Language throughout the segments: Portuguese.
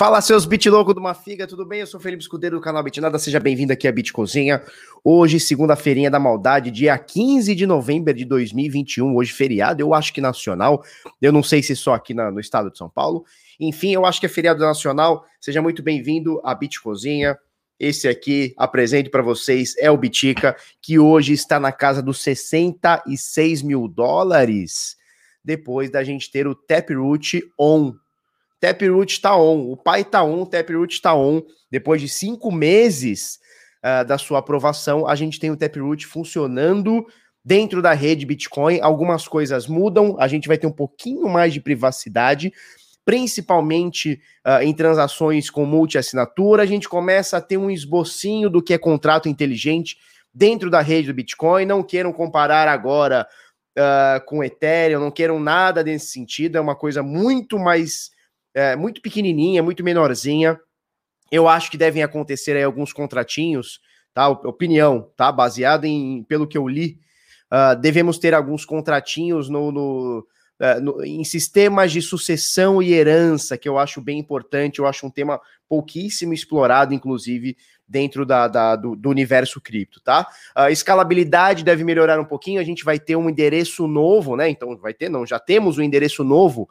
Fala, seus bit louco de uma figa, tudo bem? Eu sou Felipe Escudeiro do canal Bitnada, seja bem-vindo aqui à Bit Cozinha. Hoje, segunda-feirinha da maldade, dia 15 de novembro de 2021, hoje feriado, eu acho que nacional, eu não sei se só aqui na, no estado de São Paulo. Enfim, eu acho que é feriado nacional, seja muito bem-vindo à Bit Cozinha. Esse aqui, apresento para vocês, é o Bitica, que hoje está na casa dos 66 mil dólares, depois da gente ter o Taproot on Taproot está on, o pai está on, Taproot está on. Depois de cinco meses uh, da sua aprovação, a gente tem o Taproot funcionando dentro da rede Bitcoin. Algumas coisas mudam, a gente vai ter um pouquinho mais de privacidade, principalmente uh, em transações com multi-assinatura. A gente começa a ter um esbocinho do que é contrato inteligente dentro da rede do Bitcoin. Não queiram comparar agora uh, com Ethereum, não queiram nada nesse sentido, é uma coisa muito mais é, muito pequenininha, muito menorzinha. Eu acho que devem acontecer aí alguns contratinhos, tá? Opinião, tá? Baseado em pelo que eu li, uh, devemos ter alguns contratinhos no, no, uh, no, em sistemas de sucessão e herança, que eu acho bem importante. Eu acho um tema pouquíssimo explorado, inclusive dentro da, da do, do, universo cripto, tá? A escalabilidade deve melhorar um pouquinho. A gente vai ter um endereço novo, né? Então vai ter, não, já temos um endereço novo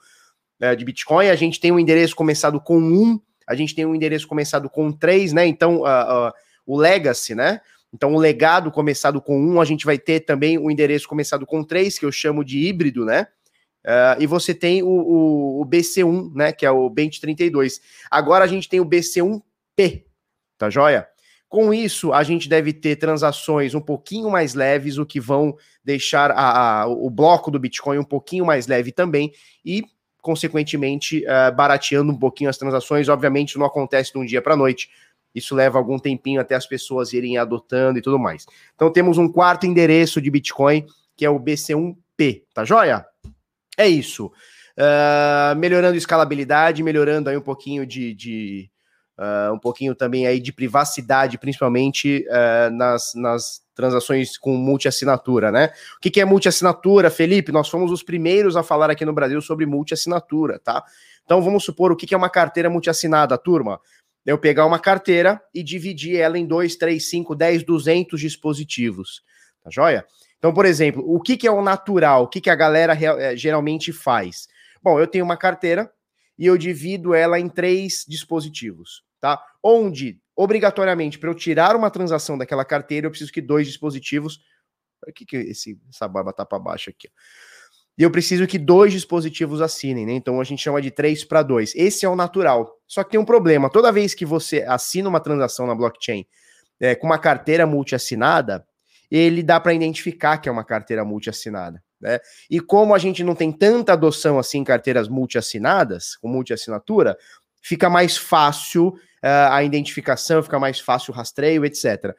é, de Bitcoin. A gente tem um endereço começado com 1, a gente tem um endereço começado com 3, né? Então, uh, uh, o Legacy, né? Então, o legado começado com 1, a gente vai ter também o um endereço começado com 3, que eu chamo de híbrido, né? Uh, e você tem o, o, o, BC1, né? Que é o Bent 32. Agora a gente tem o BC1P, tá joia? Com isso, a gente deve ter transações um pouquinho mais leves, o que vão deixar a, a, o bloco do Bitcoin um pouquinho mais leve também. E consequentemente, uh, barateando um pouquinho as transações. Obviamente, não acontece de um dia para a noite. Isso leva algum tempinho até as pessoas irem adotando e tudo mais. Então, temos um quarto endereço de Bitcoin, que é o BC1P, tá joia? É isso. Uh, melhorando escalabilidade, melhorando aí um pouquinho de, de uh, um pouquinho também aí de privacidade, principalmente uh, nas, nas transações com multi-assinatura, né? O que, que é multi-assinatura, Felipe? Nós fomos os primeiros a falar aqui no Brasil sobre multi-assinatura, tá? Então vamos supor o que, que é uma carteira multi-assinada, turma. Eu pegar uma carteira e dividir ela em 2, 3, 5, 10, 200 dispositivos, tá joia? Então, por exemplo, o que, que é o natural? O que, que a galera eh, geralmente faz? Bom, eu tenho uma carteira e eu divido ela em três dispositivos, tá? Onde obrigatoriamente, para eu tirar uma transação daquela carteira, eu preciso que dois dispositivos. O que, que esse, essa barba tá para baixo aqui? E eu preciso que dois dispositivos assinem, né? Então a gente chama de 3 para 2. Esse é o natural. Só que tem um problema. Toda vez que você assina uma transação na blockchain é, com uma carteira multi-assinada, ele dá para identificar que é uma carteira multi-assinada. Né? E como a gente não tem tanta adoção assim em carteiras multi-assinadas, com multi-assinatura, fica mais fácil uh, a identificação, fica mais fácil o rastreio, etc.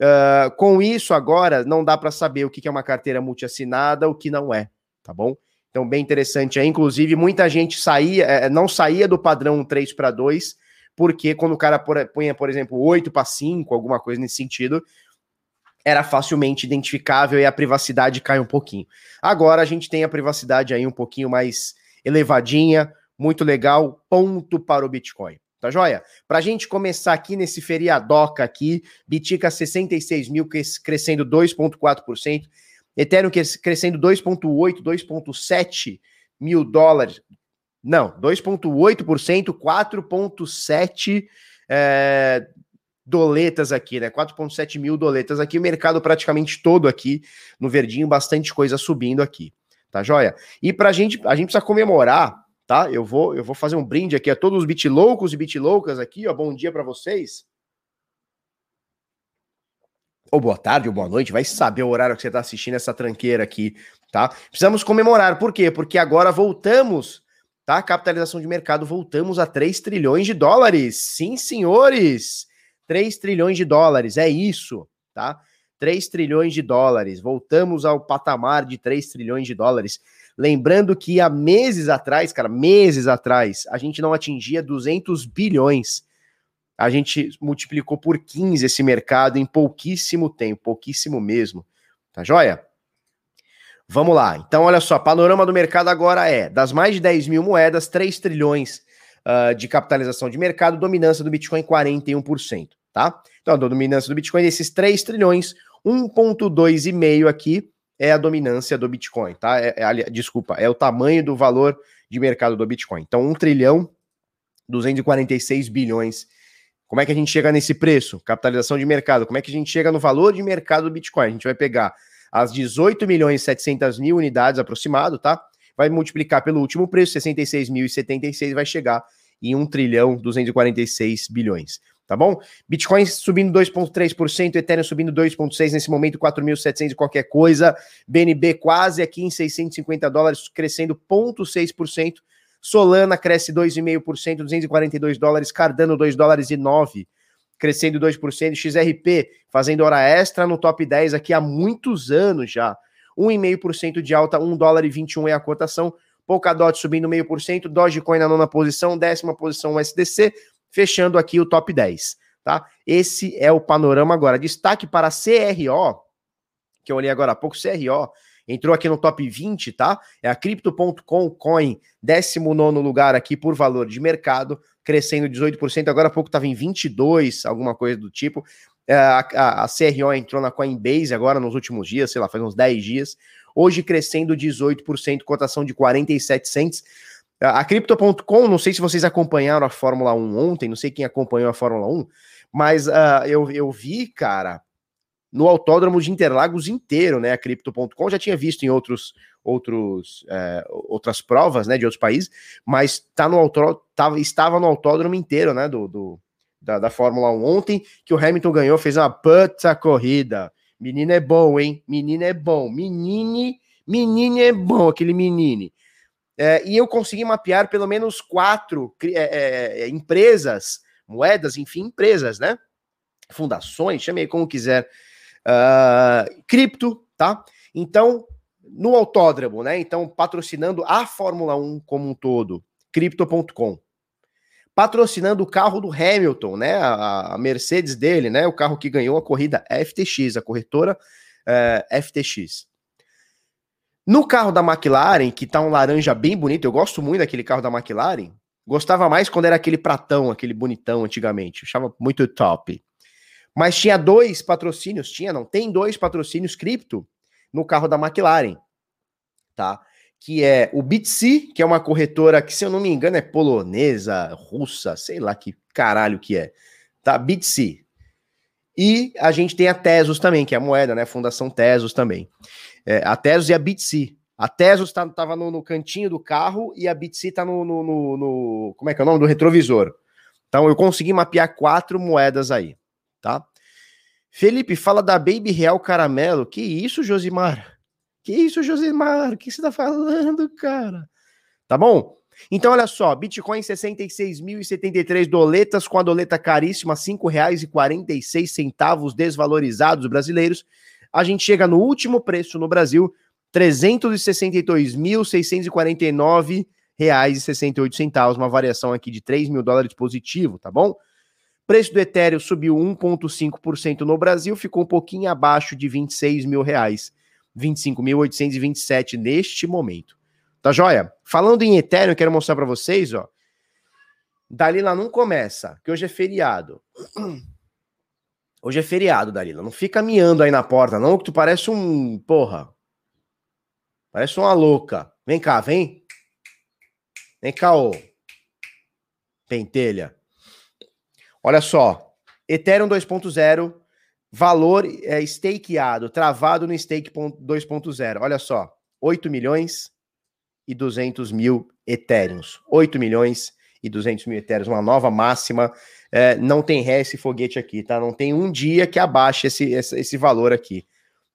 Uh, ah, com isso, agora, não dá para saber o que é uma carteira multiassinada, o que não é, tá bom? Então, bem interessante aí. Inclusive, muita gente saía, eh, não saía do padrão 3 para 2, porque quando o cara punha, por exemplo, 8 para 5, alguma coisa nesse sentido, era facilmente identificável e a privacidade cai um pouquinho. Agora a gente tem a privacidade aí um pouquinho mais elevadinha, muito legal, ponto para o Bitcoin. Tá joia? Pra gente começar aqui nesse feriadoca aqui, Bitica 66 mil, crescendo 2,4%, Ethereum crescendo 2,8, 2,7 mil dólares. Não, 2,8%, 4,7 é, doletas aqui, né? 4,7 mil doletas aqui, o mercado praticamente todo aqui no verdinho, bastante coisa subindo aqui, tá joia? E pra gente, a gente precisa comemorar tá? Eu vou, eu vou fazer um brinde aqui a todos os bitloucos e bitloucas aqui, ó. Bom dia para vocês. Ou boa tarde, ou boa noite, vai saber o horário que você está assistindo essa tranqueira aqui, tá? Precisamos comemorar, por quê? Porque agora voltamos, tá? Capitalização de mercado, voltamos a 3 trilhões de dólares. Sim, senhores! 3 trilhões de dólares, é isso, tá? 3 trilhões de dólares. Voltamos ao patamar de 3 trilhões de dólares. Lembrando que há meses atrás, cara, meses atrás, a gente não atingia 200 bilhões. A gente multiplicou por 15 esse mercado em pouquíssimo tempo, pouquíssimo mesmo. Tá joia? Vamos lá. Então, olha só, panorama do mercado agora é: das mais de 10 mil moedas, 3 trilhões uh, de capitalização de mercado, dominância do Bitcoin 41%, tá? Então, a dominância do Bitcoin, desses 3 trilhões, 1,2,5 aqui é a dominância do Bitcoin, tá? É, é, desculpa, é o tamanho do valor de mercado do Bitcoin. Então, 1 trilhão 246 bilhões. Como é que a gente chega nesse preço? Capitalização de mercado. Como é que a gente chega no valor de mercado do Bitcoin? A gente vai pegar as 18 milhões e 700 mil unidades aproximado, tá? Vai multiplicar pelo último preço, 66.076, vai chegar em 1 trilhão 246 bilhões tá bom? Bitcoin subindo 2,3%, Ethereum subindo 2,6%, nesse momento 4.700 e qualquer coisa, BNB quase aqui em 650 dólares, crescendo 0,6%, Solana cresce 2,5%, 242 dólares, Cardano 2 dólares e 9, crescendo 2%, XRP fazendo hora extra no top 10 aqui há muitos anos já, 1,5% de alta, 1 dólar e 21 é a cotação, Polkadot subindo 0,5%, Dogecoin na nona posição, décima posição USDC, fechando aqui o top 10, tá? Esse é o panorama agora. Destaque para a CRO, que eu olhei agora há pouco, CRO, entrou aqui no top 20, tá? É a Crypto.com Coin, 19 lugar aqui por valor de mercado, crescendo 18%. Agora há pouco estava em 22, alguma coisa do tipo. É, a, a, a, CRO entrou na Coinbase agora nos últimos dias, sei lá, faz uns 10 dias. Hoje crescendo 18%, cotação de 47 cents. A Crypto.com, não sei se vocês acompanharam a Fórmula 1 ontem, não sei quem acompanhou a Fórmula 1, mas uh, eu, eu vi, cara, no autódromo de Interlagos inteiro, né? A Crypto.com já tinha visto em outros, outros, é, outras provas, né, de outros países, mas tá no autódromo, tava, estava no autódromo inteiro, né, do, do da, da, Fórmula 1 ontem, que o Hamilton ganhou, fez uma puta corrida. Menino é bom, hein? Menino é bom. Menine, menine é bom, aquele menine. É, e eu consegui mapear pelo menos quatro é, é, é, empresas, moedas, enfim, empresas, né? Fundações, chame como quiser. Uh, cripto, tá? Então, no autódromo, né? Então, patrocinando a Fórmula 1 como um todo, Crypto.com. Patrocinando o carro do Hamilton, né? A, a, Mercedes dele, né? O carro que ganhou a corrida FTX, a corretora uh, FTX. No carro da McLaren, que tá um laranja bem bonito, eu gosto muito daquele carro da McLaren. Gostava mais quando era aquele pratão, aquele bonitão antigamente. Achava muito top. Mas tinha dois patrocínios, tinha, não, tem dois patrocínios cripto no carro da McLaren, tá? Que é o Bitsy, que é uma corretora que, se eu não me engano, é polonesa, russa, sei lá que caralho que é, tá? Bitsy. E a gente tem a Tesos também, que é a moeda, né? Fundação Tesos também. É, a Tesos e a Bitsy. A Tesos estava tá, no, no, cantinho do carro e a Bitsy está no, no, no, Como é que é o nome? Do retrovisor. Então eu consegui mapear quatro moedas aí, tá? Felipe, fala da Baby Real Caramelo. Que isso, Josimar? Que isso, Josimar? O que você tá falando, cara? Tá bom? Então, olha só, Bitcoin 66.073 doletas com a doleta caríssima, R$ 5,46 desvalorizados brasileiros a gente chega no último preço no Brasil, R$ 362.649,68, uma variação aqui de 3 mil dólares positivo, tá bom? Preço do Ethereum subiu 1,5% no Brasil, ficou um pouquinho abaixo de 26 mil reais, 25.827 neste momento. Tá joia? Falando em Ethereum, quero mostrar para vocês, ó. Dalila não começa, que hoje é feriado. Hoje é feriado, Dalila. Não fica miando aí na porta, não, que tu parece um. Porra. Parece uma louca. Vem cá, vem. Vem cá, ô. Pentelha. Olha só. Ethereum 2.0, valor é, stakeado, travado no stake 2.0. Olha só. 8 milhões e 200 mil Ethereums. 8 milhões e 200 mil Ethereums, uma nova máxima é, não tem ré esse foguete aqui, tá? Não tem um dia que abaixe esse, esse, esse valor aqui,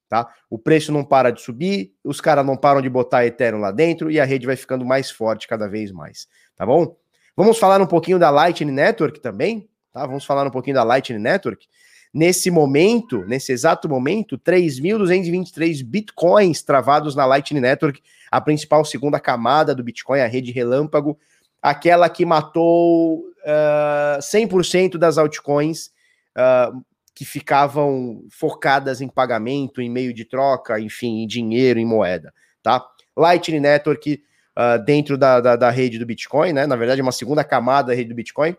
tá? O preço não para de subir, os caras não param de botar Ethereum lá dentro e a rede vai ficando mais forte cada vez mais, tá bom? Vamos falar um pouquinho da Lightning Network também, tá? Vamos falar um pouquinho da Lightning Network. Nesse momento, nesse exato momento, 3.223 bitcoins travados na Lightning Network, a principal segunda camada do Bitcoin, a rede relâmpago, aquela que matou uh, ah, 100% das altcoins uh, que ficavam focadas em pagamento, em meio de troca, enfim, em dinheiro, em moeda, tá? Lightning Network, uh, dentro da, da, da, rede do Bitcoin, né? Na verdade, uma segunda camada da rede do Bitcoin.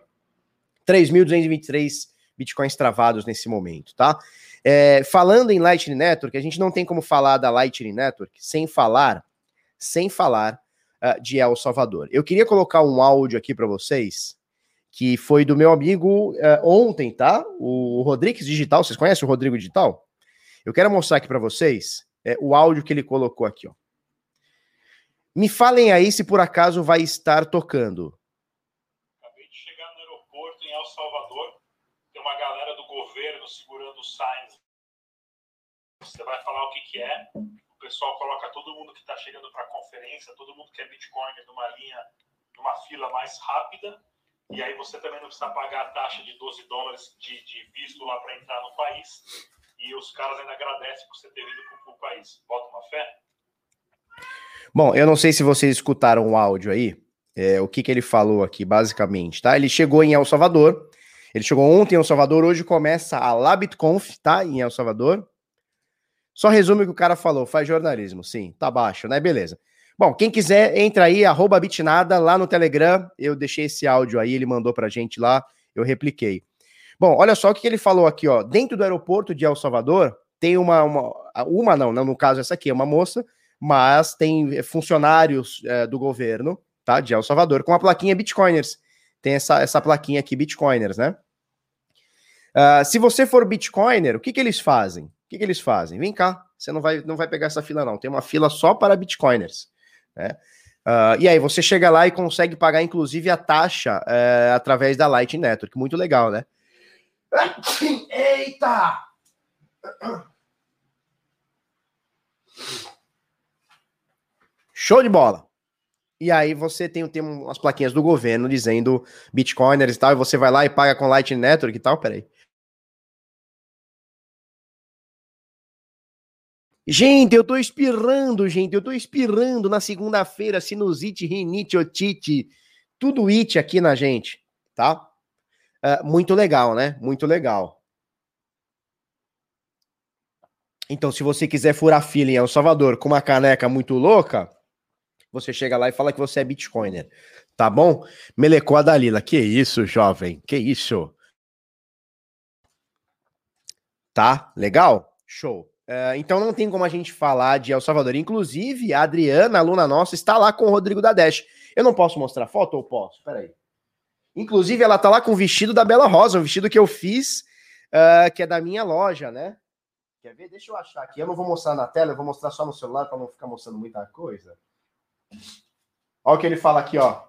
3.223 Bitcoins travados nesse momento, tá? É, falando em Lightning Network, a gente não tem como falar da Lightning Network sem falar, sem falar uh, de El Salvador. Eu queria colocar um áudio aqui para vocês, que foi do meu amigo uh, ontem, tá? O Rodrigues Digital, vocês conhecem o Rodrigo Digital? Eu quero mostrar aqui para vocês é, o áudio que ele colocou aqui, ó. Me falem aí se por acaso vai estar tocando. Acabei de chegar no aeroporto em El Salvador. Tem uma galera do governo segurando os signs. Você vai falar o que, que é. Pessoal coloca todo mundo que está chegando para a conferência, todo mundo que é Bitcoin numa linha, numa fila mais rápida. E aí você também não precisa pagar a taxa de 12 dólares de, de visto lá para entrar no país. E os caras ainda agradecem por você ter vindo para o país. Bota uma fé? Bom, eu não sei se vocês escutaram o áudio aí, é, o que, que ele falou aqui, basicamente, tá? Ele chegou em El Salvador, ele chegou ontem em El Salvador, hoje começa a LabitConf, tá? Em El Salvador. Só resume o que o cara falou, faz jornalismo, sim, tá baixo, né? Beleza. Bom, quem quiser, entra aí, arroba bitnada, lá no Telegram, eu deixei esse áudio aí, ele mandou pra gente lá, eu repliquei. Bom, olha só o que ele falou aqui, ó, dentro do aeroporto de El Salvador, tem uma, uma, uma não, não, no caso essa aqui, é uma moça, mas tem funcionários é, do governo, tá, de El Salvador, com a plaquinha Bitcoiners. Tem essa, essa plaquinha aqui, Bitcoiners, né? Uh, se você for Bitcoiner, o que, que eles fazem? O que, que eles fazem? Vem cá, você não vai, não vai pegar essa fila, não. Tem uma fila só para Bitcoiners, né? Uh, e aí você chega lá e consegue pagar, inclusive, a taxa uh, através da Lightning Network. Muito legal, né? Eita! Show de bola. E aí você tem, tem umas plaquinhas do governo dizendo bitcoiners e tal, e você vai lá e paga com Lightning Network e tal, peraí. Gente, eu tô espirrando, gente, eu tô espirrando na segunda-feira, sinusite, rinite, otite, tudo it aqui na gente, tá? Uh, muito legal, né? Muito legal. Então, se você quiser furar fila em El Salvador com uma caneca muito louca, você chega lá e fala que você é Bitcoiner. Tá bom? Melecou a Dalila. Que isso, jovem? Que isso? Tá? Legal? Show. Uh, então não tem como a gente falar de El Salvador. Inclusive, a Adriana, aluna nossa, está lá com o Rodrigo da Dash. Eu não posso mostrar foto ou posso? Peraí. Inclusive, ela tá lá com o vestido da Bela Rosa, um vestido que eu fiz, uh, que é da minha loja, né? Quer ver? Deixa eu achar aqui. Eu não vou mostrar na tela, eu vou mostrar só no celular para não ficar mostrando muita coisa. Olha o que ele fala aqui, ó.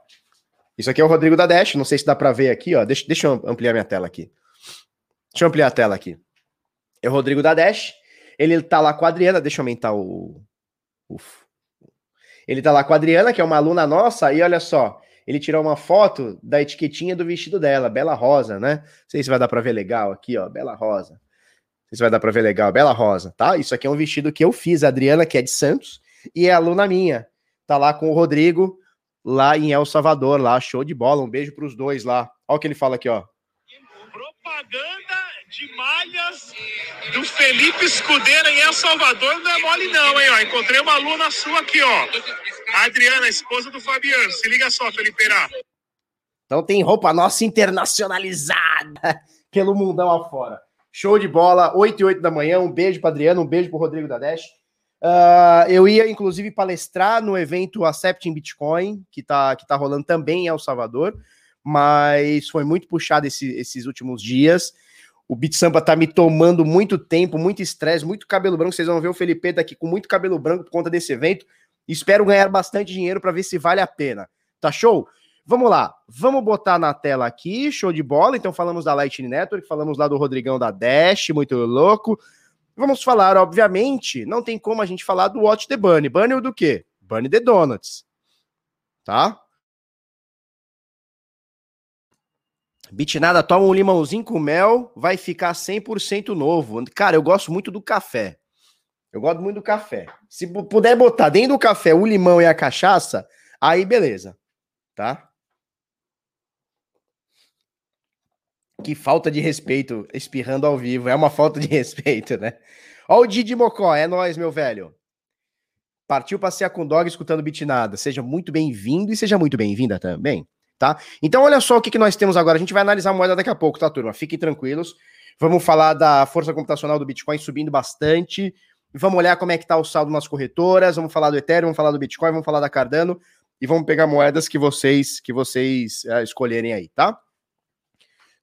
Isso aqui é o Rodrigo da Dash, não sei se dá para ver aqui, ó. Deixa, deixa eu ampliar minha tela aqui. Deixa eu ampliar a tela aqui. É o Rodrigo da Dash. Ele tá lá com a Adriana, deixa eu aumentar o. Uf. Ele tá lá com a Adriana, que é uma aluna nossa, e olha só, ele tirou uma foto da etiquetinha do vestido dela, Bela Rosa, né? Não sei se vai dar para ver legal aqui, ó, Bela Rosa. Não sei se vai dar para ver legal, Bela Rosa, tá? Isso aqui é um vestido que eu fiz, a Adriana, que é de Santos, e é aluna minha tá lá com o Rodrigo, lá em El Salvador, lá, show de bola. Um beijo para os dois lá. Olha o que ele fala aqui, ó. Propaganda de malhas do Felipe Escudeira em El Salvador não é mole não, hein, ó. Encontrei uma aluna sua aqui, ó. A Adriana, esposa do Fabiano. Se liga só, Felipeira. Então tem roupa nossa internacionalizada pelo mundão afora. Show de bola, 8 e 8 da manhã. Um beijo para Adriana, um beijo para Rodrigo da Dash. Uh, eu ia, inclusive, palestrar no evento Accepting Bitcoin, que tá, que tá rolando também em El Salvador, mas foi muito puxado esse, esses últimos dias. O Bit Sampa tá me tomando muito tempo, muito estresse, muito cabelo branco. Vocês vão ver o Felipe daqui com muito cabelo branco por conta desse evento. Espero ganhar bastante dinheiro para ver se vale a pena. Tá show? Vamos lá, vamos botar na tela aqui, show de bola. Então falamos da Lightning Network, falamos lá do Rodrigão da Dash, muito louco. Vamos falar, obviamente, não tem como a gente falar do Watch the Bunny. Bunny do quê? Bunny the Donuts. Tá? Bitnada, toma um limãozinho com mel, vai ficar 100% novo. Cara, eu gosto muito do café. Eu gosto muito do café. Se puder botar dentro do café o limão e a cachaça, aí beleza. Tá? Que falta de respeito, espirrando ao vivo. É uma falta de respeito, né? Ó o Didi Mocó, é nós, meu velho. Partiu passear com dog escutando Bitnada. Seja muito bem-vindo e seja muito bem-vinda também, tá? Então, olha só o que, que nós temos agora. A gente vai analisar a moeda daqui a pouco, tá, turma? Fiquem tranquilos. Vamos falar da força computacional do Bitcoin subindo bastante. Vamos olhar como é que tá o saldo nas corretoras. Vamos falar do Ethereum, vamos falar do Bitcoin, vamos falar da Cardano e vamos pegar moedas que vocês que vocês uh, escolherem aí, tá?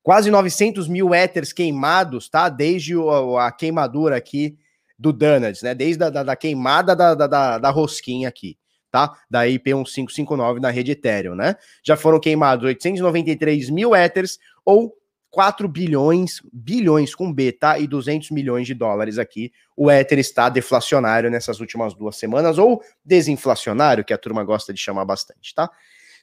Quase 900 mil Ethers queimados, tá? Desde o, a queimadura aqui do Donuts, né? Desde a da, da queimada da, da, da, rosquinha aqui, tá? Da IP1559 na rede Ethereum, né? Já foram queimados 893 mil Ethers ou 4 bilhões, bilhões com B, tá? E 200 milhões de dólares aqui. O Ether está deflacionário nessas últimas duas semanas, ou desinflacionário, que a turma gosta de chamar bastante, tá?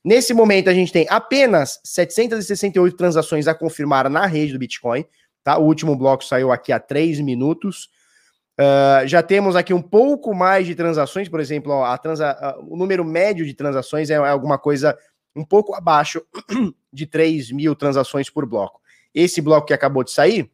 Nesse momento, a gente tem apenas 768 transações a confirmar na rede do Bitcoin, tá? O último bloco saiu aqui há 3 minutos. Uh, já temos aqui um pouco mais de transações, por exemplo, ó, a transa, o número médio de transações é, é, alguma coisa um pouco abaixo de 3 mil transações por bloco. Esse bloco que acabou de sair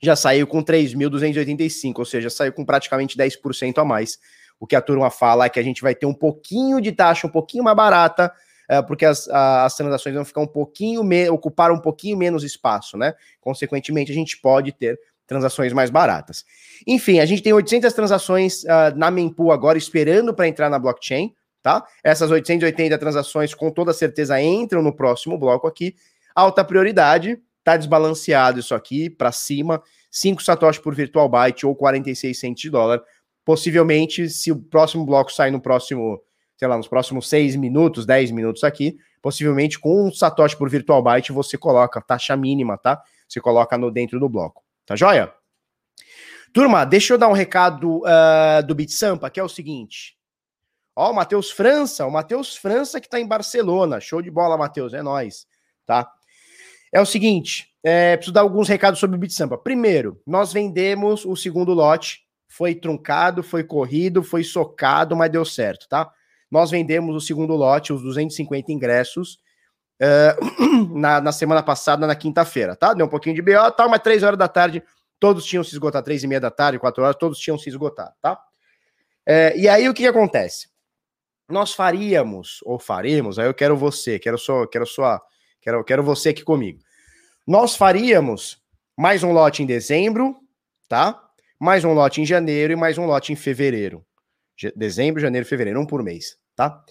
já saiu com 3.285, ou seja, saiu com praticamente 10% a mais. O que a turma fala é que a gente vai ter um pouquinho de taxa, um pouquinho mais barata, uh, porque as, as transações vão ficar um pouquinho, ocupar um pouquinho menos espaço, né? Consequentemente, a gente pode ter transações mais baratas. Enfim, a gente tem 800 transações uh, na mempool agora esperando para entrar na blockchain, tá? Essas 880 transações com toda certeza entram no próximo bloco aqui. Alta prioridade, tá desbalanceado isso aqui para cima, 5 satoshi por virtual byte ou 46 centos de dólar. Possivelmente, se o próximo bloco sair no próximo, sei lá, nos próximos 6 minutos, 10 minutos aqui, possivelmente com um satoshi por virtual byte você coloca taxa mínima, tá? Você coloca no dentro do bloco. Tá joia? Turma, deixa eu dar um recado uh, do BitSampa, que é o seguinte. Ó, o Matheus França, o Matheus França que tá em Barcelona. Show de bola, Matheus, é nós, tá? É o seguinte, é, preciso dar alguns recados sobre o BitSampa. Primeiro, nós vendemos o segundo lote, foi truncado, foi corrido, foi socado, mas deu certo, tá? Nós vendemos o segundo lote, os 250 ingressos, uh, na, na, semana passada, na quinta-feira, tá? Deu um pouquinho de BO, tá? Mas três horas da tarde, todos tinham se esgotado, três e meia da tarde, quatro horas, todos tinham se esgotado, tá? É, e aí o que, que acontece? Nós faríamos, ou faremos, aí eu quero você, quero só, quero só, quero, quero você aqui comigo. Nós faríamos mais um lote em dezembro, tá? Mais um lote em janeiro e mais um lote em fevereiro. Dezembro, janeiro, fevereiro, um por mês, tá?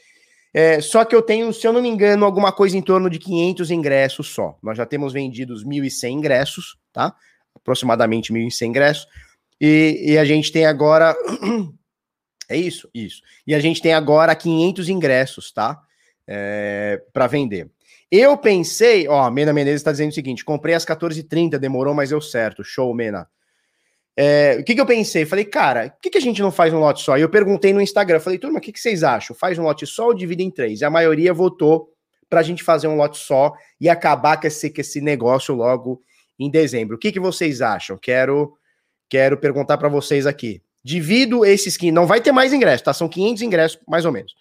É, só que eu tenho, se eu não me engano, alguma coisa em torno de 500 ingressos só. Nós já temos vendidos 1.100 ingressos, tá? Aproximadamente 1.100 ingressos. E, e a gente tem agora. é isso? Isso. E a gente tem agora 500 ingressos, tá? É, para vender. Eu pensei, ó, Mena Menezes está dizendo o seguinte: comprei às 14h30, demorou, mas deu certo. Show, Mena. É, o que, que eu pensei? Falei, cara, por que, que a gente não faz um lote só? E eu perguntei no Instagram, falei, turma, o que, que vocês acham? Faz um lote só ou divide em três? E a maioria votou para a gente fazer um lote só e acabar com esse, com esse negócio logo em dezembro. O que, que vocês acham? Quero quero perguntar para vocês aqui. Divido esses que não vai ter mais ingressos, tá? São 500 ingressos, mais ou menos.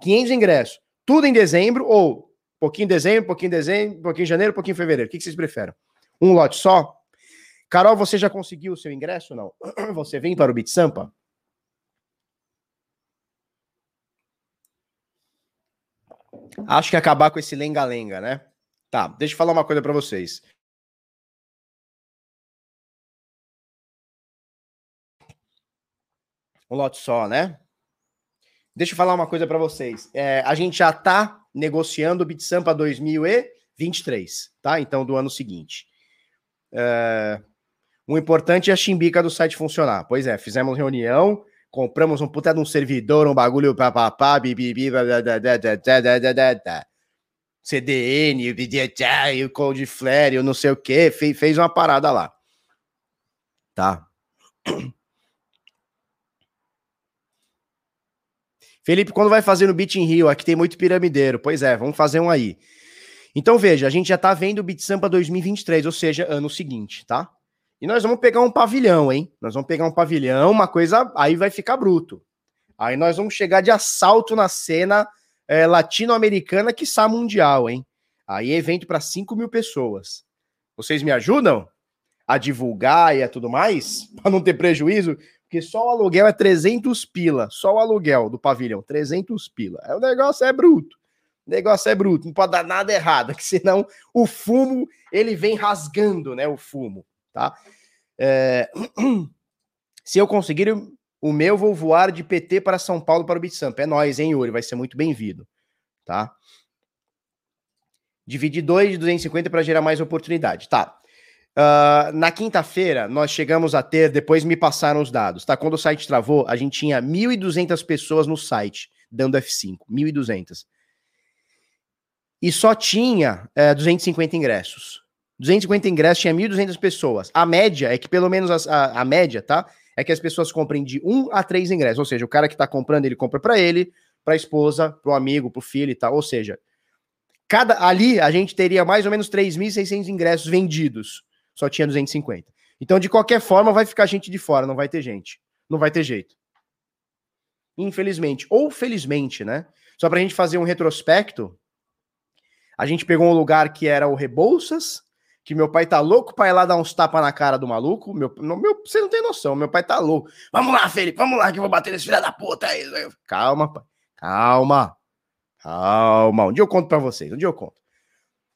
500 ingressos, tudo em dezembro ou pouquinho em dezembro, pouquinho em dezembro, pouquinho em janeiro, pouquinho em fevereiro. O que, que vocês preferem? Um lote só? Carol, você já conseguiu o seu ingresso não? Você vem para o Beat Sampa? Acho que acabar com esse lenga-lenga, né? Tá, deixa eu falar uma coisa para vocês. Um lote só, né? Deixa eu falar uma coisa para vocês. É, a gente já tá negociando o Bitsampa 2023, tá? Então, do ano seguinte. É, o importante é a chimbica do site funcionar. Pois é, fizemos reunião, compramos um puta de um servidor, um bagulho papapá, bibibi, CDN, o Cloudflare, não sei o que, fez uma parada lá. Tá. Felipe, quando vai fazer no Beat in Rio? Aqui tem muito piramideiro. Pois é, vamos fazer um aí. Então veja, a gente já tá vendo o Beat Sampa 2023, ou seja, ano seguinte, tá? E nós vamos pegar um pavilhão, hein? Nós vamos pegar um pavilhão, uma coisa. Aí vai ficar bruto. Aí nós vamos chegar de assalto na cena é, latino-americana, que está mundial, hein? Aí é evento para 5 mil pessoas. Vocês me ajudam a divulgar e a tudo mais? Para não ter prejuízo? porque só o aluguel é 300 pila, só o aluguel do pavilhão, 300 pila. É, o negócio é bruto. O negócio é bruto, não pode dar nada errado, que senão o fumo, ele vem rasgando, né, o fumo, tá? É... Se eu conseguir o meu, vou voar de PT para São Paulo para o Bitsamp. É nóis, hein, Yuri? Vai ser muito bem-vindo, tá? Dividir 2 de 250 para gerar mais oportunidade. Tá. Uh, na quinta-feira, nós chegamos a ter, depois me passaram os dados, tá? Quando o site travou, a gente tinha 1.200 pessoas no site, dando F5, 1.200. E só tinha é, 250 ingressos. 250 ingressos tinha 1.200 pessoas. A média é que, pelo menos a, a, a, média, tá? É que as pessoas comprem de um a três ingressos. Ou seja, o cara que tá comprando, ele compra para ele, para a esposa, para o amigo, para o filho e tal. Ou seja, cada ali a gente teria mais ou menos 3.600 ingressos vendidos só tinha 250. Então, de qualquer forma, vai ficar gente de fora, não vai ter gente. Não vai ter jeito. Infelizmente. Ou felizmente, né? Só pra gente fazer um retrospecto, a gente pegou um lugar que era o Rebouças, que meu pai tá louco pra ir lá dar uns tapas na cara do maluco. Meu, meu, você não tem noção, meu pai tá louco. Vamos lá, Felipe, vamos lá que eu vou bater nesse filho da puta aí. Calma, pai. Calma. Calma. Um dia eu conto pra vocês, um dia eu conto.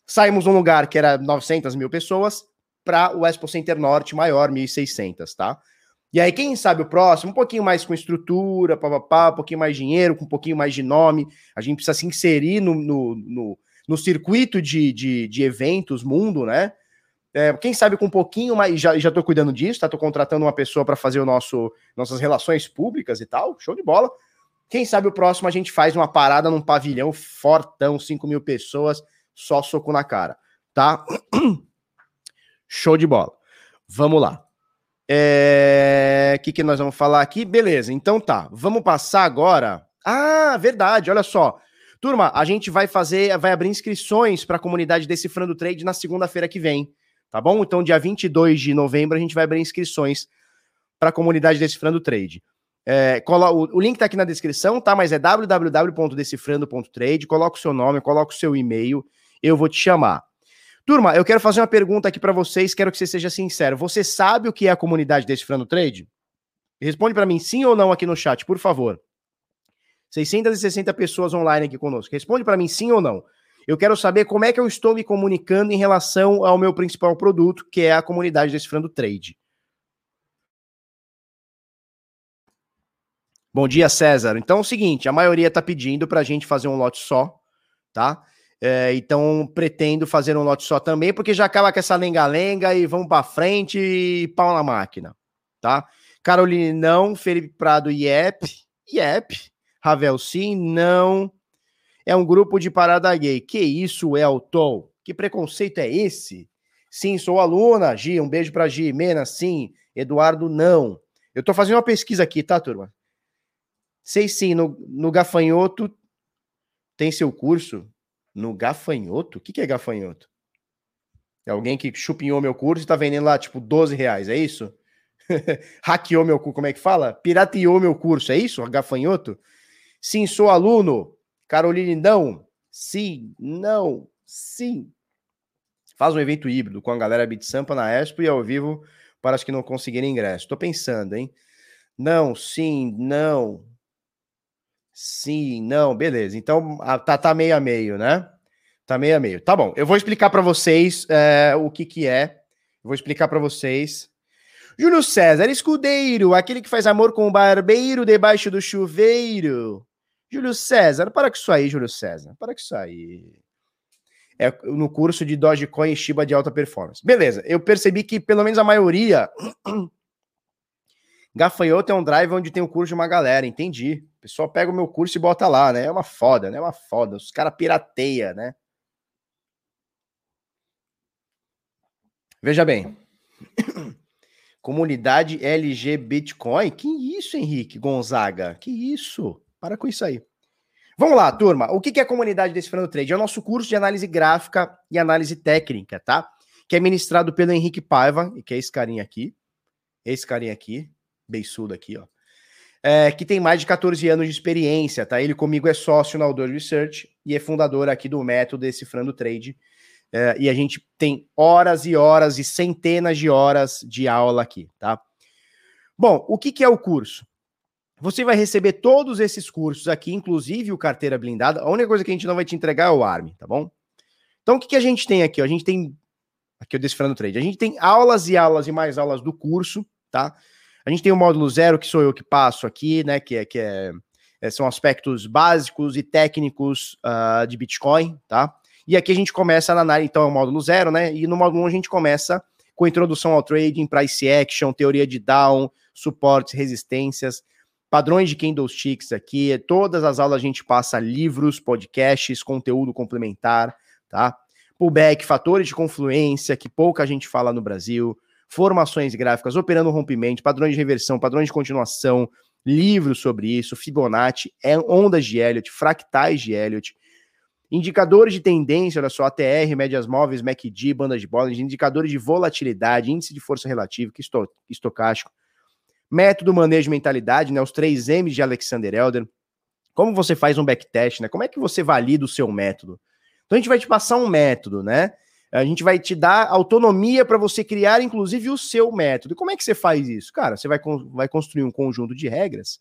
Saímos num lugar que era 900 mil pessoas, para o Expo Center Norte maior, 1.600, tá? E aí, quem sabe o próximo, um pouquinho mais com estrutura, papapá, um pouquinho mais de dinheiro, com um pouquinho mais de nome, a gente precisa se inserir no, no, no, no circuito de, de, de, eventos mundo, né? É, quem sabe com um pouquinho mais, já, já tô cuidando disso, tá? Tô contratando uma pessoa para fazer o nosso, nossas relações públicas e tal, show de bola. Quem sabe o próximo a gente faz uma parada num pavilhão fortão, 5 mil pessoas, só soco na cara, tá? Show de bola. Vamos lá. O é... que, que nós vamos falar aqui? Beleza, então tá. Vamos passar agora. Ah, verdade, olha só. Turma, a gente vai fazer, vai abrir inscrições para a comunidade Decifrando Trade na segunda-feira que vem, tá bom? Então, dia 22 de novembro, a gente vai abrir inscrições para a comunidade Decifrando Trade. É, o, o, link tá aqui na descrição, tá? Mas é www.decifrando.trade. Coloca o seu nome, coloca o seu e-mail, eu vou te chamar. Turma, eu quero fazer uma pergunta aqui para vocês, quero que você seja sincero. Você sabe o que é a comunidade Decifrando Trade? Responde para mim sim ou não aqui no chat, por favor. 660 pessoas online aqui conosco. Responde para mim sim ou não. Eu quero saber como é que eu estou me comunicando em relação ao meu principal produto, que é a comunidade Decifrando Trade. Bom dia, César. Então é o seguinte, a maioria está pedindo para a gente fazer um lote só, tá? É, então pretendo fazer um lote só também, porque já acaba com essa lenga-lenga e vamos para frente e pau na máquina, tá? Caroline, não. Felipe Prado, yep. Yep. Ravel, sim. Não. É um grupo de parada gay. Que isso, Elton? Que preconceito é esse? Sim, sou aluna. Gi, um beijo pra Gi. Mena, sim. Eduardo, não. Eu tô fazendo uma pesquisa aqui, tá, turma? Sei sim, no, no Gafanhoto tem seu curso. No gafanhoto? O que, que é gafanhoto? É alguém que chupinhou meu curso e tá vendendo lá, tipo, 12 reais, é isso? Hackeou meu curso, como é que fala? Pirateou meu curso, é isso? Gafanhoto? Sim, sou aluno. Caroline, não. Sim, não, sim. Faz um evento híbrido com a galera Beat Sampa na Expo e ao vivo para os que não conseguirem ingresso. Tô pensando, hein? Não, sim, não. Sim, não, beleza. Então tá, tá meio a meio, né? Tá meio a meio. Tá bom, eu vou explicar para vocês é, o que que é. Vou explicar para vocês. Júlio César, escudeiro, aquele que faz amor com o barbeiro debaixo do chuveiro. Júlio César, para com isso aí, Júlio César. Para com isso aí. É no curso de Dogecoin e Shiba de alta performance. Beleza, eu percebi que pelo menos a maioria Gafanhoto é um drive onde tem o curso de uma galera, entendi. O pessoal pega o meu curso e bota lá, né? É uma foda, né? É uma foda. Os caras pirateia, né? Veja bem. Comunidade LG Bitcoin? Que isso, Henrique Gonzaga? Que isso? Para com isso aí. Vamos lá, turma. O que é a comunidade desse Trade? É o nosso curso de análise gráfica e análise técnica, tá? Que é ministrado pelo Henrique Paiva, que é esse carinha aqui. Esse carinha aqui, beiçudo aqui, ó é, que tem mais de 14 anos de experiência, tá? Ele comigo é sócio na Outdoor Research e é fundador aqui do método Decifrando Trade. É, e a gente tem horas e horas e centenas de horas de aula aqui, tá? Bom, o que, que é o curso? Você vai receber todos esses cursos aqui, inclusive o carteira blindada. A única coisa que a gente não vai te entregar é o ARM, tá bom? Então, o que, que a gente tem aqui? A gente tem. Aqui o Decifrando Trade. A gente tem aulas e aulas e mais aulas do curso, tá? A gente tem o módulo zero, que sou eu que passo aqui, né? Que é, que é, é são aspectos básicos e técnicos uh, de Bitcoin, tá? E aqui a gente começa na análise, então é o módulo zero, né? E no módulo 1 a gente começa com introdução ao trading, price action, teoria de down, suportes, resistências, padrões de candlesticks aqui. Todas as aulas a gente passa livros, podcasts, conteúdo complementar, tá? Pullback, fatores de confluência, que pouca gente fala no Brasil, formações gráficas, operando rompimento, padrões de reversão, padrões de continuação, livros sobre isso, Fibonacci, é ondas de Elliott, fractais de Elliott, indicadores de tendência, olha só, ATR, médias móveis, MACD, bandas de Bollinger, indicadores de volatilidade, índice de força relativa, que esto, estocástico, método, manejo, mentalidade, né, os três M's de Alexander Elder, como você faz um backtest, né, como é que você valida o seu método? Então a gente vai te passar um método, né, a gente vai te dar autonomia para você criar, inclusive, o seu método. E como é que você faz isso? Cara, você vai, vai construir um conjunto de regras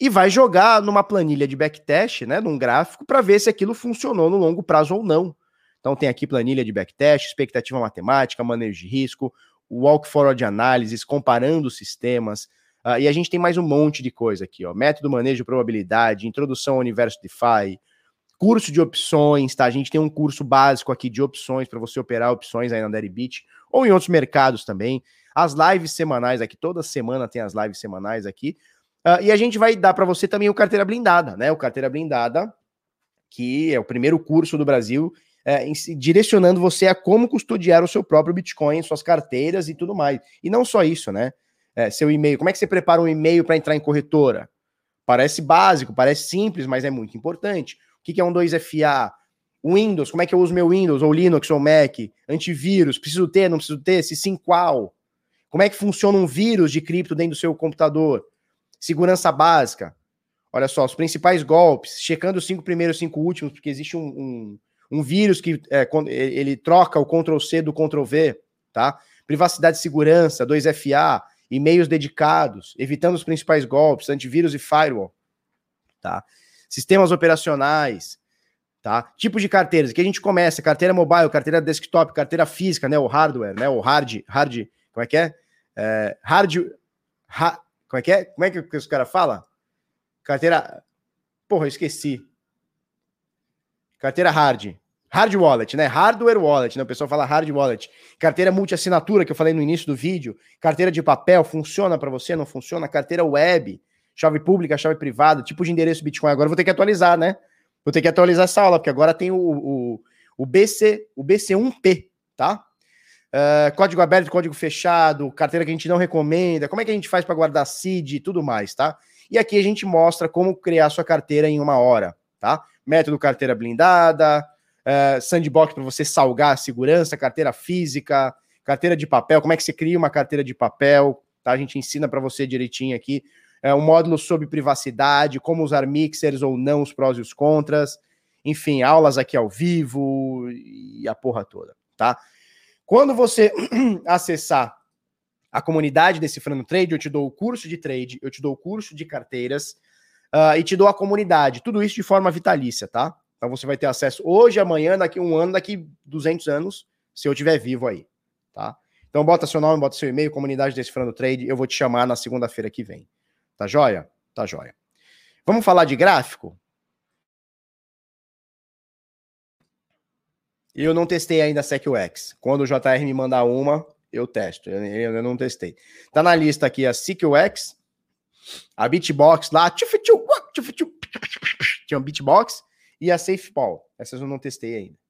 e vai jogar numa planilha de backtest, né, num gráfico, para ver se aquilo funcionou no longo prazo ou não. Então tem aqui planilha de backtest, expectativa matemática, manejo de risco, walk forward análises, comparando sistemas. Uh, e a gente tem mais um monte de coisa aqui, ó. Método, manejo, de probabilidade, introdução ao universo DeFi, curso de opções, tá? A gente tem um curso básico aqui de opções para você operar opções aí na Deribit ou em outros mercados também. As lives semanais aqui, toda semana tem as lives semanais aqui. Uh, e a gente vai dar para você também o carteira blindada, né? O carteira blindada, que é o primeiro curso do Brasil, é, direcionando você a como custodiar o seu próprio Bitcoin, suas carteiras e tudo mais. E não só isso, né? É, seu e-mail. Como é que você prepara um e-mail para entrar em corretora? Parece básico, parece simples, mas é muito importante. O que é um 2FA? Windows, como é que eu uso meu Windows, ou Linux, ou Mac? Antivírus, preciso ter, não preciso ter? Se sim, qual? Como é que funciona um vírus de cripto dentro do seu computador? Segurança básica. Olha só, os principais golpes, checando os cinco primeiros, cinco últimos, porque existe um, um, um vírus que é, ele troca o Ctrl C do Ctrl V, tá? Privacidade e segurança, 2FA, e-mails dedicados, evitando os principais golpes, antivírus e firewall, tá? sistemas operacionais, tá? Tipos de carteiras. Aqui a gente começa, carteira mobile, carteira desktop, carteira física, né? O hardware, né? O hard, hard, como é que é? é hard, ha, como é que é? Como é que os caras falam? Carteira, porra, eu esqueci. Carteira hard. Hard wallet, né? Hardware wallet, né? O pessoal fala hard wallet. Carteira multi-assinatura, que eu falei no início do vídeo. Carteira de papel, funciona para você? Não funciona? Carteira web chave pública, chave privada, tipo de endereço Bitcoin. Agora vou ter que atualizar, né? Vou ter que atualizar essa aula, porque agora tem o, o, o BC, o BC1P, tá? Uh, código aberto, código fechado, carteira que a gente não recomenda, como é que a gente faz para guardar seed e tudo mais, tá? E aqui a gente mostra como criar sua carteira em uma hora, tá? Método carteira blindada, uh, sandbox para você salgar a segurança, carteira física, carteira de papel, como é que você cria uma carteira de papel, tá? A gente ensina para você direitinho aqui é, um módulo sobre privacidade, como usar mixers ou não, os prós e os contras, enfim, aulas aqui ao vivo e a porra toda, tá? Quando você acessar a comunidade Decifrando Trade, eu te dou o curso de trade, eu te dou o curso de carteiras uh, e te dou a comunidade, tudo isso de forma vitalícia, tá? Então você vai ter acesso hoje, amanhã, daqui um ano, daqui 200 anos, se eu estiver vivo aí, tá? Então bota seu nome, bota seu e-mail, comunidade Decifrando Trade, eu vou te chamar na segunda-feira que vem. Tá joia? Tá joia. Vamos falar de gráfico? Eu não testei ainda a SecUX. Quando o JR me mandar uma, eu testo. Eu, eu não testei. Tá na lista aqui a SecUX, a Beatbox lá, tinha um Beatbox e a SafePal. Essas eu não testei ainda.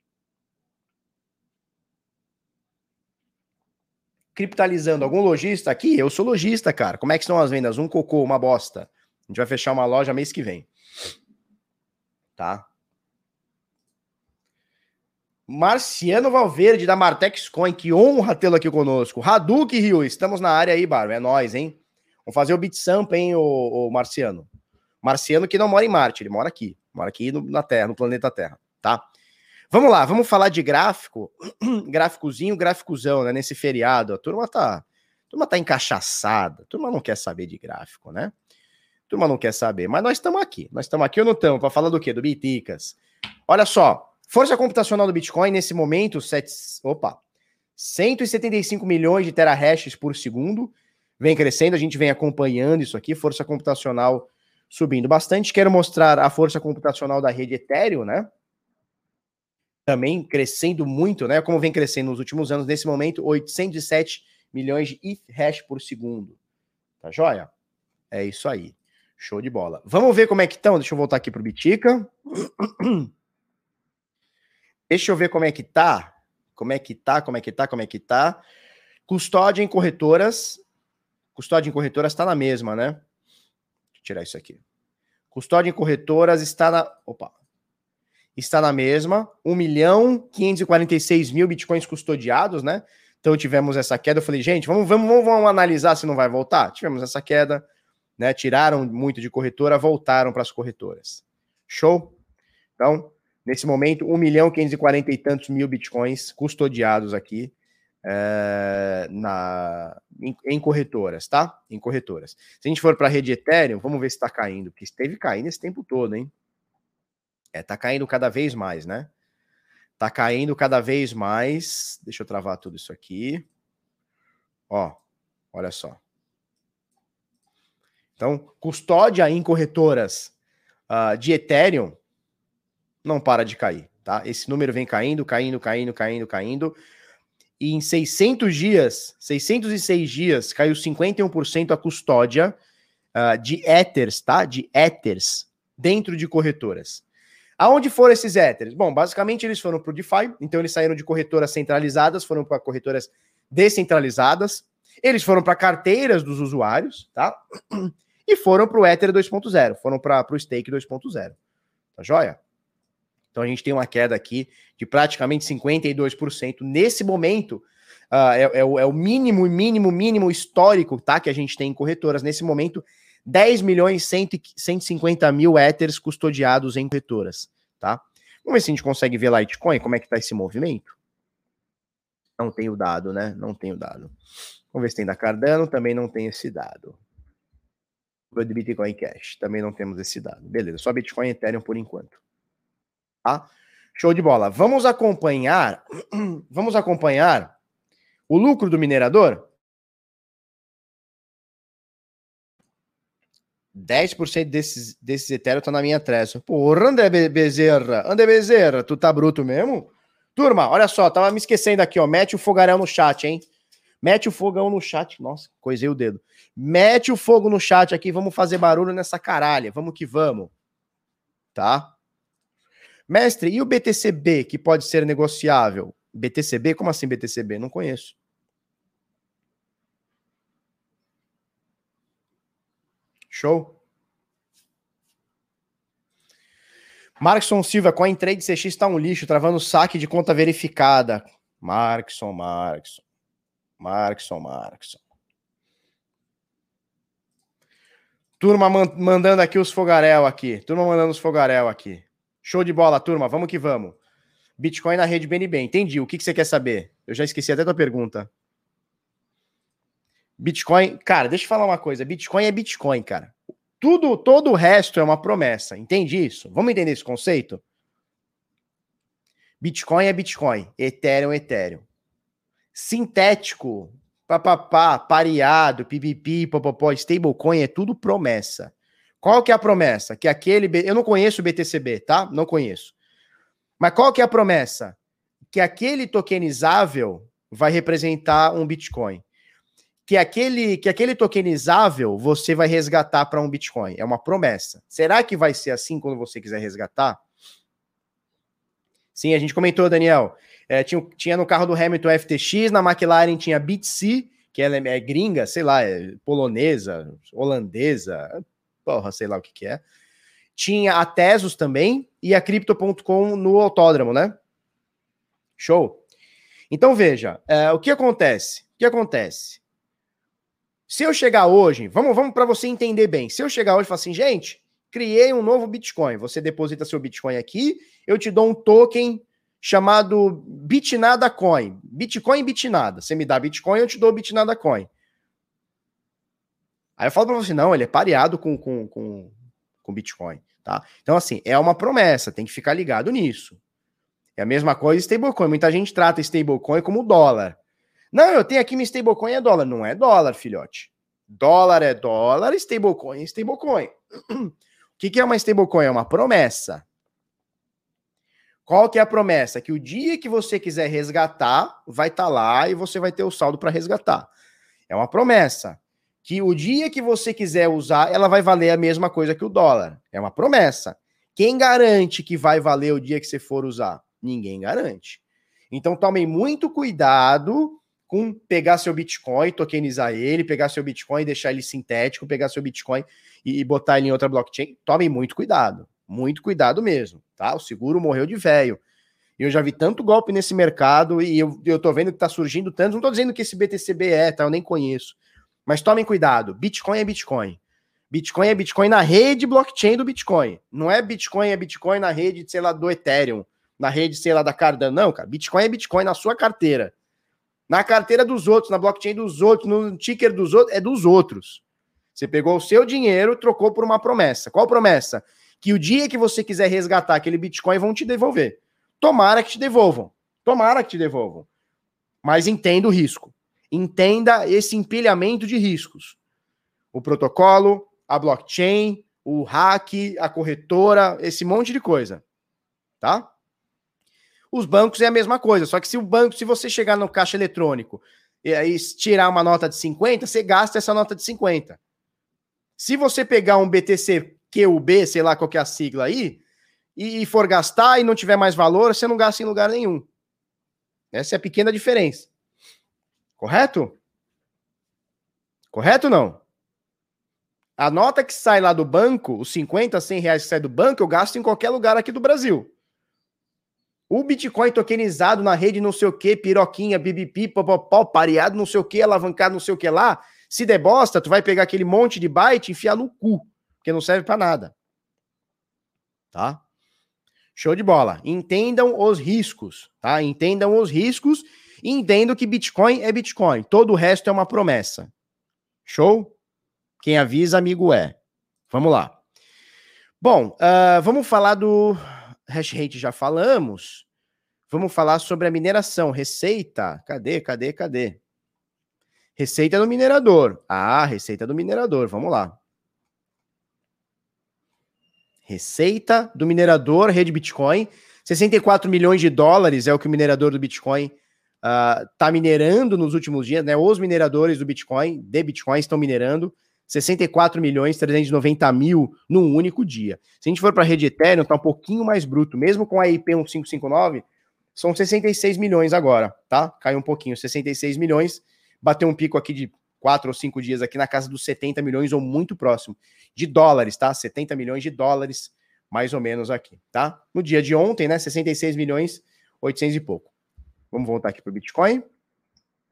criptalizando algum lojista aqui, eu sou lojista, cara. Como é que estão as vendas? Um cocô, uma bosta. A gente vai fechar uma loja mês que vem. Tá? Marciano Valverde, da Martex Coin, que honra tê-lo aqui conosco. Hadouken Rio, estamos na área aí, Barba. É nós, hein? Vamos fazer o BitSamp, hein, o, Marciano. Marciano que não mora em Marte, ele mora aqui. Mora aqui no, na Terra, no planeta Terra, tá? Vamos lá, vamos falar de gráfico, gráficozinho, gráficozão, né? Nesse feriado. A turma tá, a turma tá encaixaçada, turma não quer saber de gráfico, né? Turma não quer saber, mas nós estamos aqui. Nós estamos aqui ou não estamos? Para falar do quê? Do Biticas. Olha só, força computacional do Bitcoin nesse momento, set... opa, 175 milhões de terahashes por segundo, vem crescendo, a gente vem acompanhando isso aqui, força computacional subindo bastante. Quero mostrar a força computacional da rede Ethereum, né? Também crescendo muito, né? Como vem crescendo nos últimos anos, nesse momento, 807 milhões de hash por segundo. Tá joia? É isso aí. Show de bola. Vamos ver como é que estão. Deixa eu voltar aqui pro Bitica. Deixa eu ver como é que tá. Como é que tá, como é que tá, como é que tá. Custódia em corretoras. Custódia em corretoras está na mesma, né? Deixa eu tirar isso aqui. Custódia em corretoras está na. Opa! Está na mesma. 1 milhão 546 mil bitcoins custodiados, né? Então tivemos essa queda. Eu falei, gente, vamos, vamos, vamos, vamos analisar se não vai voltar. Tivemos essa queda, né? Tiraram muito de corretora, voltaram para as corretoras. Show? Então, nesse momento, 1 milhão 540 e tantos mil bitcoins custodiados aqui é, na, em, em, corretoras, tá? Em corretoras. Se a gente for para a rede Ethereum, vamos ver se está caindo, porque esteve caindo esse tempo todo, hein? É, tá caindo cada vez mais, né? Tá caindo cada vez mais. Deixa eu travar tudo isso aqui. Ó, olha só. Então, custódia em corretoras uh, de Ethereum não para de cair, tá? Esse número vem caindo, caindo, caindo, caindo, caindo e em 600 dias, 606 dias, caiu 51% a custódia uh, de Ethers, tá? De Ethers dentro de corretoras. Aonde foram esses Ethers? Bom, basicamente eles foram para o DeFi, então eles saíram de corretoras centralizadas, foram para corretoras descentralizadas, eles foram para carteiras dos usuários, tá? E foram para o Ether 2.0, foram para o Stake 2.0. Tá joia? Então a gente tem uma queda aqui de praticamente 52%. Nesse momento, uh, é, é, o, é, o, mínimo, mínimo, mínimo histórico tá, que a gente tem em corretoras. Nesse momento, 10 milhões e 150 mil Ethers custodiados em corretoras. Tá? Vamos ver se a gente consegue ver Litecoin, como é que está esse movimento. Não tem o dado, né? Não tem o dado. Vamos ver se tem da Cardano, também não tem esse dado. O de Bitcoin Cash, também não temos esse dado. Beleza, só Bitcoin e Ethereum por enquanto. Tá? Show de bola. Vamos acompanhar, vamos acompanhar o lucro do minerador? 10% desses, desses Ethereum tá na minha tressa. Porra, André Bezerra, André Bezerra, tu tá bruto mesmo? Turma, olha só, tava me esquecendo aqui, ó. Mete o fogaréu no chat, hein? Mete o fogão no chat. Nossa, coisei o dedo. Mete o fogo no chat aqui, vamos fazer barulho nessa caralha. Vamos que vamos. Tá? Mestre, e o BTCB que pode ser negociável? BTCB? Como assim BTCB? Não conheço. Show? Markson Silva, CoinTrade CX está um lixo, travando saque de conta verificada. Markson, Markson. Markson, Markson. Turma mandando aqui os fogaréu aqui. Turma mandando os fogaréu aqui. Show de bola, turma. Vamos que vamos. Bitcoin na rede BNB. Entendi. O que, que você quer saber? Eu já esqueci até a tua pergunta. Bitcoin, cara, deixa eu falar uma coisa. Bitcoin é Bitcoin, cara. Tudo, todo o resto é uma promessa. Entende isso? Vamos entender esse conceito? Bitcoin é Bitcoin, Ethereum é Ethereum. Sintético, papapá, pareado, pipipi, popopó, stablecoin é tudo promessa. Qual que é a promessa? Que aquele. Eu não conheço o BTCB, tá? Não conheço. Mas qual que é a promessa? Que aquele tokenizável vai representar um Bitcoin. Que aquele, que aquele tokenizável você vai resgatar para um Bitcoin. É uma promessa. Será que vai ser assim quando você quiser resgatar? Sim, a gente comentou, Daniel. É, tinha, tinha no carro do Hamilton FTX, na McLaren tinha BTC, que ela é, é gringa, sei lá, é polonesa, holandesa, porra, sei lá o que que é. Tinha a Tesos também e a Crypto.com no autódromo, né? Show. Então veja, é, o que acontece? O que acontece? Se eu chegar hoje, vamos, vamos para você entender bem. Se eu chegar hoje e falar assim, gente, criei um novo Bitcoin. Você deposita seu Bitcoin aqui, eu te dou um token chamado Bitnada Coin. Bitcoin Bitnada. Você me dá Bitcoin, eu te dou Bitnada Coin. Aí eu falo para você, não, ele é pareado com, com, com, com Bitcoin, tá? Então, assim, é uma promessa, tem que ficar ligado nisso. É a mesma coisa stablecoin. Muita gente trata stablecoin como dólar. Não, eu tenho aqui minha stablecoin é dólar. Não é dólar, filhote. Dólar é dólar, stablecoin é stablecoin. O que, que é uma stablecoin? É uma promessa. Qual que é a promessa? Que o dia que você quiser resgatar, vai estar tá lá e você vai ter o saldo para resgatar. É uma promessa. Que o dia que você quiser usar, ela vai valer a mesma coisa que o dólar. É uma promessa. Quem garante que vai valer o dia que você for usar? Ninguém garante. Então tomem muito cuidado com pegar seu Bitcoin, tokenizar ele, pegar seu Bitcoin deixar ele sintético, pegar seu Bitcoin e, e botar ele em outra blockchain. Tomem muito cuidado. Muito cuidado mesmo, tá? O seguro morreu de velho. Eu já vi tanto golpe nesse mercado e eu, eu tô vendo que tá surgindo tanto. Não tô dizendo que esse BTCB é, tá? Eu nem conheço. Mas tomem cuidado. Bitcoin é Bitcoin. Bitcoin é Bitcoin na rede blockchain do Bitcoin. Não é Bitcoin é Bitcoin na rede, sei lá, do Ethereum, na rede, sei lá, da Cardano. Não, cara. Bitcoin é Bitcoin na sua carteira. Na carteira dos outros, na blockchain dos outros, no ticker dos outros, é dos outros. Você pegou o seu dinheiro, trocou por uma promessa. Qual promessa? Que o dia que você quiser resgatar aquele Bitcoin, vão te devolver. Tomara que te devolvam. Tomara que te devolvam. Mas entenda o risco. Entenda esse empilhamento de riscos. O protocolo, a blockchain, o hack, a corretora, esse monte de coisa. Tá? Os bancos é a mesma coisa, só que se o banco, se você chegar no caixa eletrônico e aí tirar uma nota de 50, você gasta essa nota de 50. Se você pegar um BTC QB, sei lá qual que é a sigla aí, e for gastar e não tiver mais valor, você não gasta em lugar nenhum. Essa é a pequena diferença. Correto? Correto ou não? A nota que sai lá do banco, os 50, 100 reais que sai do banco, eu gasto em qualquer lugar aqui do Brasil. O Bitcoin tokenizado na rede não sei o que, piroquinha, bibipi, popopó, pareado não sei o que, alavancado não sei o que lá, se der bosta, tu vai pegar aquele monte de byte e enfiar no cu, porque não serve para nada. Tá? Show de bola. Entendam os riscos, tá? Entendam os riscos e entendam que Bitcoin é Bitcoin. Todo o resto é uma promessa. Show? Quem avisa, amigo é. Vamos lá. Bom, uh, vamos falar do hash rate já falamos. Vamos falar sobre a mineração, receita. Cadê, cadê, cadê? Receita do minerador. Ah, receita do minerador. Vamos lá. Receita do minerador, rede Bitcoin. 64 milhões de dólares é o que o minerador do Bitcoin está ah, uh, minerando nos últimos dias, né? Os mineradores do Bitcoin, de Bitcoin, estão minerando 64 milhões 390 mil num único dia. Se a gente for para a rede Ethereum, está um pouquinho mais bruto, mesmo com a IP 1559, são 66 milhões agora, tá? Caiu um pouquinho, 66 milhões, bateu um pico aqui de 4 ou 5 dias aqui na casa dos 70 milhões ou muito próximo de dólares, tá? 70 milhões de dólares, mais ou menos aqui, tá? No dia de ontem, né, 66 milhões 800 e pouco. Vamos voltar aqui para o Bitcoin.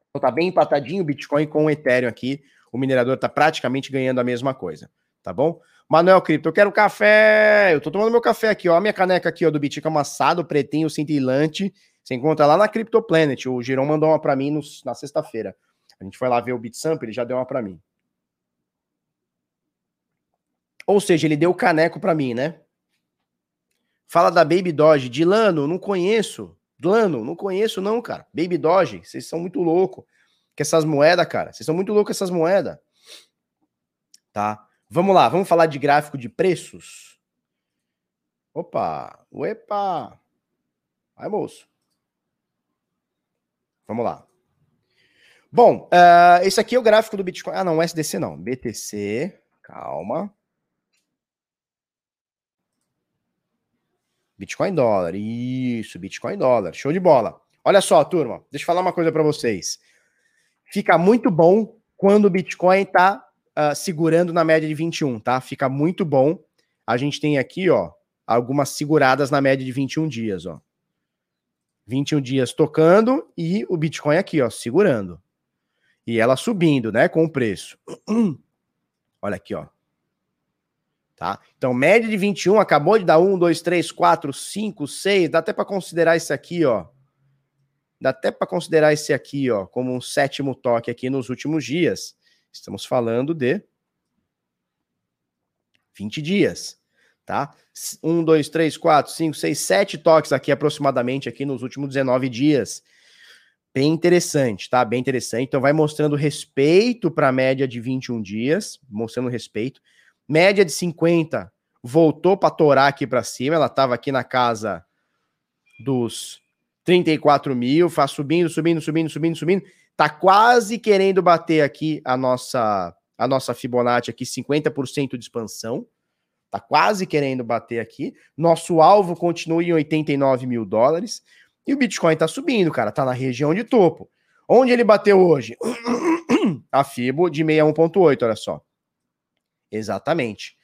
Então tá bem empatadinho o Bitcoin com o Ethereum aqui, o minerador está praticamente ganhando a mesma coisa, tá bom? Manuel Cripto, eu quero café. Eu tô tomando meu café aqui, ó. A minha caneca aqui, ó, do Bitica amassado, pretinho, cintilante. Você encontra lá na Crypto Planet. O Girão mandou uma para mim no, na sexta-feira. A gente foi lá ver o BitSamp, ele já deu uma para mim. Ou seja, ele deu o caneco para mim, né? Fala da Baby Doge. Dilano, não conheço. Dilano, não conheço não, cara. Baby Doge, vocês são muito loucos com essas moedas, cara. Vocês são muito loucos com essas moedas. Tá? Vamos lá, vamos falar de gráfico de preços. Opa, uepa. Vai, moço. Vamos lá. Bom, uh, esse aqui é o gráfico do Bitcoin. Ah, não, SDC não. BTC, calma. Bitcoin dólar, isso, Bitcoin dólar, show de bola. Olha só, turma, deixa eu falar uma coisa para vocês fica muito bom quando o Bitcoin está uh, segurando na média de 21, tá? Fica muito bom. A gente tem aqui, ó, algumas seguradas na média de 21 dias, ó. 21 dias tocando e o Bitcoin aqui, ó, segurando. E ela subindo, né, com o preço. Olha aqui, ó. Tá? Então, média de 21 acabou de dar 1, 2, 3, 4, 5, 6. Dá até para considerar isso aqui, ó. Dá até para considerar esse aqui, ó, como um sétimo toque aqui nos últimos dias. Estamos falando de 20 dias, tá? 1, 2, 3, 4, 5, 6, 7 toques aqui aproximadamente aqui nos últimos 19 dias. Bem interessante, tá? Bem interessante. Então vai mostrando respeito para a média de 21 dias, mostrando respeito. Média de 50 voltou para torar aqui para cima, ela estava aqui na casa dos 34 mil, faz subindo, subindo, subindo, subindo, subindo. Tá quase querendo bater aqui a nossa a nossa Fibonacci aqui, 50% de expansão. Tá quase querendo bater aqui. Nosso alvo continua em 89 mil dólares. E o Bitcoin tá subindo, cara. Tá na região de topo. Onde ele bateu hoje? A Fibo de 61.8, olha só. Exatamente.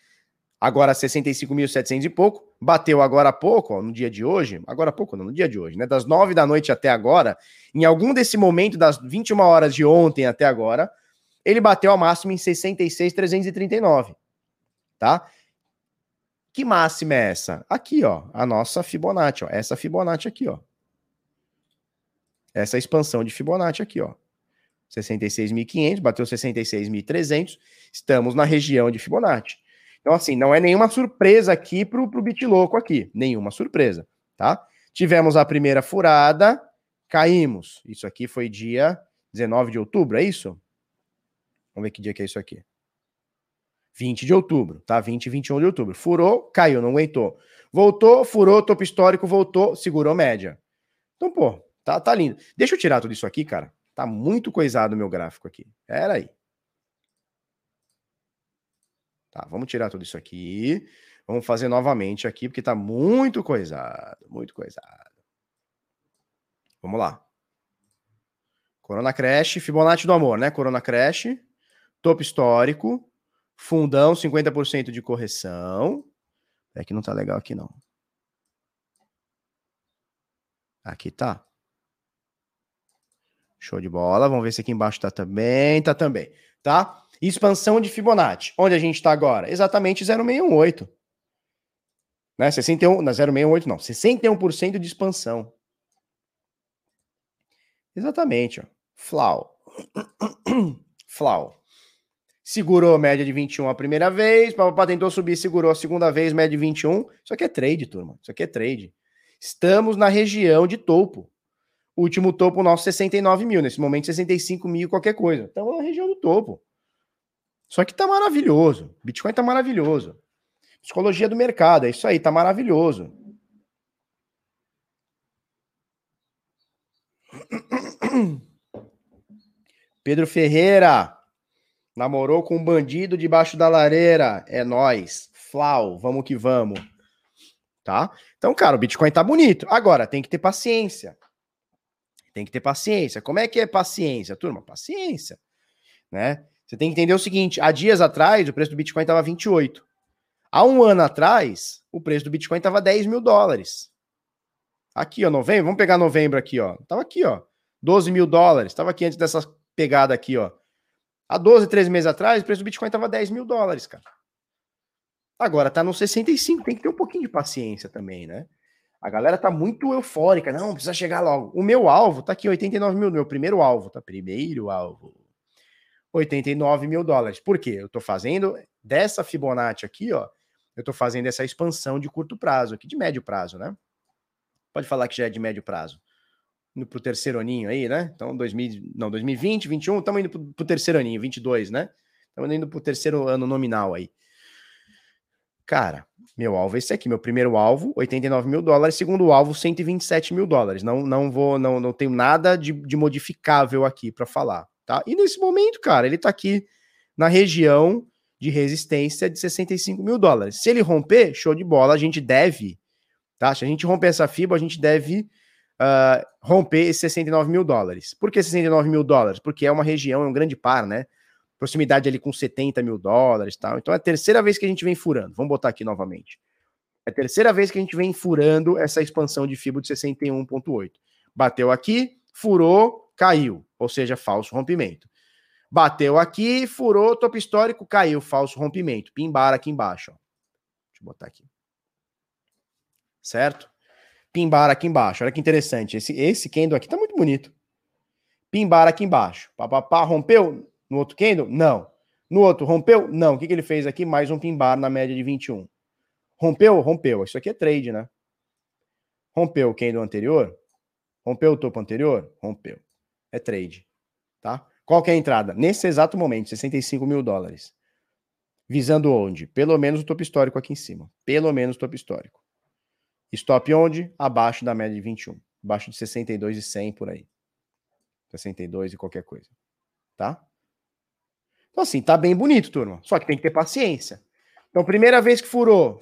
Agora 65.700 e pouco. Bateu agora há pouco, ó, no dia de hoje. Agora há pouco, não, no dia de hoje, né? Das 9 da noite até agora. Em algum desse momento, das 21 horas de ontem até agora, ele bateu a máxima em 66.339. Tá? Que máxima é essa? Aqui, ó, a nossa Fibonacci, ó, essa Fibonacci aqui, ó. Essa expansão de Fibonacci aqui, ó. 66.500, bateu 66.300, estamos na região de Fibonacci. Então, assim, não é nenhuma surpresa aqui pro, pro Bitlouco aqui, nenhuma surpresa, tá? Tivemos a primeira furada, caímos. Isso aqui foi dia 19 de outubro, é isso? Vamos ver que dia que é isso aqui. 20 de outubro, tá? 20 e 21 de outubro. Furou, caiu, não aguentou. Voltou, furou, topo histórico, voltou, segurou média. Então, pô, tá, tá lindo. Deixa eu tirar tudo isso aqui, cara. Tá muito coisado o meu gráfico aqui. Pera aí. Tá, vamos tirar tudo isso aqui. Vamos fazer novamente aqui, porque tá muito coisado, muito coisado. Vamos lá. Corona Crash, Fibonacci do amor, né? Corona Crash, topo histórico, Fundão, 50% de correção. É que não tá legal aqui, não. Aqui tá. Show de bola. Vamos ver se aqui embaixo tá também. Tá também, tá? Expansão de Fibonacci. Onde a gente tá agora? Exatamente 0,618. Né? 61, não, 0,618 não. 61% de expansão. Exatamente, ó. Flau. Flau. Segurou média de 21 a primeira vez, papapá tentou subir, segurou a segunda vez, média de 21. Isso aqui é trade, turma. Isso aqui é trade. Estamos na região de topo. Último topo nosso, 69 mil. Nesse momento, 65 mil qualquer coisa. Estamos na região do topo. Só que tá maravilhoso. Bitcoin tá maravilhoso. Psicologia do mercado, é isso aí, tá maravilhoso. Pedro Ferreira, Namorou com um bandido debaixo da lareira. É nós. Flau, vamos que vamos. Tá? Então, cara, o Bitcoin tá bonito. Agora, tem que ter paciência. Tem que ter paciência. Como é que é paciência, turma? Paciência. Né? Você tem que entender o seguinte: há dias atrás, o preço do Bitcoin estava 28. Há um ano atrás, o preço do Bitcoin estava 10 mil dólares. Aqui, ó, novembro. Vamos pegar novembro aqui, ó. Tava aqui, ó. 12 mil dólares. Tava aqui antes dessa pegada aqui, ó. Há 12, 13 meses atrás, o preço do Bitcoin estava 10 mil dólares, cara. Agora tá no 65, tem que ter um pouquinho de paciência também, né? A galera tá muito eufórica, não, precisa chegar logo. O meu alvo tá aqui, 89 mil, meu primeiro alvo, tá? Primeiro alvo. 89 mil dólares. Por quê? Eu tô fazendo dessa Fibonacci aqui, ó, eu tô fazendo essa expansão de curto prazo aqui, de médio prazo, né? Pode falar que já é de médio prazo indo pro terceiro aninho aí, né? Então, 2000, não, 2020, 21, estamos indo pro, pro terceiro aninho, 22, né? Estamos indo pro terceiro ano nominal aí. Cara, meu alvo é esse aqui, meu primeiro alvo, 89 mil dólares, segundo alvo, 127 mil dólares. Não, não vou, não, não tenho nada de, de modificável aqui para falar, tá? E nesse momento, cara, ele tá aqui na região de resistência de 65 mil dólares. Se ele romper, show de bola, a gente deve, tá? Se a gente romper essa fibra, a gente deve uh, romper esses 69 mil dólares. Por que 69 mil dólares? Porque é uma região, é um grande par, né? Proximidade ali com 70 mil dólares tal. Então é a terceira vez que a gente vem furando. Vamos botar aqui novamente. É a terceira vez que a gente vem furando essa expansão de fibra de 61,8. Bateu aqui, furou, caiu. Ou seja, falso rompimento. Bateu aqui, furou, topo histórico, caiu, falso rompimento. Pimbar aqui embaixo. Ó. Deixa eu botar aqui. Certo? Pimbar aqui embaixo. Olha que interessante. Esse, esse Kendo aqui tá muito bonito. Pimbar aqui embaixo. Papapá, rompeu no outro Kendo? Não. No outro, rompeu? Não. O que, que ele fez aqui? Mais um pimbar na média de 21. Rompeu? Rompeu. Isso aqui é trade, né? Rompeu quem do anterior? Rompeu o topo anterior? Rompeu. É trade. Tá? Qual que é a entrada? Nesse exato momento, 65 mil dólares. Visando onde? Pelo menos o topo histórico aqui em cima. Pelo menos o topo histórico. Stop onde? Abaixo da média de 21. Abaixo de 62 e 100 por aí. 62 e qualquer coisa. Tá? Então, assim, tá bem bonito, turma. Só que tem que ter paciência. Então, primeira vez que furou,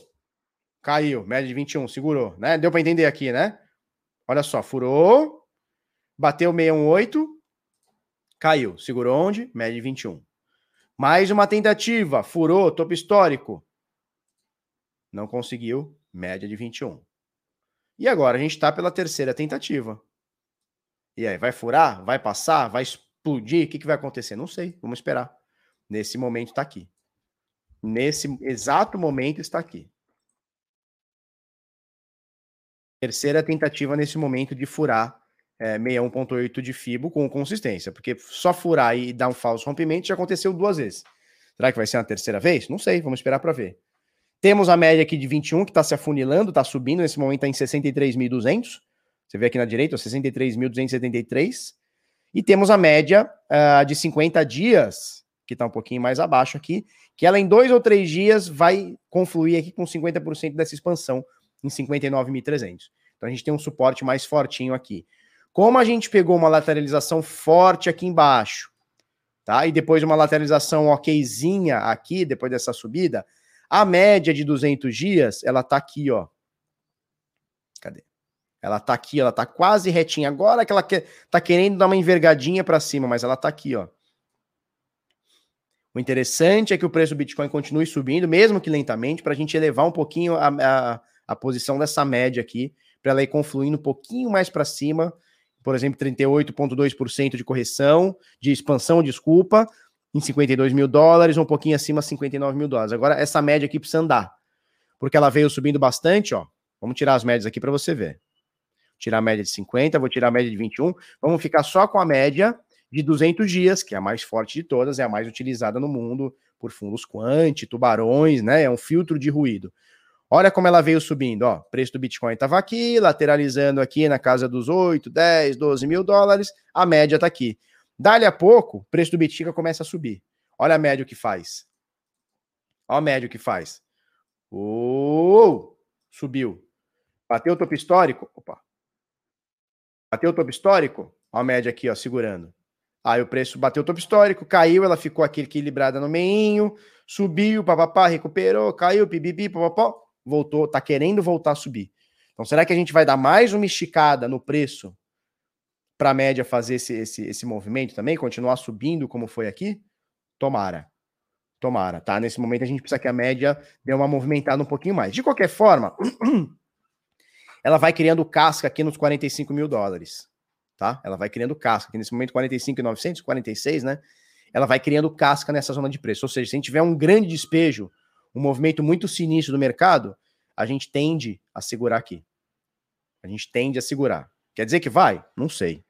caiu, média de 21, segurou, né? Deu para entender aqui, né? Olha só, furou, bateu 618, caiu. Segurou onde? Média de 21. Mais uma tentativa, furou, topo histórico. Não conseguiu, média de 21. E agora a gente está pela terceira tentativa. E aí, vai furar? Vai passar? Vai explodir? O que, que vai acontecer? Não sei, vamos esperar. Nesse momento está aqui. Nesse exato momento está aqui. Terceira tentativa nesse momento de furar é, 61.8 de FIBO com consistência, porque só furar e dar um falso rompimento já aconteceu duas vezes. Será que vai ser uma terceira vez? Não sei, vamos esperar para ver. Temos a média aqui de 21 que está se afunilando, está subindo, nesse momento está em 63.200. Você vê aqui na direita, 63.273. E temos a média uh, de 50 dias, que está um pouquinho mais abaixo aqui, que ela em dois ou três dias vai confluir aqui com 50% dessa expansão em 59.300. Então a gente tem um suporte mais fortinho aqui. Como a gente pegou uma lateralização forte aqui embaixo, tá? E depois uma lateralização okzinha aqui, depois dessa subida, a média de 200 dias, ela tá aqui, ó. Cadê? Ela tá aqui, ela tá quase retinha. Agora que ela quer, tá querendo dar uma envergadinha para cima, mas ela tá aqui, ó. O interessante é que o preço do Bitcoin continue subindo, mesmo que lentamente, para a gente elevar um pouquinho a, a, a posição dessa média aqui, para ela ir confluindo um pouquinho mais para cima, por exemplo, 38,2% de correção, de expansão, desculpa, em 52 mil dólares, um pouquinho acima, 59 mil dólares. Agora, essa média aqui precisa andar, porque ela veio subindo bastante, ó. Vamos tirar as médias aqui para você ver. Tirar a média de 50, vou tirar a média de 21. Vamos ficar só com a média de 200 dias, que é a mais forte de todas, é a mais utilizada no mundo por fundos quant, tubarões, né? É um filtro de ruído. Olha como ela veio subindo, ó. Preço do Bitcoin estava aqui, lateralizando aqui na casa dos 8, 10, 12 mil dólares. A média está aqui. Dali a pouco, o preço do Bitcoin começa a subir. Olha a média que faz. Olha a média que faz. Uh, subiu. Bateu o topo histórico. Opa. Bateu o topo histórico. Olha a média aqui, ó, segurando. Aí o preço bateu o topo histórico, caiu, ela ficou aqui equilibrada no meinho, subiu, papapá, recuperou, caiu, pipipi, papapá voltou, tá querendo voltar a subir. Então, será que a gente vai dar mais uma esticada no preço para a média fazer esse, esse, esse movimento também, continuar subindo como foi aqui? Tomara. Tomara, tá? Nesse momento a gente precisa que a média dê uma movimentada um pouquinho mais. De qualquer forma, ela vai criando casca aqui nos 45 mil dólares, tá? Ela vai criando casca aqui nesse momento 45,900, 46, né? Ela vai criando casca nessa zona de preço. Ou seja, se a gente tiver um grande despejo um movimento muito sinistro do mercado, a gente tende a segurar aqui. A gente tende a segurar. Quer dizer que vai? Não sei.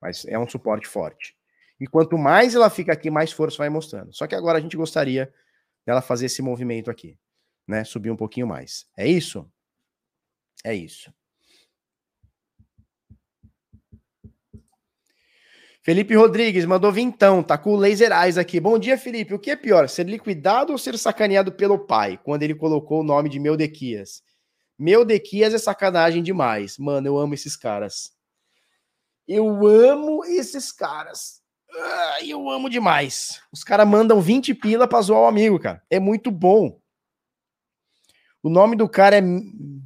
Mas é um suporte forte. E quanto mais ela fica aqui, mais força vai mostrando. Só que agora a gente gostaria dela fazer esse movimento aqui, né? Subir um pouquinho mais. É isso? É isso. Felipe Rodrigues mandou vintão, tá com o Laser Eyes aqui. Bom dia, Felipe. O que é pior, ser liquidado ou ser sacaneado pelo pai, quando ele colocou o nome de Meldequias? Meldequias é sacanagem demais. Mano, eu amo esses caras. Eu amo esses caras. Eu amo demais. Os caras mandam 20 pila pra zoar o amigo, cara. É muito bom. O nome do cara é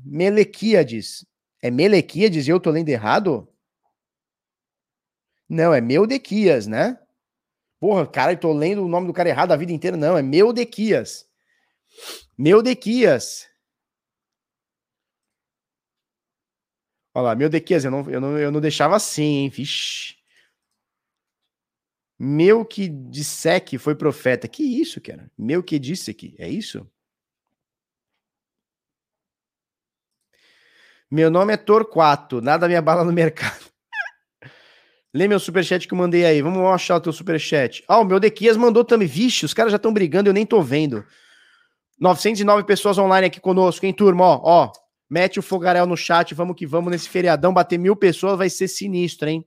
Melequiades. É Melequiades e eu tô lendo errado? Não, é Meldequias, né? Porra, cara, eu tô lendo o nome do cara errado a vida inteira. Não, é Meldequias. Meldequias. Olha lá, Meldequias, eu não, eu não, eu não deixava assim, hein? Vixe. Meu que disse que foi profeta. Que isso, cara? Meu que disse aqui. É isso? Meu nome é Torquato. Nada me abala no mercado. Lê meu superchat que eu mandei aí. Vamos achar o teu superchat. Ah, o meu Dequias mandou também. Vixe, os caras já estão brigando, eu nem tô vendo. 909 pessoas online aqui conosco, hein, turma? Ó, ó, mete o fogarel no chat, vamos que vamos nesse feriadão. Bater mil pessoas vai ser sinistro, hein?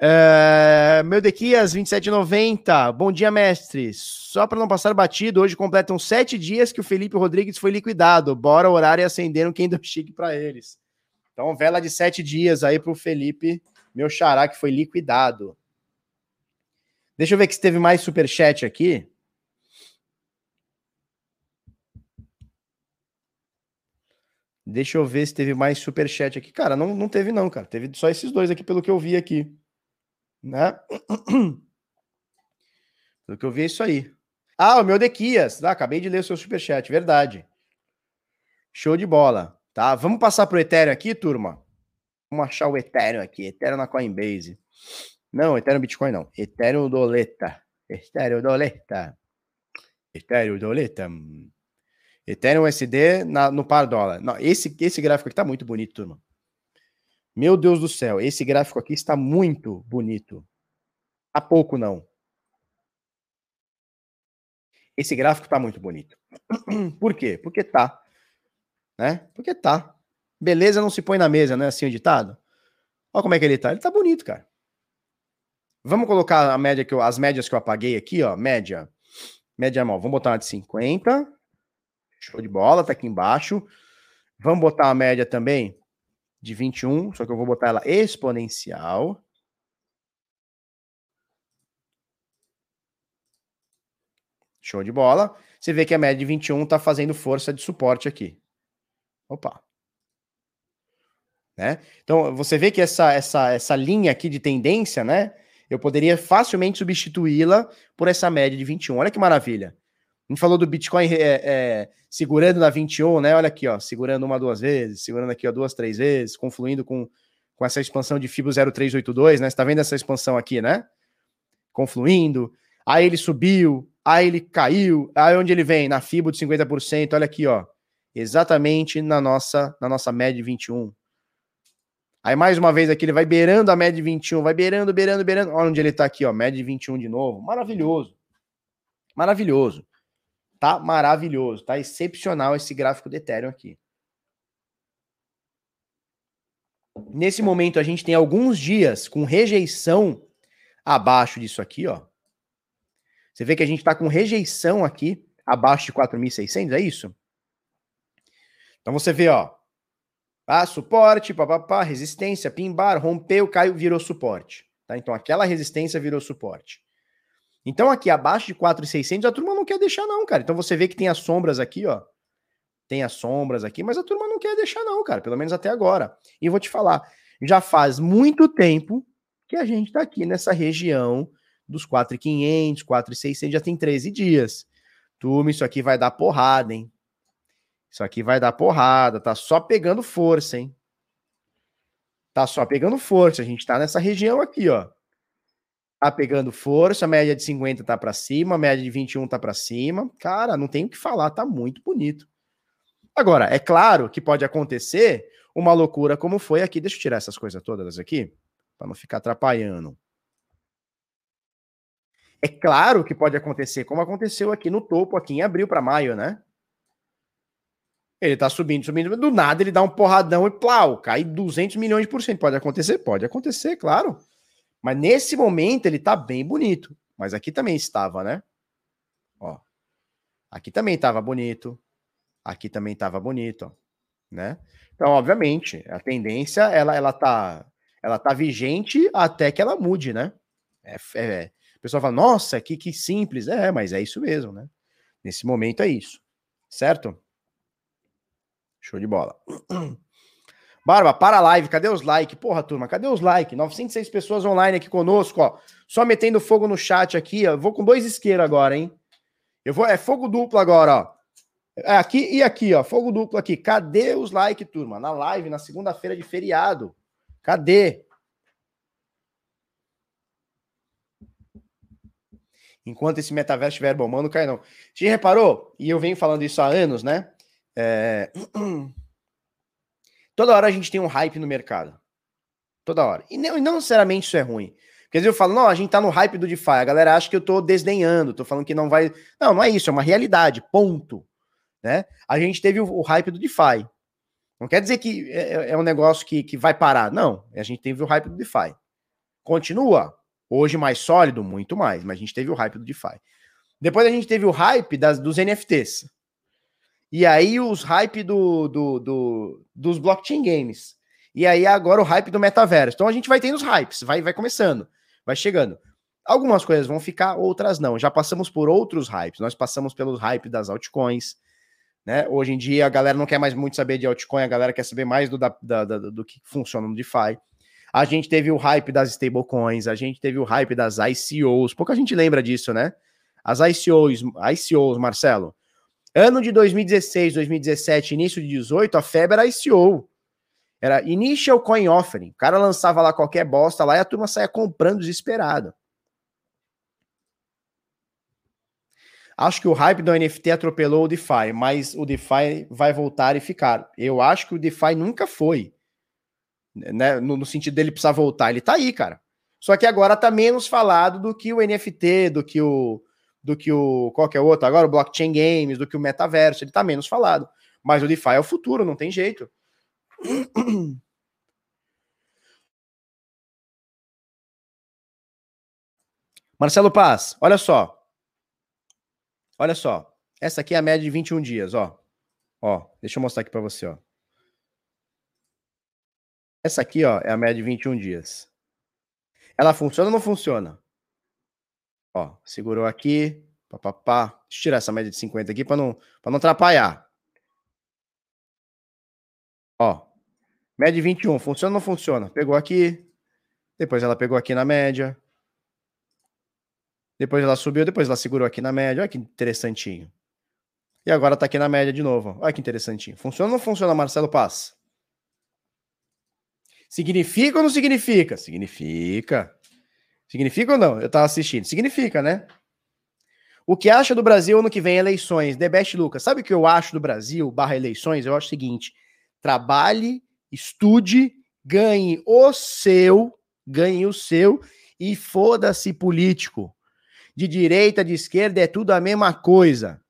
É, meu Dequias, 27,90. Bom dia, mestre. Só para não passar batido, hoje completam sete dias que o Felipe Rodrigues foi liquidado. Bora orar e acender um Kingdom Chic para eles. Então, vela de sete dias aí pro Felipe meu xará que foi liquidado. Deixa eu ver que se teve mais superchat aqui. Deixa eu ver se teve mais superchat aqui. Cara, não, não teve não, cara. Teve só esses dois aqui, pelo que eu vi aqui. Né? Pelo que eu vi é isso aí. Ah, o meu Dequias. Ah, acabei de ler o seu superchat, verdade. Show de bola. Tá, vamos passar pro Ethereum aqui, turma. Vamos achar o Ethereum aqui. Ethereum na Coinbase. Não, Ethereum Bitcoin não. Ethereum Doleta. Ethereum Doleta. Ethereum Doleta. Ethereum USD na, no par dólar. Não, esse, esse gráfico aqui tá muito bonito, turma. Meu Deus do céu, esse gráfico aqui está muito bonito. Há pouco não. Esse gráfico tá muito bonito. Por quê? Porque tá. Né? Porque tá. Beleza não se põe na mesa, né? Assim o ditado. Olha como é que ele tá. Ele tá bonito, cara. Vamos colocar a média que eu, as médias que eu apaguei aqui, ó. Média. Média mal. Vamos botar uma de 50. Show de bola, tá aqui embaixo. Vamos botar a média também de 21, só que eu vou botar ela exponencial. Show de bola. Você vê que a média de 21 tá fazendo força de suporte aqui. Opa. Né? Então, você vê que essa, essa, essa linha aqui de tendência, né? Eu poderia facilmente substituí-la por essa média de 21. Olha que maravilha. A gente falou do Bitcoin é, é, segurando na 21, né? Olha aqui, ó, segurando uma, duas vezes, segurando aqui, ó, duas, três vezes, confluindo com, com essa expansão de FIBO 0382, né? Você tá vendo essa expansão aqui, né? Confluindo. Aí ele subiu, aí ele caiu. Aí onde ele vem? Na FIBO de 50%. Olha aqui, ó. Exatamente na nossa, na nossa média de 21. Aí, mais uma vez, aqui ele vai beirando a média de 21, vai beirando, beirando, beirando. Olha onde ele está aqui, ó, média de 21 de novo. Maravilhoso. Maravilhoso. Tá maravilhoso. Tá excepcional esse gráfico do Ethereum aqui. Nesse momento, a gente tem alguns dias com rejeição abaixo disso aqui, ó. Você vê que a gente está com rejeição aqui abaixo de 4.600, é isso? Então você vê, ó, ah, suporte, papapá, resistência, pimbar, rompeu, caiu, virou suporte. Tá? Então aquela resistência virou suporte. Então aqui abaixo de 4,600 a turma não quer deixar não, cara. Então você vê que tem as sombras aqui, ó. Tem as sombras aqui, mas a turma não quer deixar não, cara. Pelo menos até agora. E vou te falar, já faz muito tempo que a gente tá aqui nessa região dos 4,500, 4,600, já tem 13 dias. Turma, isso aqui vai dar porrada, hein? Isso aqui vai dar porrada, tá só pegando força, hein? Tá só pegando força. A gente tá nessa região aqui, ó. Tá pegando força, a média de 50 tá para cima, a média de 21 tá para cima. Cara, não tem o que falar, tá muito bonito. Agora, é claro que pode acontecer uma loucura como foi aqui. Deixa eu tirar essas coisas todas aqui, para não ficar atrapalhando. É claro que pode acontecer, como aconteceu aqui no topo, aqui em abril para maio, né? Ele tá subindo, subindo, do nada ele dá um porradão e plau, cai 200 milhões por cento. Pode acontecer? Pode acontecer, claro. Mas nesse momento ele tá bem bonito. Mas aqui também estava, né? Ó. Aqui também estava bonito. Aqui também estava bonito, né? Então, obviamente, a tendência ela ela tá ela tá vigente até que ela mude, né? É, é, o pessoal fala, nossa, que, que simples. É, mas é isso mesmo, né? Nesse momento é isso, certo? Show de bola. Barba, para a live, cadê os likes? Porra, turma, cadê os likes? 906 pessoas online aqui conosco, ó. Só metendo fogo no chat aqui, ó. Vou com dois isqueiros agora, hein? Eu vou, é fogo duplo agora, ó. É aqui e aqui, ó. Fogo duplo aqui. Cadê os likes, turma? Na live, na segunda-feira de feriado. Cadê? Enquanto esse metaverso estiver bombando, cai não. Você reparou? E eu venho falando isso há anos, né? É... Toda hora a gente tem um hype no mercado. Toda hora. E não, e não necessariamente isso é ruim. Quer dizer, eu falo, não, a gente tá no hype do DeFi. A galera acha que eu tô desdenhando, tô falando que não vai. Não, não é isso, é uma realidade, ponto. Né? A gente teve o, o hype do DeFi. Não quer dizer que é, é, é, um negócio que, que vai parar. Não, a gente teve o hype do DeFi. Continua. Hoje mais sólido, muito mais, mas a gente teve o hype do DeFi. Depois a gente teve o hype das, dos NFTs. E aí os hype do, do, do, dos blockchain games. E aí agora o hype do metaverso. Então a gente vai tendo os hypes, vai, vai começando, vai chegando. Algumas coisas vão ficar, outras não. Já passamos por outros hypes. Nós passamos pelos hype das altcoins. Né? Hoje em dia a galera não quer mais muito saber de altcoin, a galera quer saber mais do, da, da, da, do que funciona no DeFi. A gente teve o hype das stablecoins, a gente teve o hype das ICOs. Pouca gente lembra disso, né? As ICOs, ICOs, Marcelo. Ano de 2016, 2017, início de 18, a febre era ICO. Era Initial Coin Offering. O cara lançava lá qualquer bosta lá e a turma saía comprando desesperado. Acho que o hype do NFT atropelou o DeFi, mas o DeFi vai voltar e ficar. Eu acho que o DeFi nunca foi né? No, no, sentido dele precisar voltar. Ele tá aí, cara. Só que agora tá menos falado do que o NFT, do que o. Do que o. Qualquer outro, agora o blockchain games, do que o metaverso. Ele tá menos falado. Mas o DeFi é o futuro, não tem jeito. Marcelo Paz, olha só. Olha só. Essa aqui é a média de 21 dias, ó. Ó, deixa eu mostrar aqui para você, ó. Essa aqui, ó, é a média de 21 dias. Ela funciona ou não funciona? Ó, segurou aqui, papapá. Deixa eu tirar essa média de 50 aqui para não, não atrapalhar. Ó, média de 21, funciona ou não funciona? Pegou aqui, depois ela pegou aqui na média, depois ela subiu, depois ela segurou aqui na média. Olha que interessantinho. E agora tá aqui na média de novo. Olha que interessantinho. Funciona ou não funciona, Marcelo Paz? Significa ou não significa? Significa. Significa ou não? Eu tava assistindo. Significa, né? O que acha do Brasil ano que vem eleições? The Best Lucas. Sabe o que eu acho do Brasil barra eleições? Eu acho o seguinte: trabalhe, estude, ganhe o seu, ganhe o seu e foda-se político. De direita, de esquerda, é tudo a mesma coisa.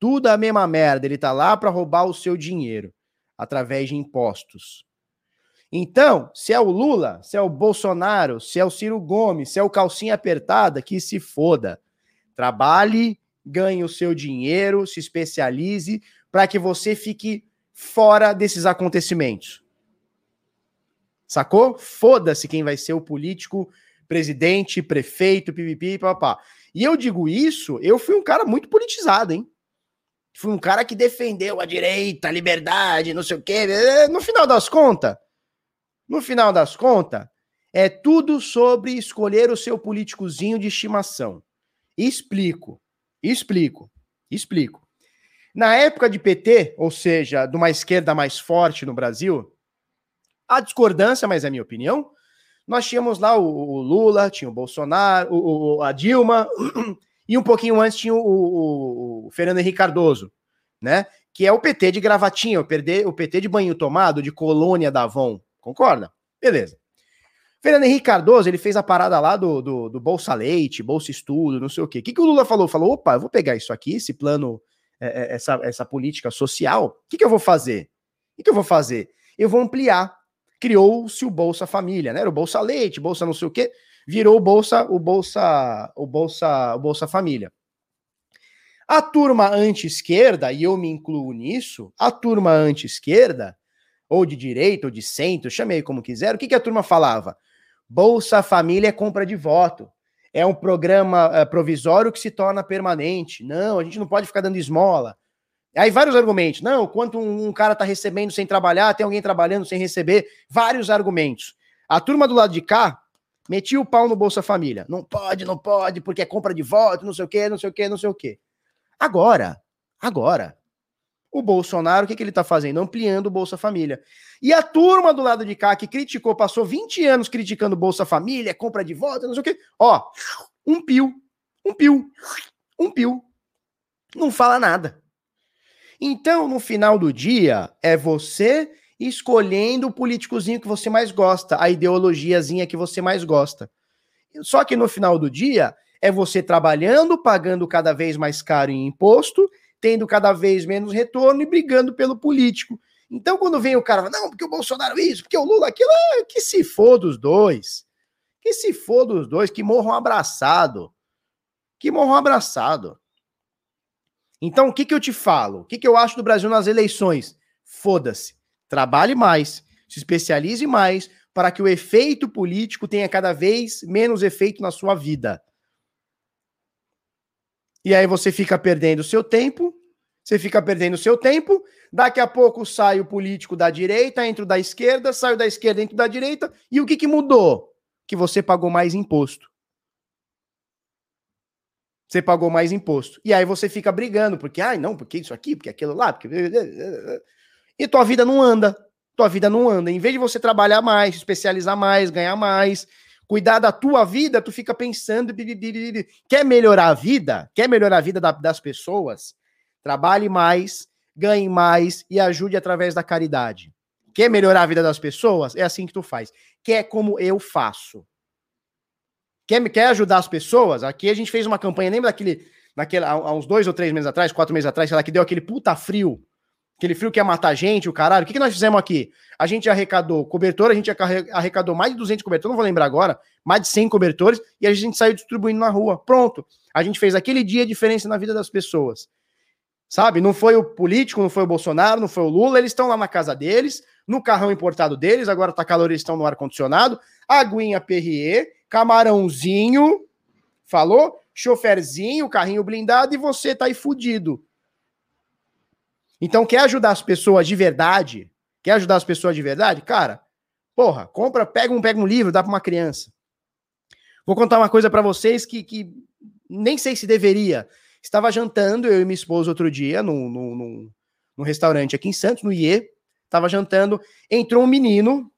Tudo a mesma merda. Ele tá lá para roubar o seu dinheiro através de impostos. Então, se é o Lula, se é o Bolsonaro, se é o Ciro Gomes, se é o calcinha apertada, que se foda. Trabalhe, ganhe o seu dinheiro, se especialize para que você fique fora desses acontecimentos. Sacou? Foda-se quem vai ser o político, presidente, prefeito, pipipi, papá. E eu digo isso, eu fui um cara muito politizado, hein? Fui um cara que defendeu a direita, a liberdade, não sei o quê. No final das contas, no final das contas, é tudo sobre escolher o seu políticozinho de estimação. Explico, explico, explico. Na época de PT, ou seja, de uma esquerda mais forte no Brasil, a discordância, mas é minha opinião, nós tínhamos lá o, o Lula, tinha o Bolsonaro, o, a Dilma, e um pouquinho antes tinha o, o, Fernando Henrique Cardoso, né? Que é o PT de gravatinha, o o PT de banho tomado, de colônia da Avon. Concorda? Beleza. Fernando Henrique Cardoso, ele fez a parada lá do, do, do Bolsa Leite, Bolsa Estudo, não sei o quê. O que, que o Lula falou? Falou, opa, eu vou pegar isso aqui, esse plano, é, é essa, essa política social, o que, que eu vou fazer? O que, que eu vou fazer? Eu vou ampliar. Criou-se o Bolsa Família, né? Era o Bolsa Leite, Bolsa não sei o quê, virou o Bolsa, o Bolsa, o Bolsa, o Bolsa Família. A turma anti-esquerda, e eu me incluo nisso, a turma anti-esquerda, ou de direita, ou de centro, chamei como quiser, o que, que a turma falava? Bolsa Família é compra de voto. É um programa é, provisório que se torna permanente. Não, a gente não pode ficar dando esmola. Aí vários argumentos. Não, quanto um, um cara está recebendo sem trabalhar, tem alguém trabalhando sem receber. Vários argumentos. A turma do lado de cá metia o pau no Bolsa Família. Não pode, não pode, porque é compra de voto, não sei o quê, não sei o quê, não sei o quê. Agora, agora, o Bolsonaro, o que, que ele está fazendo? Ampliando o Bolsa Família. E a turma do lado de cá que criticou, passou 20 anos criticando Bolsa Família, compra de voto, não sei o quê. Ó, um pio, um pio, um pio. Não fala nada. Então, no final do dia, é você escolhendo o políticozinho que você mais gosta, a ideologiazinha que você mais gosta. Só que no final do dia, é você trabalhando, pagando cada vez mais caro em imposto, tendo cada vez menos retorno e brigando pelo político. Então, quando vem o cara, não, porque o Bolsonaro isso, porque o Lula aquilo, é, que se for dos dois. Que se for dos dois, que morram abraçado. Que morram abraçado. Então, o que, que eu te falo? O que, que eu acho do Brasil nas eleições? Foda-se. Trabalhe mais, se especialize mais, para que o efeito político tenha cada vez menos efeito na sua vida. E aí você fica perdendo seu tempo, você fica perdendo seu tempo, daqui a pouco sai o político da direita, entra da esquerda, sai da esquerda, entra da direita, e o que, que mudou? Que você pagou mais imposto. Você pagou mais imposto. E aí você fica brigando, porque, ai, não, porque isso aqui, porque aquilo lá, porque. E tua vida não anda. Tua vida não anda. Em vez de você trabalhar mais, especializar mais, ganhar mais, cuidar da tua vida, tu fica pensando. Quer melhorar a vida? Quer melhorar a vida das pessoas? Trabalhe mais, ganhe mais e ajude através da caridade. Quer melhorar a vida das pessoas? É assim que tu faz. Quer como eu faço. Quer, quer ajudar as pessoas? Aqui a gente fez uma campanha, lembra daquele, daquele, há uns dois ou três meses atrás, quatro meses atrás, sei lá, que deu aquele puta frio Aquele frio que ia matar a gente, o caralho. O que, que nós fizemos aqui? A gente arrecadou cobertor, a gente arrecadou mais de 200 cobertores, não vou lembrar agora, mais de 100 cobertores, e a gente saiu distribuindo na rua. Pronto. A gente fez aquele dia a diferença na vida das pessoas. Sabe? Não foi o político, não foi o Bolsonaro, não foi o Lula, eles estão lá na casa deles, no carrão importado deles, agora tá calor, eles estão no ar-condicionado, aguinha Perrier, camarãozinho, falou? Choferzinho, carrinho blindado, e você tá aí fudido. Então, quer ajudar as pessoas de verdade? Quer ajudar as pessoas de verdade? Cara, porra, compra, pega um, pega um livro, dá para uma criança. Vou contar uma coisa para vocês que, que nem sei se deveria. Estava jantando, eu e minha esposa, outro dia, num, num, num restaurante aqui em Santos, no IE. Estava jantando, entrou um menino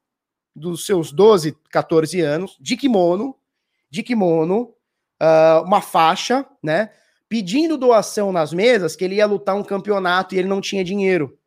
dos seus 12, 14 anos, de kimono, de kimono, uh, uma faixa, né? Pedindo doação nas mesas que ele ia lutar um campeonato e ele não tinha dinheiro.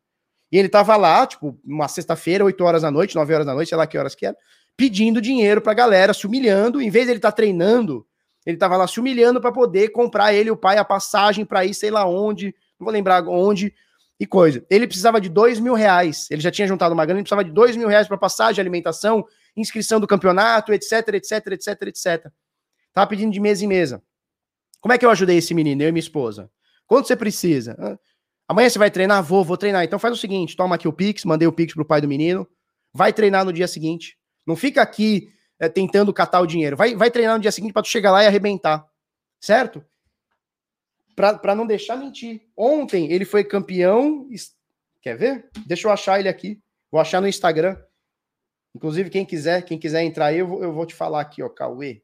E ele tava lá, tipo, uma sexta-feira, 8 horas da noite, 9 horas da noite, sei lá que horas que era, pedindo dinheiro pra galera, se humilhando, em vez de ele estar tá treinando, ele tava lá se humilhando para poder comprar ele e o pai a passagem para ir sei lá onde, não vou lembrar onde, e coisa. Ele precisava de dois mil reais, ele já tinha juntado uma grana, ele precisava de dois mil reais para passagem, alimentação, inscrição do campeonato, etc, etc, etc, etc. Tava pedindo de mesa em mesa. Como é que eu ajudei esse menino, eu e minha esposa? Quanto você precisa? Amanhã você vai treinar? Vou, vou treinar. Então faz o seguinte: toma aqui o Pix, mandei o Pix pro pai do menino. Vai treinar no dia seguinte. Não fica aqui é, tentando catar o dinheiro. Vai, vai treinar no dia seguinte para tu chegar lá e arrebentar. Certo? Para não deixar mentir. Ontem ele foi campeão. Quer ver? Deixa eu achar ele aqui. Vou achar no Instagram. Inclusive, quem quiser, quem quiser entrar aí, eu vou, eu vou te falar aqui, ó, Cauê.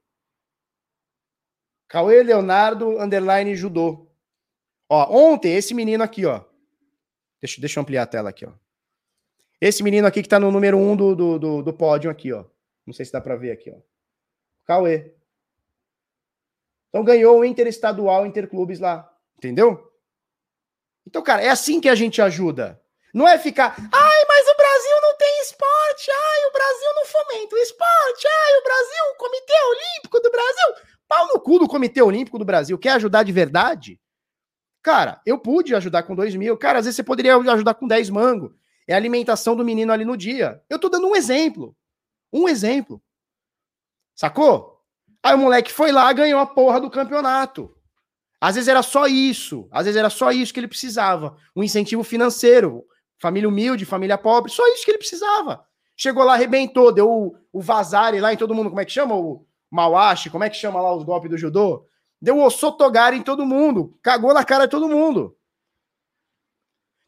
Cauê Leonardo, underline judô. Ó, ontem, esse menino aqui, ó. Deixa, deixa eu ampliar a tela aqui, ó. Esse menino aqui que tá no número um do, do, do, do pódio aqui, ó. Não sei se dá pra ver aqui, ó. Cauê. Então ganhou o interestadual interclubes lá. Entendeu? Então, cara, é assim que a gente ajuda. Não é ficar, ai, mas o Brasil não tem esporte, ai, o Brasil não fomenta o esporte, ai, o Brasil, o Comitê Olímpico do Brasil. Pau no cu do Comitê Olímpico do Brasil. Quer ajudar de verdade? Cara, eu pude ajudar com dois mil. Cara, às vezes você poderia ajudar com 10 mango. É a alimentação do menino ali no dia. Eu tô dando um exemplo. Um exemplo. Sacou? Aí o moleque foi lá, ganhou a porra do campeonato. Às vezes era só isso. Às vezes era só isso que ele precisava. Um incentivo financeiro. Família humilde, família pobre. Só isso que ele precisava. Chegou lá, arrebentou, deu o, o vazare lá em todo mundo. Como é que chama? O, Mawashi, como é que chama lá os golpes do judô? Deu o sotogari em todo mundo, cagou na cara de todo mundo.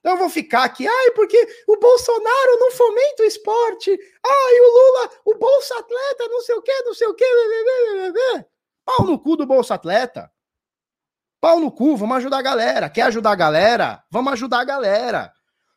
Então eu vou ficar aqui, ai, porque o Bolsonaro não fomenta o esporte, ai, o Lula, o Bolsa Atleta, não sei o que, não sei o que, pau no cu do Bolsa Atleta. Pau no cu, vamos ajudar a galera. Quer ajudar a galera? Vamos ajudar a galera.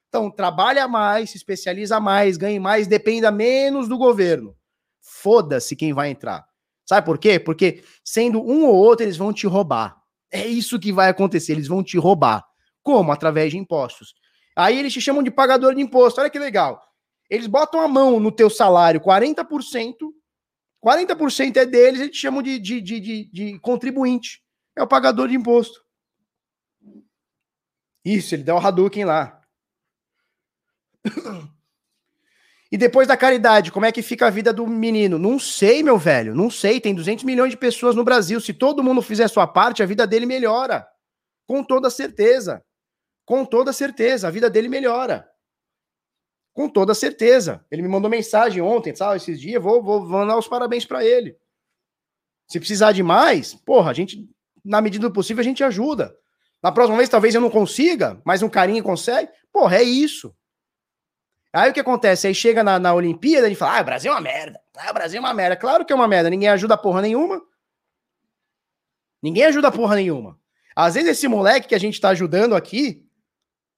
Então, trabalha mais, se especializa mais, ganhe mais, dependa menos do governo. Foda-se quem vai entrar. Sabe por quê? Porque sendo um ou outro, eles vão te roubar. É isso que vai acontecer, eles vão te roubar. Como? Através de impostos. Aí eles te chamam de pagador de imposto. Olha que legal. Eles botam a mão no teu salário, 40%, 40% é deles, eles chamam de, de, de, de, de contribuinte. É o pagador de imposto. Isso, ele dá o Hadouken lá. E depois da caridade, como é que fica a vida do menino? Não sei, meu velho, não sei. Tem 200 milhões de pessoas no Brasil. Se todo mundo fizer sua parte, a vida dele melhora. Com toda certeza. Com toda certeza, a vida dele melhora. Com toda certeza. Ele me mandou mensagem ontem, sabe, esses dias, vou, vou, vou dar os parabéns para ele. Se precisar de mais, porra, a gente, na medida do possível, a gente ajuda. Na próxima vez, talvez eu não consiga, mas um carinho consegue. Porra, é isso. Aí o que acontece? Aí chega na, na Olimpíada e fala: Ah, o Brasil é uma merda. Ah, o Brasil é uma merda. Claro que é uma merda. Ninguém ajuda porra nenhuma. Ninguém ajuda porra nenhuma. Às vezes esse moleque que a gente tá ajudando aqui,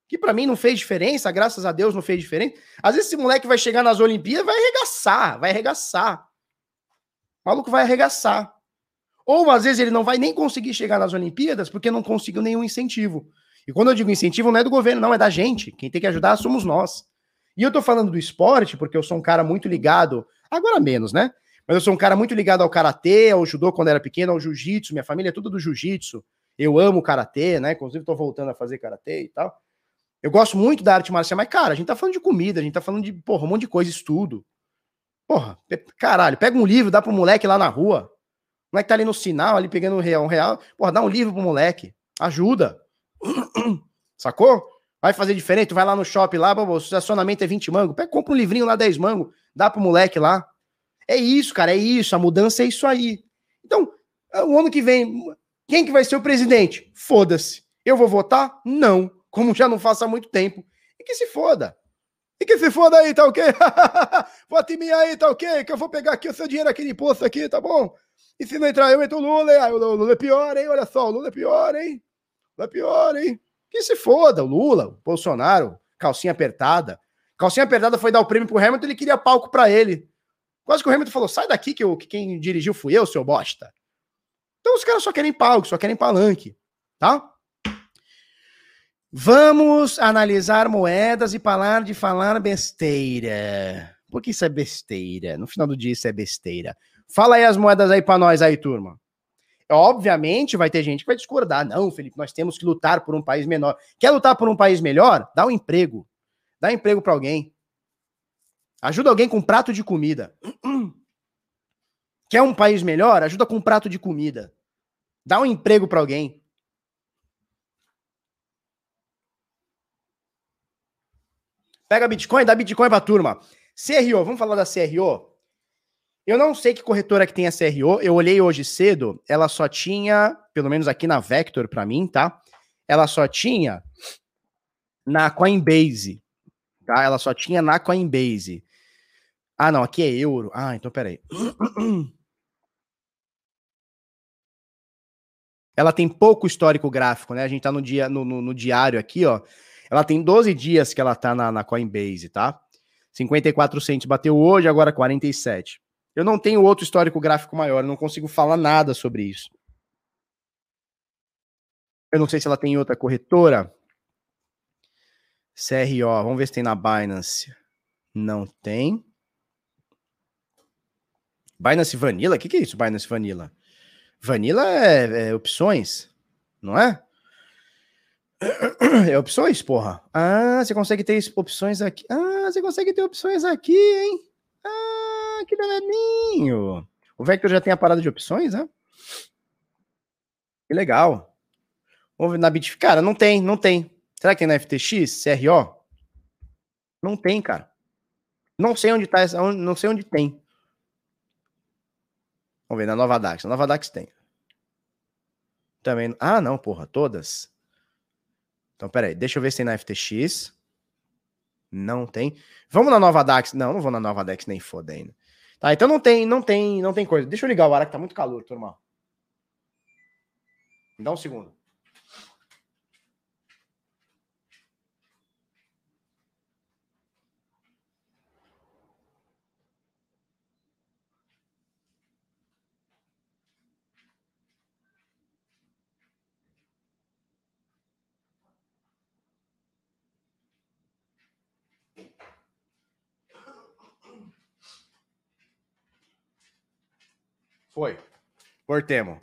que para mim não fez diferença, graças a Deus não fez diferença. Às vezes esse moleque vai chegar nas Olimpíadas, vai arregaçar, vai arregaçar. O maluco vai arregaçar. Ou às vezes ele não vai nem conseguir chegar nas Olimpíadas porque não conseguiu nenhum incentivo. E quando eu digo incentivo, não é do governo, não, é da gente. Quem tem que ajudar somos nós. E eu tô falando do esporte porque eu sou um cara muito ligado, agora menos, né? Mas eu sou um cara muito ligado ao karatê, ao judô quando era pequeno, ao jiu-jitsu. Minha família é tudo do jiu-jitsu. Eu amo karatê, né? Inclusive tô voltando a fazer karatê e tal. Eu gosto muito da arte marcial, mas cara, a gente tá falando de comida, a gente tá falando de, porra, um monte de coisa, estudo. Porra, caralho, pega um livro, dá pro moleque lá na rua. O moleque tá ali no sinal, ali pegando um real, um real. Porra, dá um livro pro moleque. Ajuda. Sacou? Vai fazer diferente? vai lá no shopping lá, o estacionamento é 20 mango. Pega, compra um livrinho lá, 10 mango, dá pro moleque lá. É isso, cara, é isso. A mudança é isso aí. Então, o ano que vem, quem que vai ser o presidente? Foda-se. Eu vou votar? Não. Como já não faço há muito tempo. E que se foda. E que se foda aí, tá ok? Vote em mim aí, tá ok? Que eu vou pegar aqui o seu dinheiro aqui de imposto aqui, tá bom? E se não entrar eu, entro o Lula. Aí, o Lula é pior, hein? Olha só, o Lula é pior, hein? Lula é pior, hein? Que se foda, o Lula, o Bolsonaro, calcinha apertada. Calcinha apertada foi dar o prêmio pro Hamilton, ele queria palco para ele. Quase que o Hamilton falou: sai daqui que, eu, que quem dirigiu fui eu, seu bosta. Então os caras só querem palco, só querem palanque, tá? Vamos analisar moedas e falar de falar besteira. Por que isso é besteira? No final do dia isso é besteira. Fala aí as moedas aí para nós aí, turma. Obviamente vai ter gente que vai discordar. Não, Felipe, nós temos que lutar por um país menor. Quer lutar por um país melhor? Dá um emprego. Dá um emprego para alguém. Ajuda alguém com um prato de comida. Quer um país melhor? Ajuda com um prato de comida. Dá um emprego para alguém. Pega Bitcoin, dá Bitcoin pra turma. CRO, vamos falar da CRO? Eu não sei que corretora que tem a CRO. Eu olhei hoje cedo, ela só tinha, pelo menos aqui na Vector para mim, tá? Ela só tinha na Coinbase, tá? Ela só tinha na Coinbase. Ah, não, aqui é euro. Ah, então peraí. Ela tem pouco histórico gráfico, né? A gente tá no, dia, no, no, no diário aqui, ó. Ela tem 12 dias que ela tá na, na Coinbase, tá? 54 centos bateu hoje, agora 47. Eu não tenho outro histórico gráfico maior, eu não consigo falar nada sobre isso. Eu não sei se ela tem outra corretora. CRO, vamos ver se tem na Binance. Não tem. Binance Vanilla? O que, que é isso, Binance Vanilla? Vanilla é, é opções, não é? É opções, porra. Ah, você consegue ter opções aqui. Ah, você consegue ter opções aqui, hein? Ah, que dananinho. O Vector já tem a parada de opções, né? Que legal. Ver na Bit. Cara, não tem, não tem. Será que tem na FTX, CRO? Não tem, cara. Não sei onde tá, não sei onde tem. Vamos ver na Nova Dax. Na Nova Dax tem. Também. Ah, não, porra, todas. Então, peraí, deixa eu ver se tem na FTX. Não tem. Vamos na nova DAX. Não, não vou na nova DAX nem fodendo. Tá, então não tem, não tem, não tem coisa. Deixa eu ligar o ar que tá muito calor, turma. Me dá um segundo. Foi. Cortemos.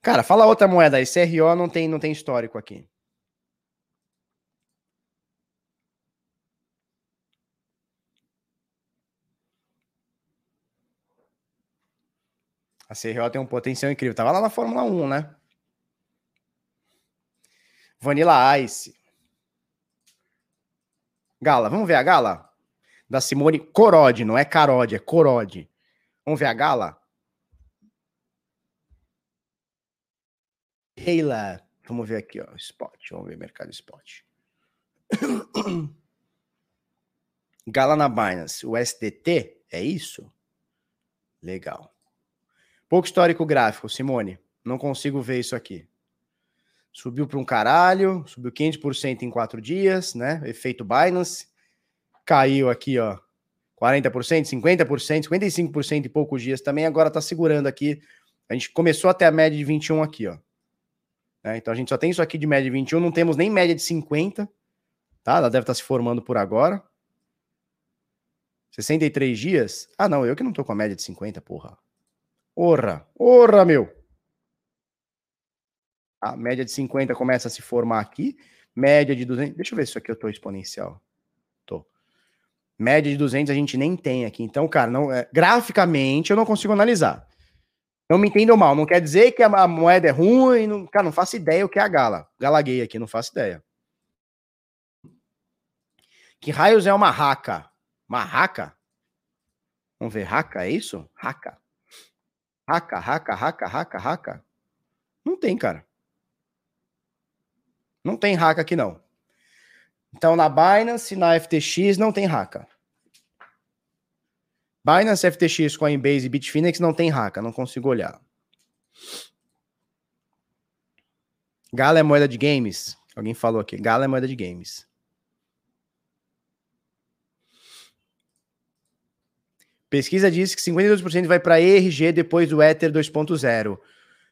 Cara, fala outra moeda aí. CRO não tem, não tem histórico aqui. A CRO tem um potencial incrível. Tava lá na Fórmula 1, né? Vanilla Ice. Gala, vamos ver a gala? Da Simone Corode, não é Carode, é Corode. Vamos ver a gala? Sheila. Vamos ver aqui, ó. Spot. Vamos ver mercado spot. Gala na Binance. O SDT, é isso? Legal. Pouco histórico gráfico, Simone. Não consigo ver isso aqui. Subiu para um caralho, subiu 500% em quatro dias, né? Efeito Binance. Caiu aqui, ó, 40%, 50%, 55% em poucos dias também. Agora tá segurando aqui. A gente começou até a média de 21 aqui, ó. É, então a gente só tem isso aqui de média de 21, não temos nem média de 50, tá? Ela deve estar tá se formando por agora. 63 dias? Ah, não, eu que não tô com a média de 50, porra. Orra, orra, meu. A média de 50 começa a se formar aqui. Média de 200. Deixa eu ver se isso aqui eu tô exponencial. Tô. Média de 200 a gente nem tem aqui. Então, cara, não, é, graficamente eu não consigo analisar. Não me entendam mal, não quer dizer que a moeda é ruim, não, cara, não faço ideia o que é a gala. Galaguei aqui, não faço ideia. Que raios é uma raca? Uma raca? Vamos ver, raca, é isso? Raca. Raca, raca, raca, raca, raca. Não tem, cara. Não tem raca aqui, não. Então, na Binance, na FTX, não tem raca. Binance, FTX, Coinbase e Bitfinex não tem raca, não consigo olhar. Gala é moeda de games? Alguém falou aqui. Gala é moeda de games. Pesquisa diz que 52% vai para ERG depois do Ether 2.0.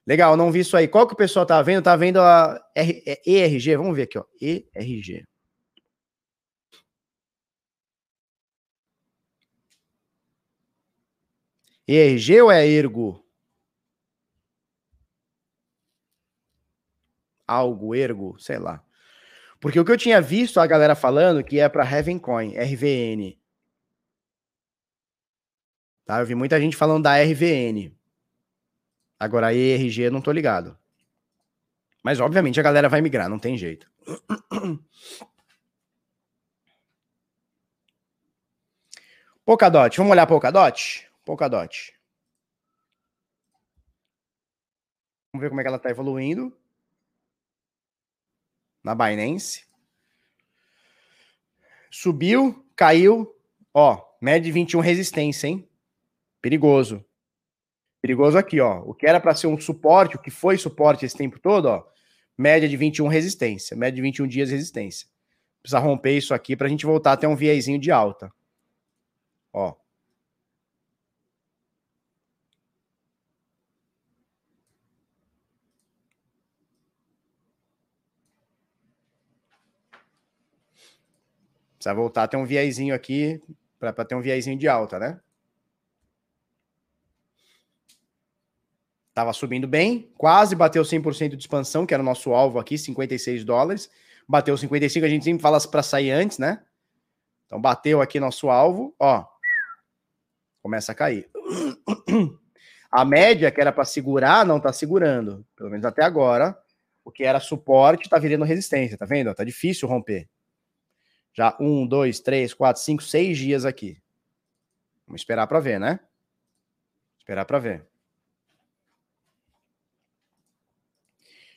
Legal, não vi isso aí. Qual que o pessoal tá vendo? Tá vendo a ERG? Vamos ver aqui, ó. ERG. ERG ou é ergo? Algo, ergo, sei lá. Porque o que eu tinha visto a galera falando que é para Heaven Coin, RVN. Tá? Eu vi muita gente falando da RVN. Agora a ERG eu não tô ligado. Mas obviamente a galera vai migrar, não tem jeito. Polkadot, vamos olhar Polkadot? Polkadot. Vamos ver como é que ela está evoluindo. Na Binance. Subiu, caiu. Ó, média de 21 resistência, hein? Perigoso. Perigoso aqui, ó. O que era para ser um suporte, o que foi suporte esse tempo todo, ó. Média de 21 resistência. Média de 21 dias resistência. Precisa romper isso aqui para a gente voltar até um viezinho de alta. Ó. Precisa voltar a ter um viezinho aqui, para ter um viezinho de alta, né? Tava subindo bem, quase bateu 100% de expansão, que era o nosso alvo aqui, 56 dólares. Bateu 55, a gente sempre fala para sair antes, né? Então bateu aqui nosso alvo, ó. Começa a cair. A média que era para segurar não tá segurando, pelo menos até agora. O que era suporte tá virando resistência, tá vendo? Tá difícil romper. Já um, dois, três, quatro, cinco, seis dias aqui. Vamos esperar para ver, né? Esperar para ver.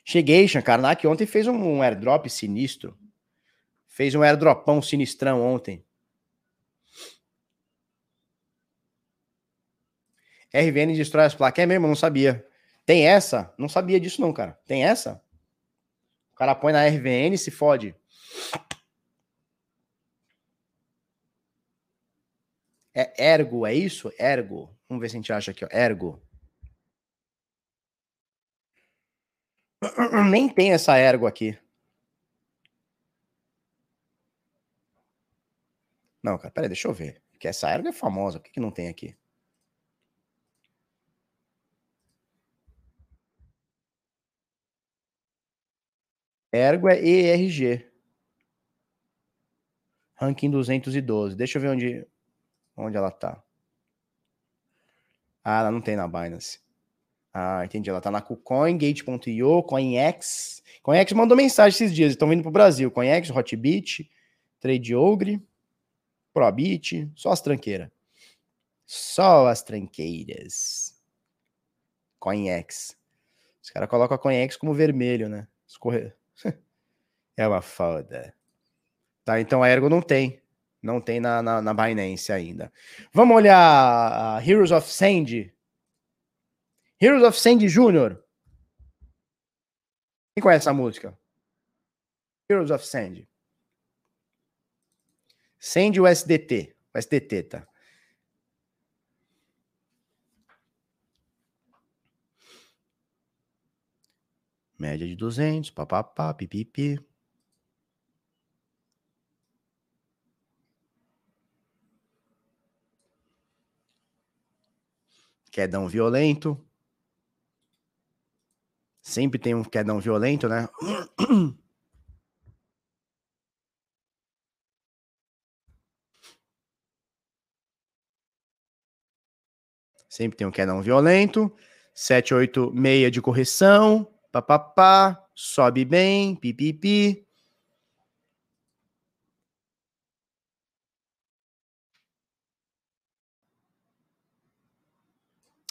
Cheguei, Karnak ontem fez um airdrop sinistro. Fez um airdropão sinistrão ontem. RVN destrói as placas. É mesmo? Não sabia. Tem essa? Não sabia disso não, cara. Tem essa? O cara põe na RVN e se fode. É ergo, é isso? Ergo. Vamos ver se a gente acha aqui, ó. Ergo. Nem tem essa ergo aqui. Não, cara, peraí, deixa eu ver. Porque essa ergo é famosa. Por que, que não tem aqui? Ergo é ERG. Ranking 212. Deixa eu ver onde onde ela tá. Ah, ela não tem na Binance. Ah, entendi. Ela tá na KuCoin, Gate.io, CoinX. CoinX mandou mensagem esses dias. Estão vindo pro Brasil. CoinX, Hotbit, TradeOgre, Probit. Só as tranqueiras. Só as tranqueiras. CoinX. Os caras colocam a CoinX como vermelho, né? Escorrer. é uma foda. Tá, então a Ergo não tem. Não tem na, na, na Binance ainda. Vamos olhar Heroes of Sand. Heroes of Sand Jr. Quem conhece essa música? Heroes of Sand. Sand o SDT. O SDT, tá? Média de 200, papapá, pipipi. Quedão violento. Sempre tem um quedão violento, né? Sempre tem um quedão violento. 786 de correção. Papapá. Sobe bem. Pipipi.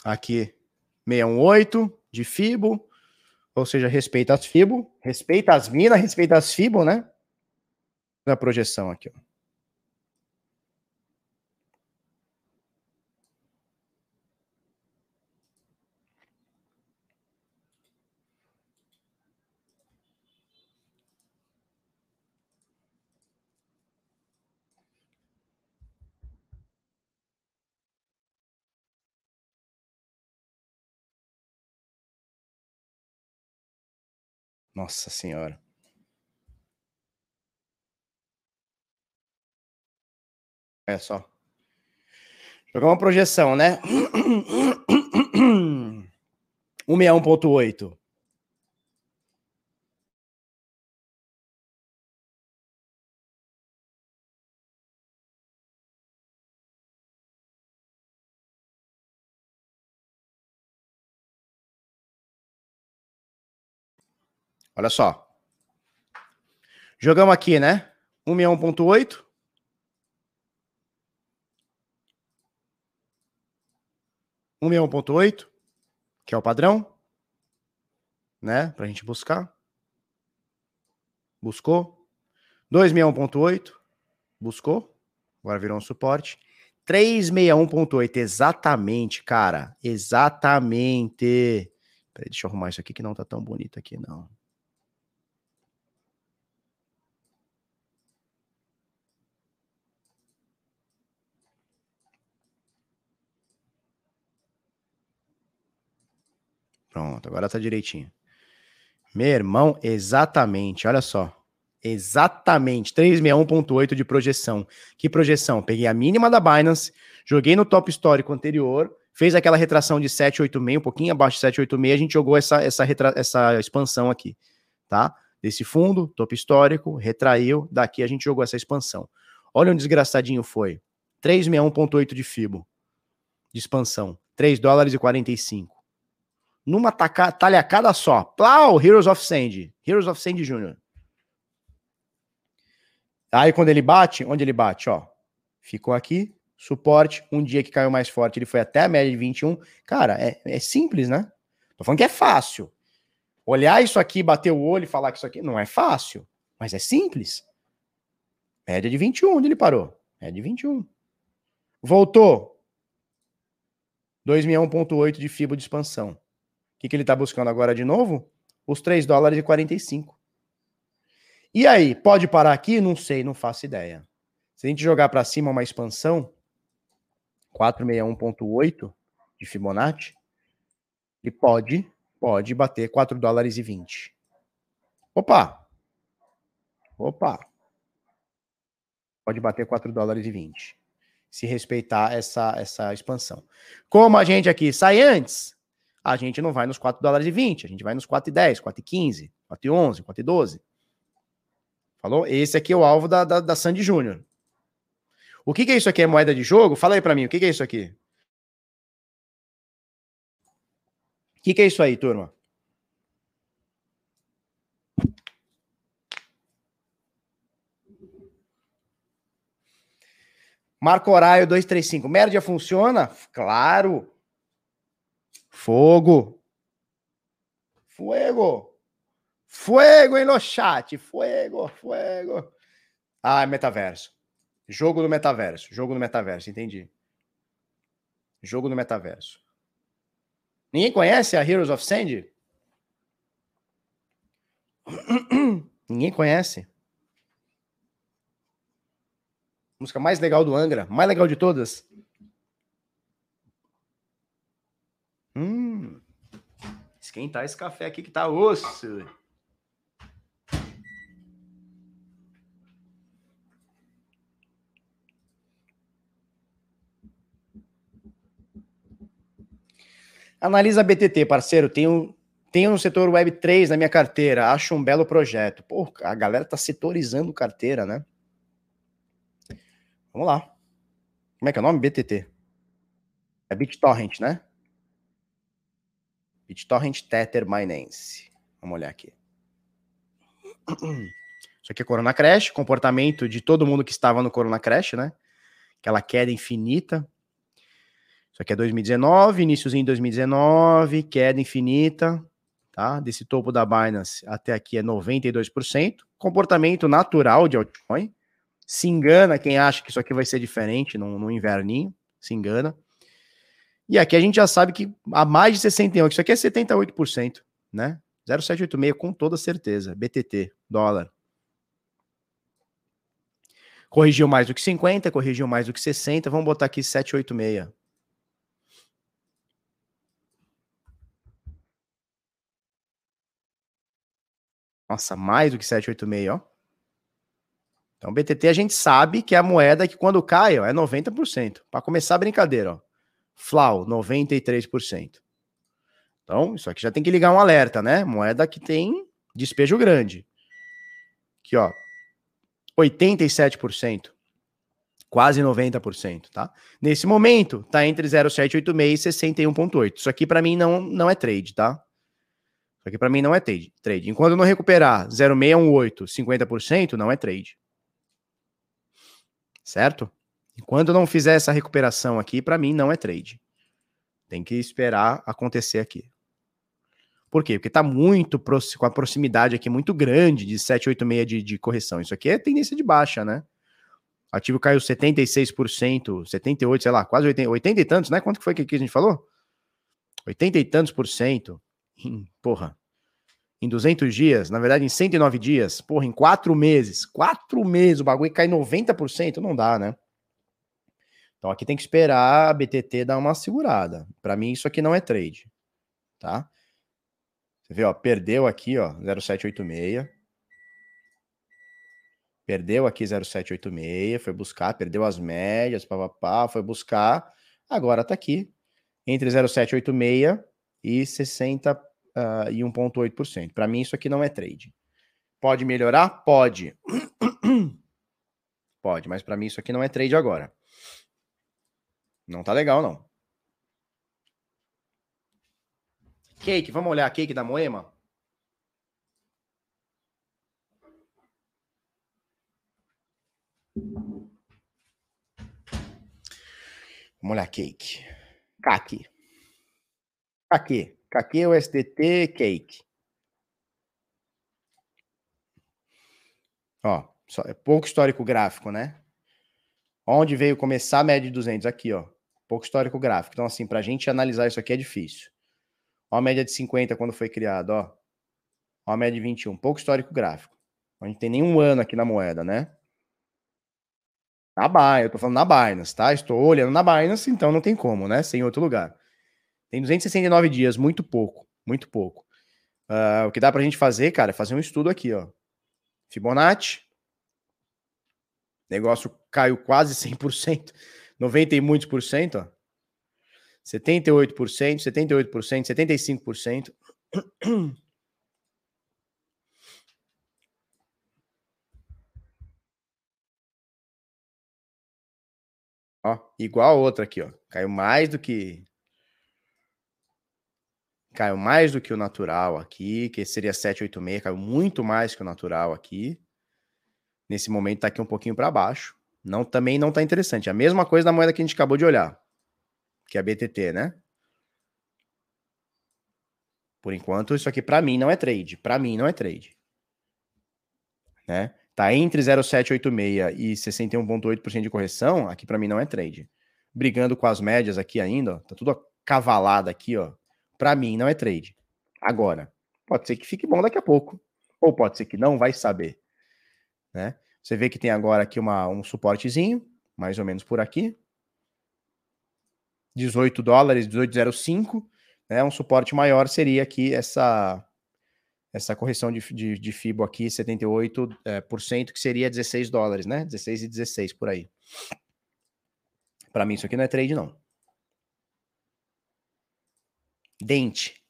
Aqui, 618 de FIBO, ou seja, respeita as FIBO, respeita as minas, respeita as FIBO, né? Na projeção aqui, ó. Nossa Senhora. É só. Jogar uma projeção, né? 161.8. Olha só. Jogamos aqui, né? 161.8. Um milhão ponto oito, que é o padrão, né? Para a gente buscar. Buscou. 261.8, buscou. Agora virou um suporte. 361.8, exatamente, cara. Exatamente. Peraí, deixa eu arrumar isso aqui que não tá tão bonito aqui, não. Pronto, agora tá direitinho. Meu irmão, exatamente, olha só. Exatamente, 361.8 de projeção. Que projeção? Peguei a mínima da Binance, joguei no top histórico anterior, fez aquela retração de 786, um pouquinho abaixo de 786, a gente jogou essa, essa, essa expansão aqui, tá? Desse fundo, top histórico, retraiu, daqui a gente jogou essa expansão. Olha um desgraçadinho foi. 361.8 de FIBO, de expansão. 3 dólares e 45 numa taca, talhacada só. Plau, Heroes of Sand. Heroes of Sand Jr. Aí quando ele bate, onde ele bate, ó. Ficou aqui, suporte, um dia que caiu mais forte, ele foi até a média de 21. Cara, é, é simples, né? Tô falando que é fácil. Olhar isso aqui, bater o olho e falar que isso aqui não é fácil, mas é simples. Média de 21, onde ele parou? Média de 21. Voltou. 261.8 de fibra de expansão que, que ele está buscando agora de novo? Os 3 dólares e 45. E aí, pode parar aqui? Não sei, não faço ideia. Se a gente jogar para cima uma expansão, 461.8 de Fibonacci, ele pode, pode bater 4 dólares e 20. Opa! Opa! Pode bater 4 dólares e 20. Se respeitar essa, essa expansão. Como a gente aqui sai antes, a gente não vai nos 4 dólares e 20, a gente vai nos 4 e 10, 4 e 15, 4 e 11, 4 e 12. Falou? Esse aqui é o alvo da, da, da Sandy Júnior. O que, que é isso aqui? É moeda de jogo? Fala aí para mim, o que, que é isso aqui? O que, que é isso aí, turma? Marco Horário 235. Média funciona? Claro. Fogo. Fuego. Fuego em no chat. Fuego, fuego. Ah, metaverso. Jogo no metaverso. Jogo no metaverso, entendi. Jogo no metaverso. Ninguém conhece a Heroes of Sand? Ninguém conhece. Música mais legal do Angra, mais legal de todas. Esquentar esse café aqui que tá osso. Analisa BTT, parceiro. Tenho, tenho no setor Web 3 na minha carteira. Acho um belo projeto. Pô, a galera tá setorizando carteira, né? Vamos lá. Como é que é o nome? BTT. É BitTorrent, né? BitTorrent Tether Binance. Vamos olhar aqui. Isso aqui é Corona Crash, comportamento de todo mundo que estava no Corona Crash, né? Aquela queda infinita. Isso aqui é 2019, iníciozinho de 2019, queda infinita, tá? Desse topo da Binance até aqui é 92%. Comportamento natural de altcoin. Se engana quem acha que isso aqui vai ser diferente no, no inverninho, se engana. E aqui a gente já sabe que há mais de 61, isso aqui é 78%, né? 0,786 com toda certeza. BTT, dólar. Corrigiu mais do que 50, corrigiu mais do que 60, vamos botar aqui 786. Nossa, mais do que 786, ó. Então, BTT a gente sabe que é a moeda que quando cai, ó, é 90%. Para começar a brincadeira, ó. Flau, 93%. Então, isso aqui já tem que ligar um alerta, né? Moeda que tem despejo grande. Aqui, ó. 87%. Quase 90%, tá? Nesse momento, tá entre 0,786 e 61,8. Isso aqui para mim não, não é trade, tá? Isso aqui para mim não é trade. trade. Enquanto não recuperar 0,618, 50%, não é trade. Certo? Enquanto não fizer essa recuperação aqui, para mim não é trade. Tem que esperar acontecer aqui. Por quê? Porque está muito com a proximidade aqui muito grande de 786 de, de correção. Isso aqui é tendência de baixa, né? O ativo caiu 76%, 78, sei lá, quase 80, 80 e tantos, né? Quanto que foi que a gente falou? 80 e tantos por cento porra, em 200 dias, na verdade em 109 dias, porra, em 4 meses, 4 meses o bagulho cai 90%, não dá, né? Então aqui tem que esperar a BTT dar uma segurada. Para mim isso aqui não é trade, tá? Você vê, ó, perdeu aqui, ó, 0786. Perdeu aqui 0786, foi buscar, perdeu as médias, papapá, foi buscar, agora tá aqui entre 0786 e 60 uh, e 1,8%. Para mim, isso aqui não é trade. Pode melhorar? Pode. Pode, mas para mim isso aqui não é trade agora. Não tá legal, não. Cake, vamos olhar a cake da Moema? Vamos olhar cake. Caqui. Caqui. Aqui é o SDT Cake. Ó, é pouco histórico gráfico, né? Onde veio começar a média de 200? Aqui, ó. Pouco histórico gráfico. Então, assim, para a gente analisar isso aqui é difícil. Ó a média de 50 quando foi criado, ó. Ó a média de 21. Pouco histórico gráfico. A gente tem nenhum ano aqui na moeda, né? Na Binance, eu tô falando na Binance, tá? Estou olhando na Binance, então não tem como, né? Sem outro lugar. Tem 269 dias, muito pouco, muito pouco. Uh, o que dá pra gente fazer, cara, é fazer um estudo aqui, ó. Fibonacci. Negócio caiu quase 100%, 90 e muitos por cento, ó. 78%, 78%, 75%. Ó, igual a outra aqui, ó. Caiu mais do que caiu mais do que o natural aqui, que seria 786, caiu muito mais que o natural aqui. Nesse momento tá aqui um pouquinho para baixo. Não também não tá interessante. A mesma coisa da moeda que a gente acabou de olhar, que é a BTT, né? Por enquanto, isso aqui para mim não é trade. Para mim não é trade. Né? Tá entre 0,786 e 61,8% de correção, aqui para mim não é trade. Brigando com as médias aqui ainda, ó, tá tudo cavalado aqui, ó. Para mim não é trade. Agora, pode ser que fique bom daqui a pouco, ou pode ser que não, vai saber, né? Você vê que tem agora aqui uma, um suportezinho, mais ou menos por aqui. 18 dólares, 18,05, né? Um suporte maior seria aqui essa essa correção de, de, de FIBO aqui, 78%, é, por cento, que seria 16 dólares, né? 16 e 16 por aí. Para mim, isso aqui não é trade, não. Dente.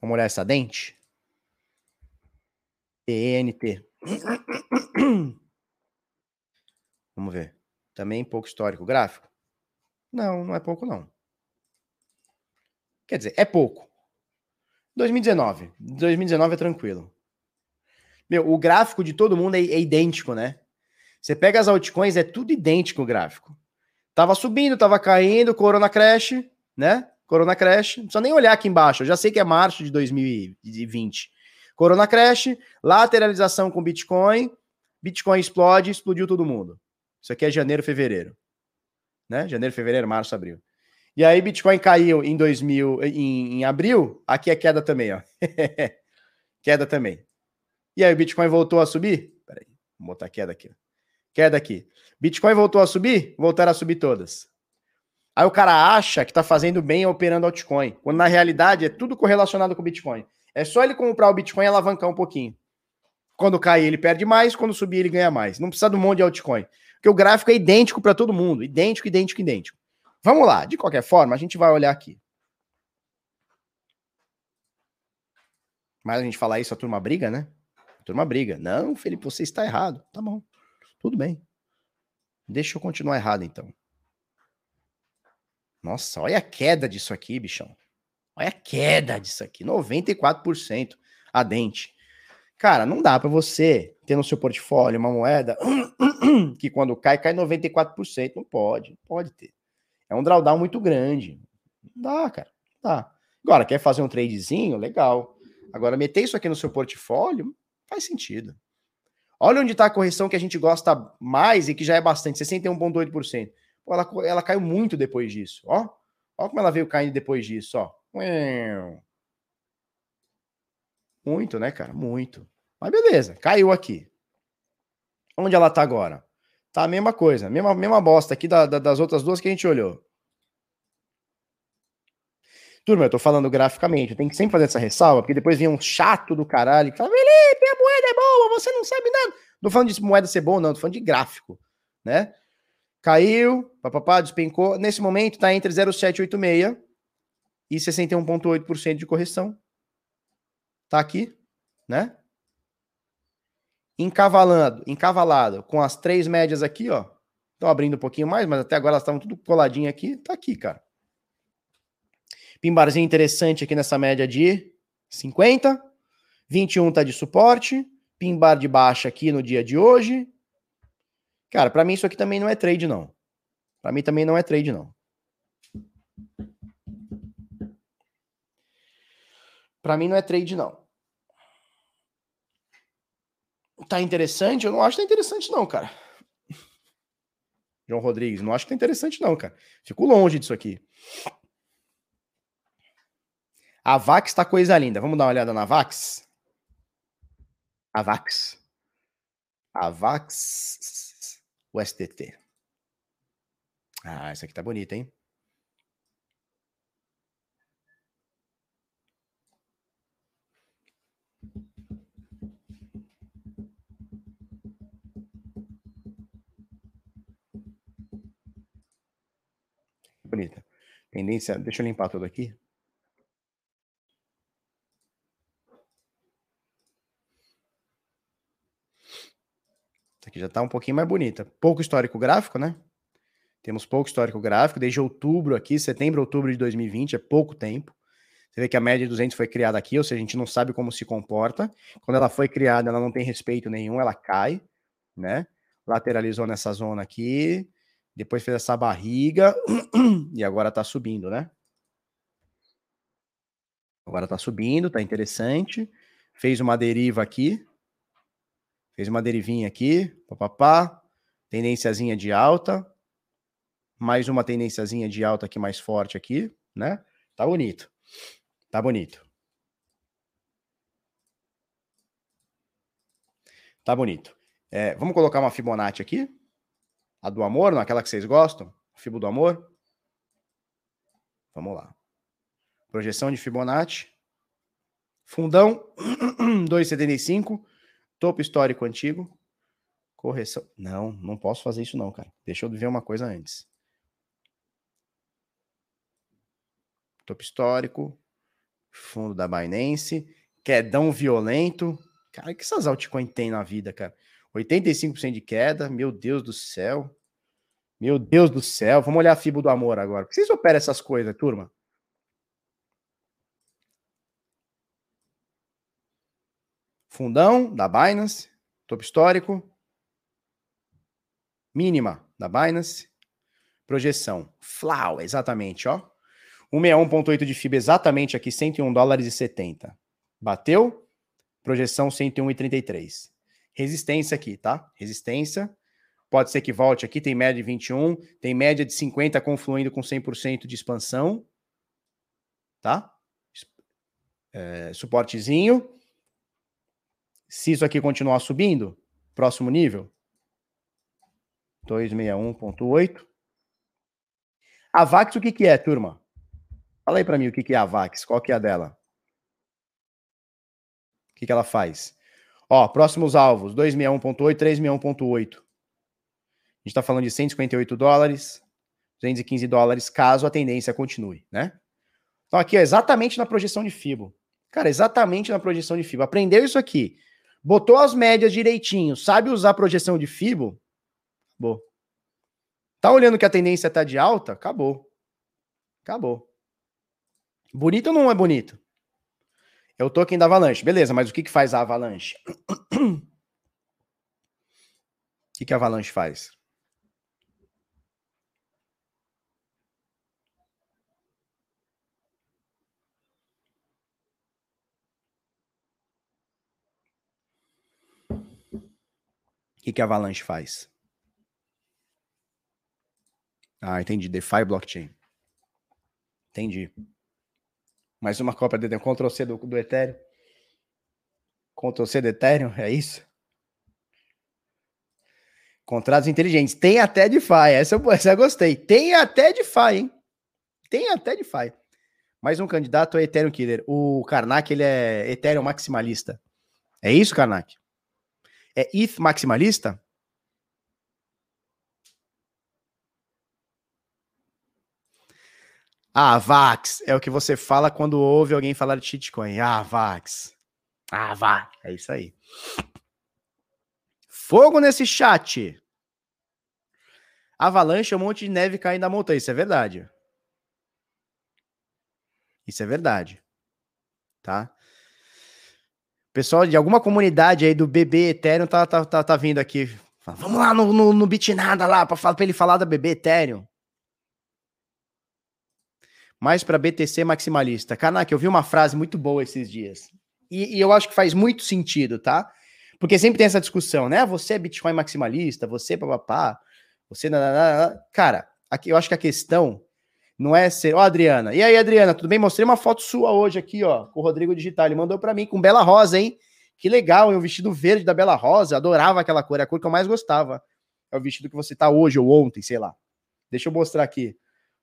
Vamos olhar essa dente? ENT. Vamos ver. Também pouco histórico gráfico? Não, não é pouco, não. Quer dizer, é pouco. 2019. 2019 é tranquilo. Meu, o gráfico de todo mundo é, é, idêntico, né? Você pega as altcoins, é tudo idêntico o gráfico. Tava subindo, tava caindo, Corona Crash, né? Corona Crash. Não precisa nem olhar aqui embaixo. Eu já sei que é março de 2020. Corona Crash, lateralização com Bitcoin. Bitcoin explode, explodiu todo mundo. Isso aqui é janeiro, fevereiro. Né? Janeiro, fevereiro, março, abril. E aí Bitcoin caiu em 2000, em, em abril, aqui é queda também, ó. queda também. E aí o Bitcoin voltou a subir? Peraí, vou botar queda aqui. Queda aqui. Bitcoin voltou a subir? Voltaram a subir todas. Aí o cara acha que tá fazendo bem operando altcoin, quando na realidade é tudo correlacionado com Bitcoin. É só ele comprar o Bitcoin e alavancar um pouquinho. Quando cair, ele perde mais, quando subir, ele ganha mais. Não precisa de um monte de altcoin. Porque o gráfico é idêntico para todo mundo. Idêntico, idêntico, idêntico. Vamos lá, de qualquer forma, a gente vai olhar aqui. Mas a gente falar isso, a turma briga, né? A turma briga. Não, Felipe, você está errado. Tá bom. Tudo bem. Deixa eu continuar errado, então. Nossa, olha a queda disso aqui, bichão. Olha a queda disso aqui. 94% a dente. Cara, não dá para você ter no seu portfólio uma moeda que quando cai, cai 94%. Não pode. Não pode ter. É um drawdown muito grande. Não dá, cara. Dá. Agora, quer fazer um tradezinho? Legal. Agora, meter isso aqui no seu portfólio faz sentido. Olha onde está a correção que a gente gosta mais e que já é bastante, 61,8%. Pô, ela, ela caiu muito depois disso, ó. Ó como ela veio caindo depois disso, ó. Muito, né, cara? Muito. Mas beleza, caiu aqui. Onde ela tá agora? Tá a mesma coisa, mesma, mesma bosta aqui da, da, das outras duas que a gente olhou. Turma, eu tô falando graficamente, eu tenho que sempre fazer essa ressalva, porque depois vem um chato do caralho que fala, Felipe, a moeda é boa, você não sabe nada. Não tô falando de moeda ser boa, não, tô falando de gráfico, né? Caiu, papapá, despencou. Nesse momento tá entre 0,786 e 61,8% de correção. Tá aqui, né? encavalando, encavalado com as três médias aqui, ó. Estão abrindo um pouquinho mais, mas até agora elas estavam tudo coladinho aqui. Tá aqui, cara. Pimbarzinho interessante aqui nessa média de 50. 21 tá de suporte. Pimbar de baixa aqui no dia de hoje. Cara, para mim isso aqui também não é trade, não. Para mim também não é trade, não. Para mim não é trade, não. Tá interessante? Eu não acho que tá interessante, não, cara. João Rodrigues, não acho que tá interessante, não, cara. Fico longe disso aqui. A Vax tá coisa linda. Vamos dar uma olhada na Vax? A Vax. A Vax. O STT. Ah, essa aqui tá bonita, hein? Tendência. Deixa eu limpar tudo aqui. Aqui já está um pouquinho mais bonita. Pouco histórico gráfico, né? Temos pouco histórico gráfico, desde outubro aqui, setembro, outubro de 2020, é pouco tempo. Você vê que a média de 200 foi criada aqui, ou seja, a gente não sabe como se comporta. Quando ela foi criada, ela não tem respeito nenhum, ela cai, né? Lateralizou nessa zona aqui, depois fez essa barriga e agora tá subindo, né? Agora tá subindo, tá interessante. Fez uma deriva aqui. Fez uma derivinha aqui, papapá. Tendênciazinha de alta. Mais uma tendênciazinha de alta aqui mais forte aqui, né? Tá bonito. Tá bonito. Tá bonito. É, vamos colocar uma Fibonacci aqui? A do amor, naquela que vocês gostam? Fibo do amor? Vamos lá. Projeção de Fibonacci. Fundão 2,75. Topo histórico antigo. Correção. Não, não posso fazer isso não, cara. Deixa eu ver uma coisa antes. Topo histórico fundo da Binance, quedão violento. Cara, o que essas altcoins têm na vida, cara? 85% de queda, meu Deus do céu. Meu Deus do céu. Vamos olhar a FIBO do amor agora. Por que vocês operam essas coisas, turma? Fundão da Binance, topo histórico. Mínima da Binance. Projeção. Flau, exatamente, ó. 161.8 de FIBA exatamente aqui, 101 dólares e 70. Bateu? Projeção 101,33. Resistência aqui, tá? Resistência. Pode ser que volte aqui, tem média de 21, tem média de 50 confluindo com 100% de expansão. Tá? É, suportezinho. Se isso aqui continuar subindo, próximo nível, 261.8. A VAX o que, que é, turma? Fala aí para mim o que, que é a VAX, qual que é a dela? O que, que ela faz? Ó, próximos alvos, 261.8, 361.8. A gente está falando de 158 dólares, 215 dólares, caso a tendência continue, né? Então aqui, ó, exatamente na projeção de FIBO. Cara, exatamente na projeção de FIBO. Aprendeu isso aqui. Botou as médias direitinho, sabe usar a projeção de FIBO? Acabou. Tá olhando que a tendência tá de alta? Acabou. Acabou. Bonito ou não é bonito? É o token da Avalanche. Beleza, mas o que, que faz a Avalanche? o que, que a Avalanche faz? O que, que a Avalanche faz? Ah, entendi. DeFi blockchain. Entendi. Mais uma cópia Ethereum. Ctrl C do, do Ethereum. Ctrl C do Ethereum, é isso? Contratos inteligentes. Tem até DeFi. Essa, essa eu gostei. Tem até DeFi, hein? Tem até DeFi. Mais um candidato é Ethereum Killer. O Karnak, ele é Ethereum maximalista. É isso, Karnak? É ETH maximalista? Ah, Vax, é o que você fala quando ouve alguém falar de shitcoin. Ah, Vax. Ah, vá. É isso aí. Fogo nesse chat. Avalanche é um monte de neve caindo da montanha. Isso é verdade. Isso é verdade. Tá? Pessoal de alguma comunidade aí do BB Ethereum tá, tá, tá, tá vindo aqui. Vamos lá no, no, no Bitnada lá pra ele falar da BB Ethereum mais para BTC maximalista. Kanak, eu vi uma frase muito boa esses dias. E, e, eu acho que faz muito sentido, tá? Porque sempre tem essa discussão, né? Você é Bitcoin maximalista, você papapá, você. Cara, aqui, eu acho que a questão não é ser. Ó, oh, Adriana. E aí, Adriana, tudo bem? Mostrei uma foto sua hoje aqui, ó, com o Rodrigo Digital. Ele mandou para mim com Bela Rosa, hein? Que legal, hein? o vestido verde da Bela Rosa. Adorava aquela cor, é a cor que eu mais gostava. É o vestido que você tá hoje ou ontem, sei lá. Deixa eu mostrar aqui.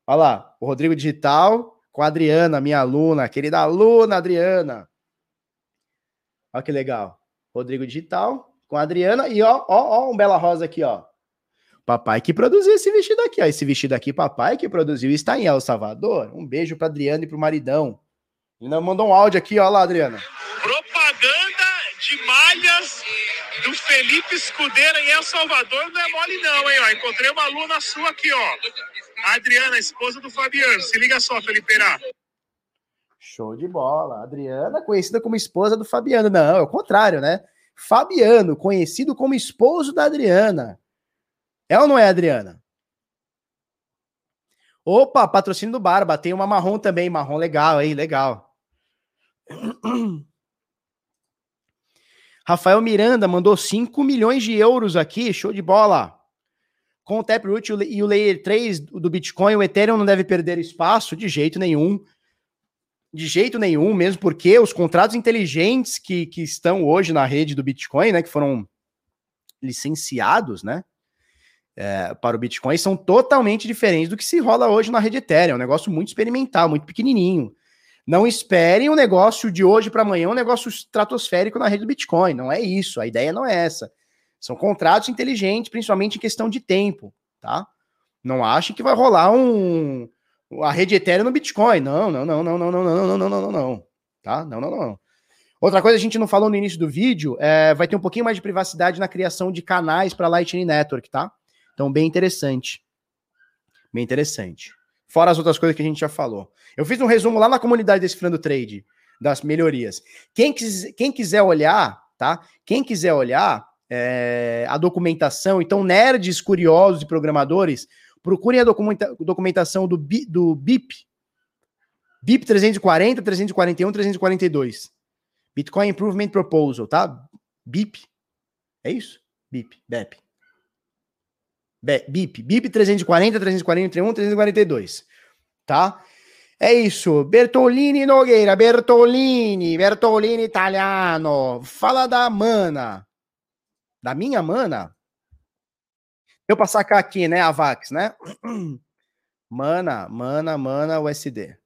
Olha lá, o Rodrigo Digital com a Adriana, minha aluna, querida aluna Adriana. Olha que legal. Rodrigo Digital com a Adriana e ó, ó, ó, um Bela Rosa aqui, ó. Papai que produziu esse vestido aqui, ó. Esse vestido aqui, papai que produziu, está em El Salvador. Um beijo para Adriana e para o maridão. Ele mandou um áudio aqui, ó lá, Adriana. Propaganda de malhas do Felipe Escudeira em El Salvador não é mole não, hein? Ó, encontrei uma aluna sua aqui, ó. A Adriana, esposa do Fabiano. Se liga só, Felipeira. Show de bola. Adriana, conhecida como esposa do Fabiano. Não, é o contrário, né? Fabiano, conhecido como esposo da Adriana. É ou não é, Adriana? Opa, patrocínio do Barba. Tem uma marrom também. Marrom legal, hein? Legal. Rafael Miranda mandou 5 milhões de euros aqui, show de bola. Com o Taproot e o Layer 3 do Bitcoin, o Ethereum não deve perder espaço de jeito nenhum. De jeito nenhum, mesmo porque os contratos inteligentes que, que estão hoje na rede do Bitcoin, né, que foram licenciados, né, é, para o Bitcoin, são totalmente diferentes do que se rola hoje na rede Ethereum. É um negócio muito experimental, muito pequenininho. Não esperem um negócio de hoje para amanhã, um negócio estratosférico na rede do Bitcoin. Não é isso. A ideia não é essa. São contratos inteligentes, principalmente em questão de tempo, tá? Não achem que vai rolar um a rede Ethereum no Bitcoin. Não, não, não, não, não, não, não, não, não, não, não, não. Tá? Não, não, não. Outra coisa a gente não falou no início do vídeo, é, vai ter um pouquinho mais de privacidade na criação de canais para Lightning Network, tá? Então, bem interessante. Bem interessante. Fora as outras coisas que a gente já falou. Eu fiz um resumo lá na comunidade desse Frando Trade, das melhorias. Quem, quem quiser olhar, tá? Quem quiser olhar é, a documentação, então, nerds curiosos e programadores, procurem a documenta, documentação do, do BIP, BIP 340, 341, 342. Bitcoin Improvement Proposal, tá? BIP. É isso? BIP, BEP. BIP, BIP 340, 341, 342. Tá? É isso, Bertolini Nogueira, Bertolini, Bertolini italiano. Fala da mana. Da minha mana? Eu para sacar aqui, né, a Vax, né? Mana, mana, mana USD.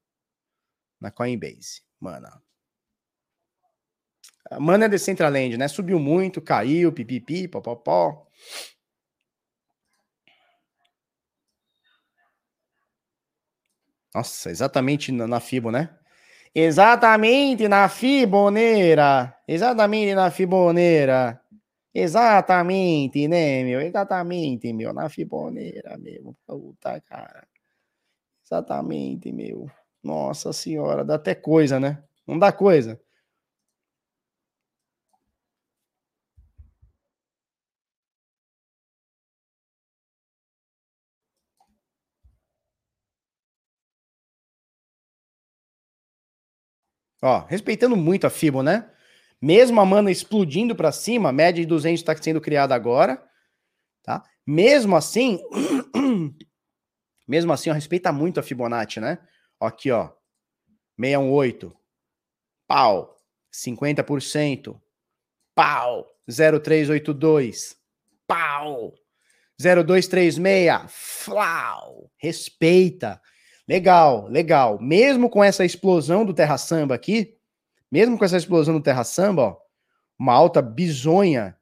Na Coinbase, mana. A mana é Decentraland, né? Subiu muito, caiu, pipipi, popopó. Nossa, exatamente na, na Fibo, né? Exatamente na Fiboneira. Exatamente na Fiboneira. Exatamente, né, meu? Exatamente, meu. Na Fiboneira, meu. Puta, cara. Exatamente, meu. Nossa senhora, dá até coisa, né? Não dá coisa. Ó, respeitando muito a FIBO, né? Mesmo a mana explodindo para cima, média de 200 está sendo criada agora, tá? Mesmo assim, mesmo assim, respeita muito a Fibonacci, né? Aqui, ó, 618, pau, 50%, pau, 0382, pau, 0236, flau, respeita. Legal, legal. Mesmo com essa explosão do Terra Samba aqui, mesmo com essa explosão do Terra Samba, ó, uma alta bizonha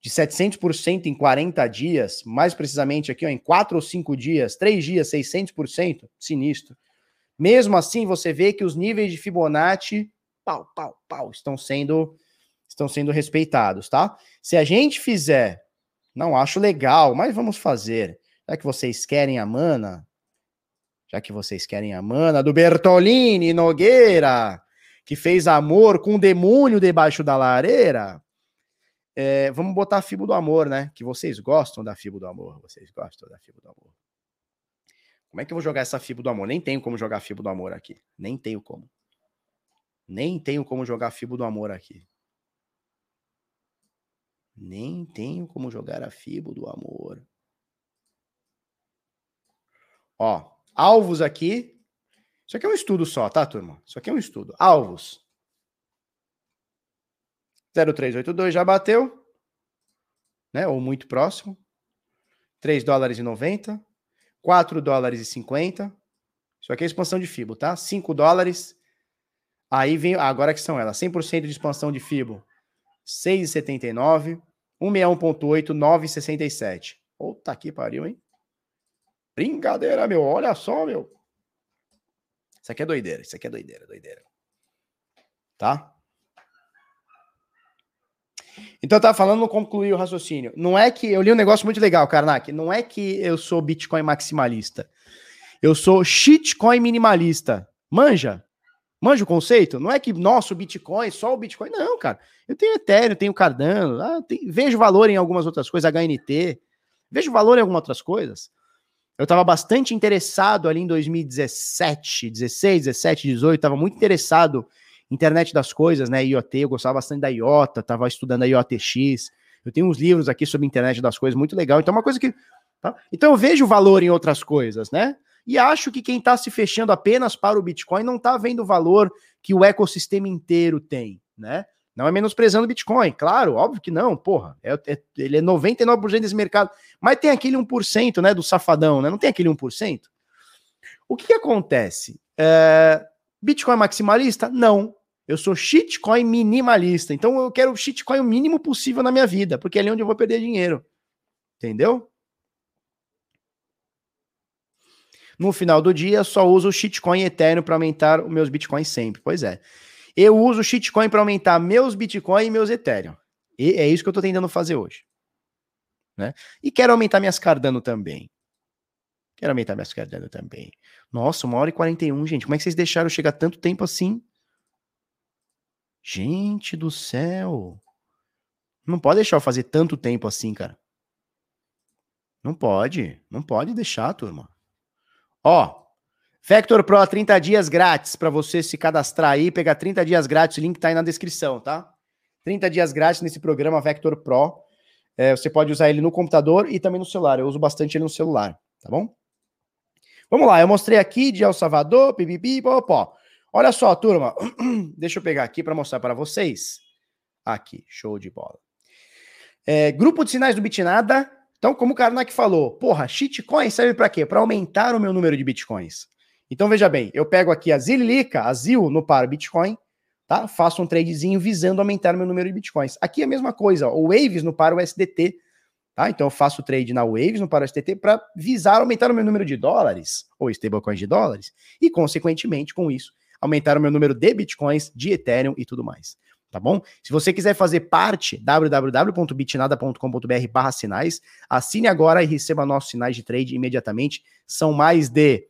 de 700% em 40 dias, mais precisamente aqui, ó, em 4 ou 5 dias, 3 dias, 600%, sinistro. Mesmo assim, você vê que os níveis de Fibonacci, pau, pau, pau, estão sendo estão sendo respeitados, tá? Se a gente fizer, não acho legal, mas vamos fazer. Já que vocês querem a mana, já que vocês querem a mana do Bertolini Nogueira, que fez amor com o demônio debaixo da lareira, é, vamos botar a fibra do amor, né? Que vocês gostam da fibra do amor. Vocês gostam da fibra do amor. Como é que eu vou jogar essa fibra do amor? Nem tenho como jogar fibra do amor aqui. Nem tenho como. Nem tenho como jogar fibra do amor aqui. Nem tenho como jogar a fibra do amor. Ó, Alvos aqui. Isso aqui é um estudo só, tá, turma? Isso aqui é um estudo. Alvos. 0382 já bateu. Né? Ou muito próximo. 3 dólares e 90. 4 dólares e 50. Isso aqui é expansão de FIBO, tá? 5 dólares. Aí vem, agora que são elas, 100% de expansão de FIBO, 6,79. 161.8, 9,67. Puta que pariu, hein? Brincadeira, meu. Olha só, meu. Isso aqui é doideira. Isso aqui é doideira, doideira. Tá? Então eu tava falando, não concluí o raciocínio. Não é que. Eu li um negócio muito legal, Karnak. Não é que eu sou Bitcoin maximalista. Eu sou shitcoin minimalista. Manja? Manja o conceito? Não é que nosso Bitcoin, só o Bitcoin. Não, cara. Eu tenho Ethereum, tenho Cardano, ah, tenho, vejo valor em algumas outras coisas, HNT, vejo valor em algumas outras coisas. Eu estava bastante interessado ali em 2017, 16, 17, 18, estava muito interessado internet das coisas, né? IoT, eu gostava bastante da IOTA, estava estudando a IoTX. Eu tenho uns livros aqui sobre internet das coisas muito legal. Então, é uma coisa que. Tá? Então, eu vejo valor em outras coisas, né? E acho que quem está se fechando apenas para o Bitcoin não está vendo o valor que o ecossistema inteiro tem, né? Não é menosprezando o Bitcoin, claro, óbvio que não, porra. É, é, ele é 99% desse mercado. Mas tem aquele 1%, né, do safadão, né? Não tem aquele 1%? O que, que acontece? É, Bitcoin maximalista? Não. Eu sou shitcoin minimalista. Então eu quero shitcoin o mínimo possível na minha vida, porque é ali onde eu vou perder dinheiro. Entendeu? No final do dia, só uso o shitcoin eterno para aumentar os meus bitcoins sempre. Pois é. Eu uso Shitcoin para aumentar meus Bitcoin e meus Ethereum. E é isso que eu estou tentando fazer hoje. Né? E quero aumentar minhas Cardano também. Quero aumentar minhas Cardano também. Nossa, uma hora e 41, gente. Como é que vocês deixaram chegar tanto tempo assim? Gente do céu. Não pode deixar eu fazer tanto tempo assim, cara. Não pode. Não pode deixar, turma. Ó, Vector Pro, 30 dias grátis para você se cadastrar aí, pegar 30 dias grátis, o link tá aí na descrição, tá? 30 dias grátis nesse programa Vector Pro. É, você pode usar ele no computador e também no celular. Eu uso bastante ele no celular, tá bom? Vamos lá, eu mostrei aqui de El Salvador, pipipi, popó. Olha só, turma. Deixa eu pegar aqui para mostrar para vocês. Aqui, show de bola. É, grupo de sinais do Bitnada. Então, como o Karnak falou, porra, shitcoin serve para quê? Para aumentar o meu número de bitcoins. Então veja bem, eu pego aqui a Zililica, a ZIL no par Bitcoin, tá? Faço um tradezinho visando aumentar meu número de Bitcoins. Aqui é a mesma coisa, o Waves no par USDT, tá? Então eu faço trade na Waves no par USDT para visar aumentar o meu número de dólares ou stablecoins de dólares e consequentemente com isso aumentar o meu número de Bitcoins, de Ethereum e tudo mais. Tá bom? Se você quiser fazer parte, www.bitnada.com.br sinais, assine agora e receba nossos sinais de trade imediatamente. São mais de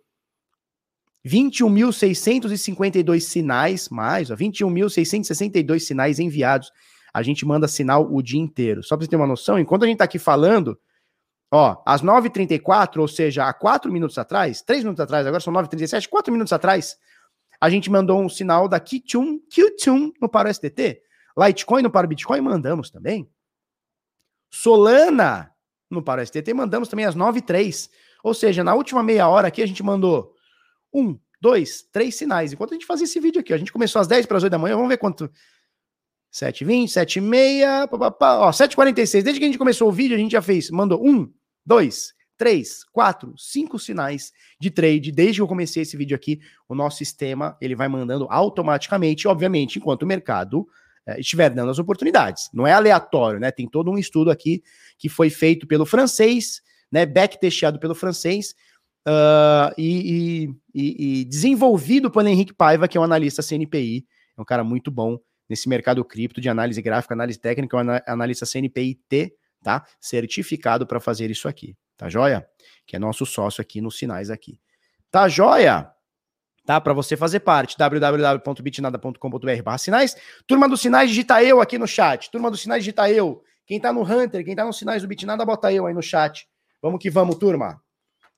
21.652 sinais, mais, 21.662 sinais enviados. A gente manda sinal o dia inteiro. Só para você ter uma noção, enquanto a gente está aqui falando, ó, às 9h34, ou seja, há 4 minutos atrás, 3 minutos atrás, agora são 9h37, 4 minutos atrás, a gente mandou um sinal da Qtum, Qtum no para o STT. Litecoin no para o Bitcoin, mandamos também. Solana no para o STT, mandamos também às 9h03. Ou seja, na última meia hora aqui a gente mandou um, dois, três sinais. Enquanto a gente fazia esse vídeo aqui, a gente começou às 10 para as 8 da manhã, vamos ver quanto. 7h20, 7h30, ó, 7h46. Desde que a gente começou o vídeo, a gente já fez, mandou um, dois, três, quatro, cinco sinais de trade. Desde que eu comecei esse vídeo aqui, o nosso sistema ele vai mandando automaticamente, obviamente, enquanto o mercado é, estiver dando as oportunidades. Não é aleatório, né? Tem todo um estudo aqui que foi feito pelo francês, né? Back-testeado pelo francês, uh, e, e, e, desenvolvido pelo Henrique Paiva, que é um analista CNPI, é um cara muito bom nesse mercado cripto de análise gráfica, análise técnica, é um analista CNPI-T, tá? Certificado para fazer isso aqui, tá joia? Que é nosso sócio aqui nos sinais aqui. Tá joia? Tá? Para você fazer parte, www.bitnada.com.br sinais. Turma dos sinais, digita eu aqui no chat. Turma dos sinais, digita eu. Quem tá no Hunter, quem tá nos sinais do Bitnada, bota eu aí no chat. Vamos que vamos, turma.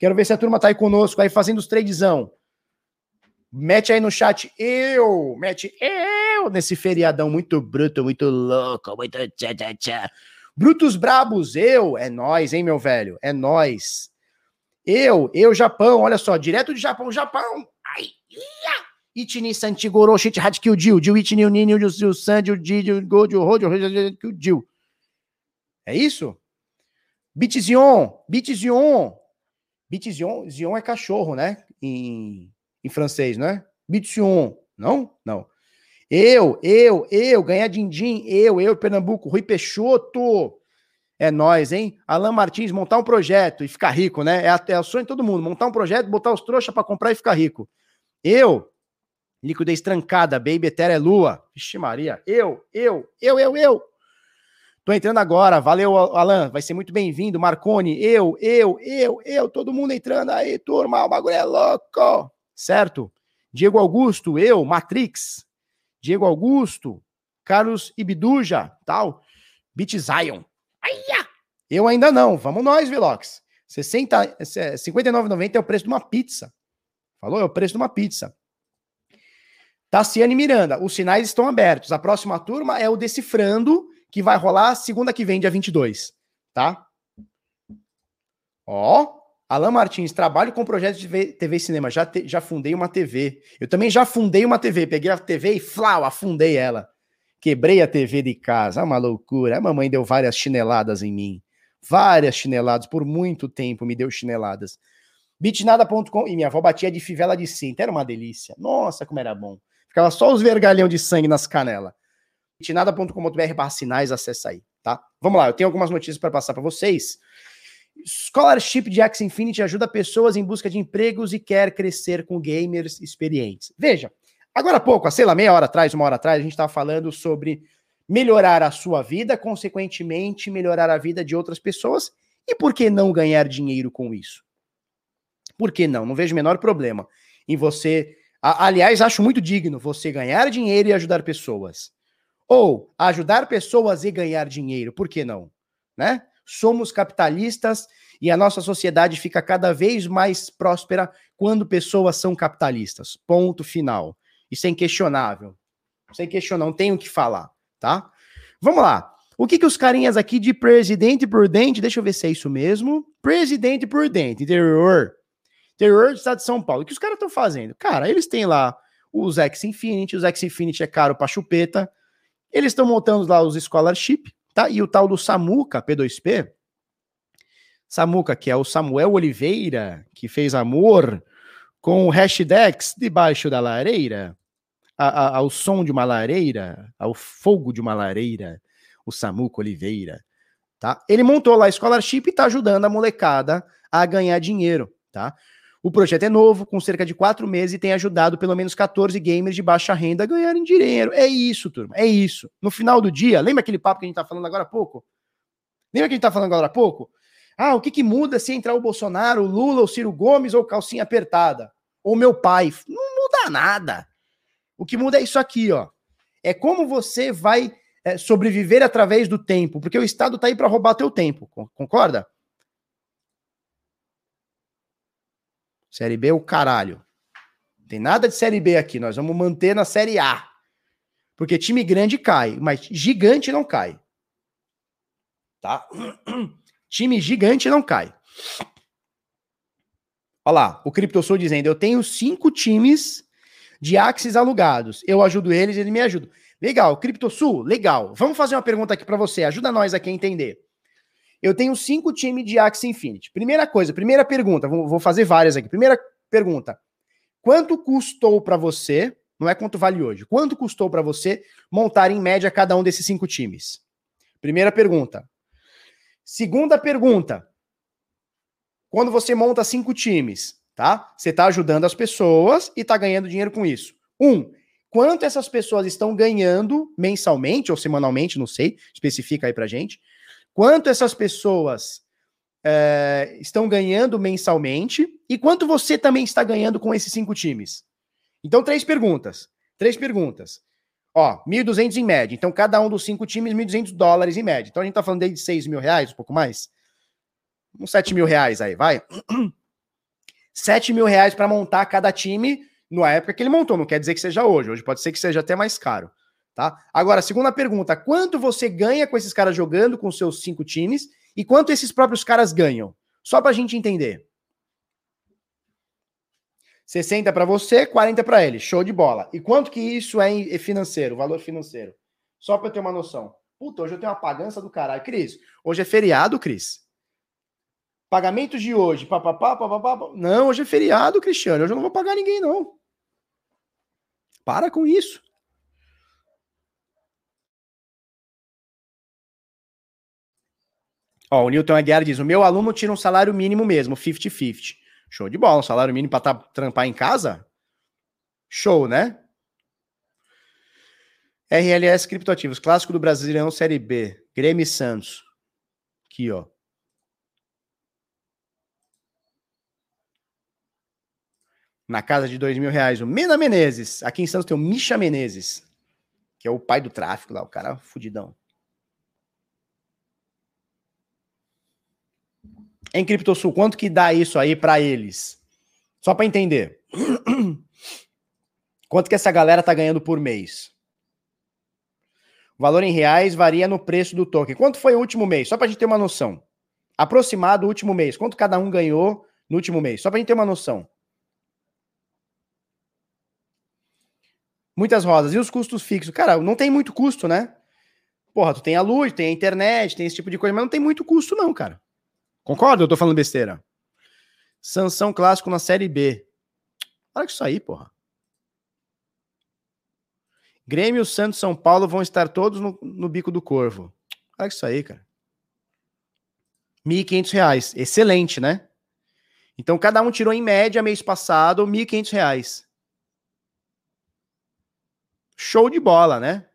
Quero ver se a turma tá aí conosco, aí fazendo os tradezão. Mete aí no chat eu, mete eu nesse feriadão muito bruto, muito louco, muito tchá, tchá, tchá. Brutos brabos, eu, é nós, hein, meu velho? É nós. Eu, eu, Japão, olha só, direto de Japão, Japão. Ai, ia. Itini Santigoro, Shit Hadkill Jill, Jill Itini Unini, Jill San, Jill Jill Gojo, Rojo, Jill. É isso? Bitzion, Bitzion, Bitzion Zion é cachorro, né? Em, em francês, não é? Bitzion, não? Não. Eu, eu, eu, ganhar din-din, eu, eu, Pernambuco, Rui Peixoto. É nós, hein? Alan Martins, montar um projeto e ficar rico, né? É, é o sonho de todo mundo, montar um projeto, botar os trouxas para comprar e ficar rico. Eu, liquidez trancada, Baby Etera é lua. Vixe Maria, eu, eu, eu, eu, eu. Tô entrando agora. Valeu, Alan. Vai ser muito bem-vindo. Marcone, eu, eu, eu, eu, todo mundo entrando aí, turma. O bagulho é louco. Certo? Diego Augusto, eu, Matrix. Diego Augusto, Carlos Ibiduja, tal. Beat Zion. Aia! Eu ainda não. Vamos nós, Velox. 60, 59,90 é o preço de uma pizza. Falou? É o preço de uma pizza. Tassiane Miranda, os sinais estão abertos. A próxima turma é o Decifrando, que vai rolar segunda que vem, dia 22. Tá? Ó, Alan Martins, trabalho com projetos de TV e cinema. Já, te, já fundei uma TV. Eu também já fundei uma TV. Peguei a TV e flau, afundei ela. Quebrei a TV de casa. Uma loucura. A mamãe deu várias chineladas em mim. Várias chineladas. Por muito tempo me deu chineladas. Bitnada.com. E minha avó batia de fivela de cinta. Era uma delícia. Nossa, como era bom. Ficava só os vergalhão de sangue nas canelas. bitnada.com.br barra sinais, acessa aí, tá? Vamos lá, eu tenho algumas notícias para passar para vocês. Scholarship de Axie Infinity ajuda pessoas em busca de empregos e quer crescer com gamers experientes. Veja, agora há pouco, sei lá, meia hora atrás, uma hora atrás, a gente estava falando sobre melhorar a sua vida, consequentemente, melhorar a vida de outras pessoas. E por que não ganhar dinheiro com isso? Por que não? Não vejo o menor problema em você Aliás, acho muito digno você ganhar dinheiro e ajudar pessoas. Ou ajudar pessoas e ganhar dinheiro, por que não? Né? Somos capitalistas e a nossa sociedade fica cada vez mais próspera quando pessoas são capitalistas. Ponto final. Isso é inquestionável. Sem questionar, não tenho o que falar, tá? Vamos lá. O que que os carinhas aqui de presidente prudente, deixa eu ver se é isso mesmo. Presidente prudente, interior Terror do estado de São Paulo. O que os caras estão fazendo? Cara, eles têm lá os X Infinity, os X Infinity é caro pra chupeta. Eles estão montando lá os Scholarship, tá? E o tal do Samuca P2P, Samuca, que é o Samuel Oliveira, que fez amor com o Hashdex debaixo da lareira, a, a, ao som de uma lareira, ao fogo de uma lareira, o Samuca Oliveira, tá? Ele montou lá a Scholarship e tá ajudando a molecada a ganhar dinheiro, tá? O projeto é novo, com cerca de quatro meses, e tem ajudado pelo menos 14 gamers de baixa renda a ganharem dinheiro. É isso, turma, é isso. No final do dia, lembra aquele papo que a gente tá falando agora há pouco? Lembra que a gente tá falando agora há pouco? Ah, o que, que muda se entrar o Bolsonaro, o Lula, o Ciro Gomes ou calcinha apertada? Ou meu pai? Não muda nada. O que muda é isso aqui, ó. É como você vai é, sobreviver através do tempo, porque o Estado tá aí para roubar teu tempo, concorda? Série B é o caralho. Não tem nada de Série B aqui. Nós vamos manter na Série A. Porque time grande cai, mas gigante não cai. Tá? time gigante não cai. Olha lá, o CryptoSoul dizendo: eu tenho cinco times de Axis alugados. Eu ajudo eles, eles me ajudam. Legal, CryptoSul, legal. Vamos fazer uma pergunta aqui para você. Ajuda nós aqui a entender. Eu tenho cinco times de Axie Infinity. Primeira coisa, primeira pergunta, vou fazer várias aqui. Primeira pergunta: quanto custou para você? Não é quanto vale hoje. Quanto custou para você montar em média cada um desses cinco times? Primeira pergunta. Segunda pergunta: quando você monta cinco times, tá? Você está ajudando as pessoas e está ganhando dinheiro com isso. Um, quanto essas pessoas estão ganhando mensalmente ou semanalmente, não sei, especifica aí pra gente quanto essas pessoas é, estão ganhando mensalmente e quanto você também está ganhando com esses cinco times. Então, três perguntas. Três perguntas. Ó, 1.200 em média. Então, cada um dos cinco times, 1.200 dólares em média. Então, a gente tá falando de 6 mil reais, um pouco mais. Uns 7 mil reais aí, vai. 7 mil reais para montar cada time na época que ele montou. Não quer dizer que seja hoje. Hoje pode ser que seja até mais caro. Tá? Agora, segunda pergunta: quanto você ganha com esses caras jogando com seus cinco times e quanto esses próprios caras ganham? Só para a gente entender. 60 para você, 40 para ele. Show de bola. E quanto que isso é financeiro, valor financeiro? Só para eu ter uma noção. Puta, hoje eu tenho uma pagança do caralho. Cris, hoje é feriado, Cris? Pagamentos de hoje, papapá, papapá. Não, hoje é feriado, Cristiano. Hoje eu não vou pagar ninguém, não. Para com isso. Ó, o Newton Aguiar diz: o meu aluno tira um salário mínimo mesmo, 50-50. Show de bola, um salário mínimo para tá, trampar em casa? Show, né? RLS Criptoativos, clássico do Brasileirão Série B. Grêmio e Santos. Aqui, ó. Na casa de dois mil reais, o Mena Menezes. Aqui em Santos tem o Misha Menezes, que é o pai do tráfico lá, o cara fudidão. Em Criptosul, quanto que dá isso aí para eles? Só para entender. Quanto que essa galera tá ganhando por mês? O valor em reais varia no preço do token. Quanto foi o último mês? Só para a gente ter uma noção. Aproximado o último mês. Quanto cada um ganhou no último mês? Só para a gente ter uma noção. Muitas rodas. E os custos fixos? Cara, não tem muito custo, né? Porra, tu tem a luz, tem a internet, tem esse tipo de coisa, mas não tem muito custo, não, cara. Concorda? Eu tô falando besteira. Sanção clássico na Série B. Olha isso aí, porra. Grêmio, Santos, São Paulo vão estar todos no, no bico do corvo. Olha isso aí, cara. R$ 1.500. Excelente, né? Então, cada um tirou em média, mês passado, R$ 1.500. Show de bola, né?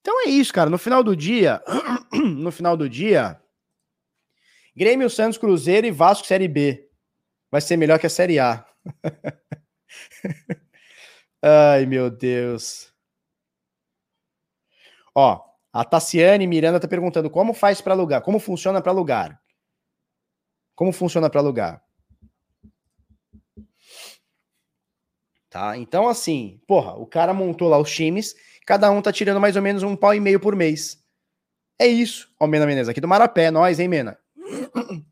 Então é isso, cara. No final do dia, no final do dia, Grêmio, Santos, Cruzeiro e Vasco Série B. Vai ser melhor que a Série A. Ai, meu Deus. Ó, a Tassiane Miranda tá perguntando como faz para alugar, como funciona para alugar. Como funciona para alugar? Tá? Então assim, porra, o cara montou lá os times, cada um tá tirando mais ou menos um pau e meio por mês. É isso. Ó, Mena Menezes, aqui do Marapé, nós, hein, Mena?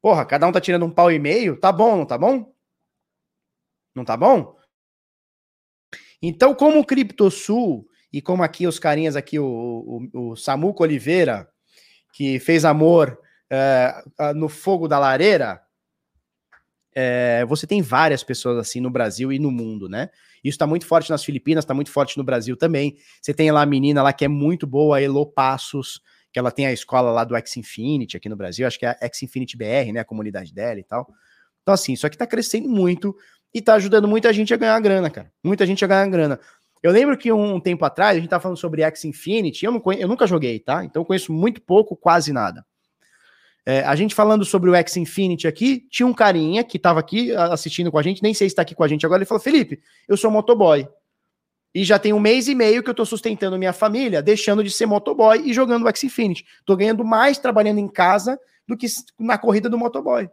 Porra, cada um tá tirando um pau e meio, tá bom, não tá bom? Não tá bom? Então, como o Criptosul e como aqui os carinhas aqui, o, o, o Samuco Oliveira, que fez amor é, no fogo da lareira, é, você tem várias pessoas assim no Brasil e no mundo, né? Isso está muito forte nas Filipinas, está muito forte no Brasil também. Você tem lá a menina lá que é muito boa, Elo Passos, que ela tem a escola lá do X Infinity aqui no Brasil, acho que é a X Infinity BR, né? A comunidade dela e tal. Então, assim, isso aqui está crescendo muito e está ajudando muita gente a ganhar grana, cara. Muita gente a ganhar grana. Eu lembro que um tempo atrás a gente tava falando sobre X Infinity, eu, não conhe... eu nunca joguei, tá? Então eu conheço muito pouco, quase nada. É, a gente falando sobre o X Infinity aqui, tinha um carinha que tava aqui assistindo com a gente, nem sei se tá aqui com a gente agora, ele falou: Felipe, eu sou motoboy. E já tem um mês e meio que eu tô sustentando minha família, deixando de ser motoboy e jogando o X Infinity. Tô ganhando mais trabalhando em casa do que na corrida do motoboy.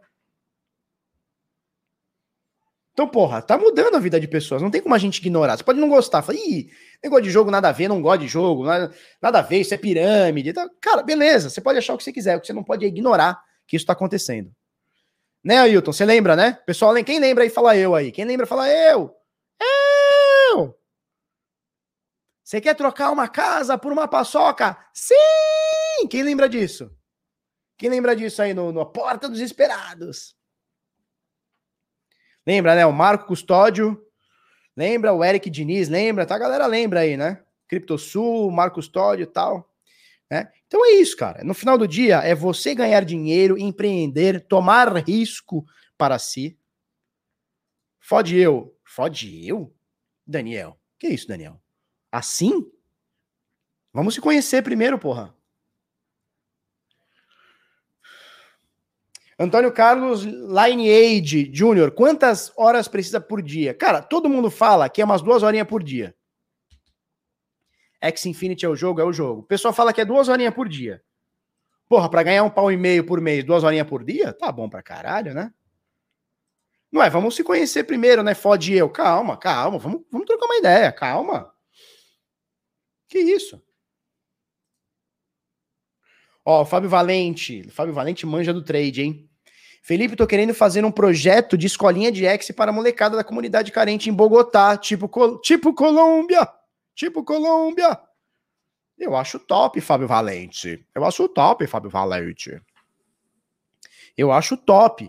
Então, porra, tá mudando a vida de pessoas. Não tem como a gente ignorar. Você pode não gostar. Fala, ih, negócio de jogo, nada a ver, não gosta de jogo, nada, nada a ver, isso é pirâmide. Cara, beleza, você pode achar o que você quiser. O que você não pode é ignorar que isso tá acontecendo. Né, Ailton? Você lembra, né? Pessoal, quem lembra aí, fala eu aí. Quem lembra, fala eu. Eu! Você quer trocar uma casa por uma paçoca? Sim! Quem lembra disso? Quem lembra disso aí no, no Porta dos Esperados? Lembra, né? O Marco Custódio. Lembra o Eric Diniz, lembra? Tá? A galera lembra aí, né? Criptosul, Marco Custódio e tal. Né? Então é isso, cara. No final do dia, é você ganhar dinheiro, empreender, tomar risco para si. Fode eu. Fode eu? Daniel. Que isso, Daniel? Assim? Vamos se conhecer primeiro, porra. Antônio Carlos Lineage Júnior, quantas horas precisa por dia? Cara, todo mundo fala que é umas duas horinhas por dia. X Infinity é o jogo, é o jogo. O pessoal fala que é duas horinhas por dia. Porra, pra ganhar um pau e meio por mês, duas horinhas por dia? Tá bom pra caralho, né? Não é, vamos se conhecer primeiro, né? Fode eu. Calma, calma, vamos, vamos trocar uma ideia, calma. Que isso? Ó, o Fábio Valente. O Fábio Valente manja do trade, hein? Felipe, tô querendo fazer um projeto de escolinha de X para a molecada da comunidade carente em Bogotá, tipo, tipo Colômbia. Tipo Colômbia. Eu acho top, Fábio Valente. Eu acho top, Fábio Valente. Eu acho top.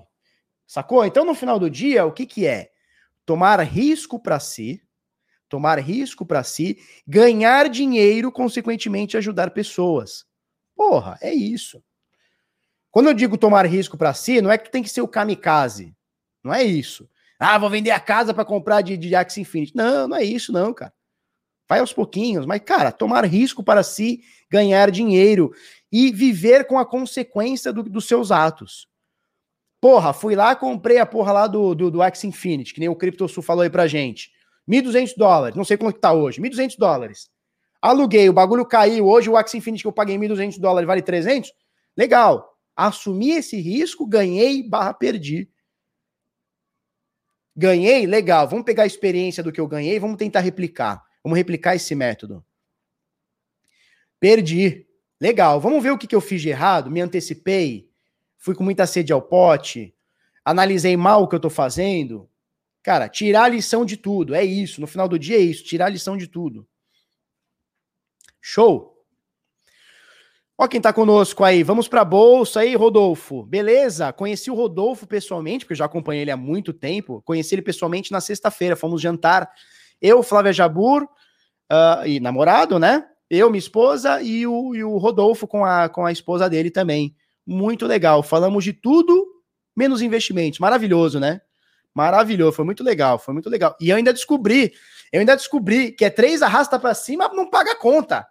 Sacou? Então, no final do dia, o que que é? Tomar risco para si, tomar risco para si, ganhar dinheiro, consequentemente ajudar pessoas. Porra, é isso. Quando eu digo tomar risco para si, não é que tem que ser o kamikaze. Não é isso. Ah, vou vender a casa para comprar de, de Axie Infinity. Não, não é isso, não, cara. Vai aos pouquinhos, mas, cara, tomar risco para si, ganhar dinheiro e viver com a consequência do, dos seus atos. Porra, fui lá, comprei a porra lá do, do, do X Infinity, que nem o CryptoSul falou aí pra gente. 1.200 dólares, não sei quanto que tá hoje, 1.200 dólares. Aluguei, o bagulho caiu, hoje o X Infinity que eu paguei 1.200 dólares vale 300? Legal. Assumi esse risco, ganhei barra perdi. Ganhei? Legal. Vamos pegar a experiência do que eu ganhei, vamos tentar replicar. Vamos replicar esse método. Perdi. Legal. Vamos ver o que, que eu fiz de errado? Me antecipei? Fui com muita sede ao pote? Analisei mal o que eu tô fazendo? Cara, tirar a lição de tudo. É isso. No final do dia é isso. Tirar a lição de tudo. Show? Ó quem tá conosco aí. Vamos pra bolsa aí, Rodolfo. Beleza? Conheci o Rodolfo pessoalmente, porque eu já acompanhei ele há muito tempo. Conheci ele pessoalmente na sexta-feira. Fomos jantar. Eu, Flávia Jabur, uh, e namorado, né? Eu, minha esposa e o, e o Rodolfo com a, com a esposa dele também. Muito legal. Falamos de tudo menos investimentos. Maravilhoso, né? Maravilhoso. Foi muito legal. Foi muito legal. E eu ainda descobri, eu ainda descobri que é três arrasta para cima, não paga conta.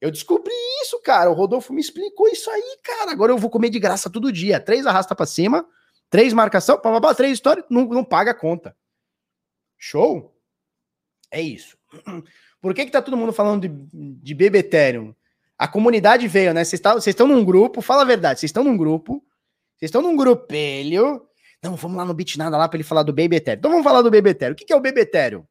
Eu descobri isso, cara. O Rodolfo me explicou isso aí, cara. Agora eu vou comer de graça todo dia. Três arrasta para cima, três marcação, papapá, três histórias, não, não paga conta. Show? É isso. Por que que tá todo mundo falando de, de BB Ethereum? A comunidade veio, né? Vocês tá, estão num grupo, fala a verdade, vocês estão num grupo, vocês estão num grupelho. Não, vamos lá no Bitnada lá para ele falar do Baby Ethereum. Então vamos falar do Baby Ethereum. O que, que é o Baby Ethereum?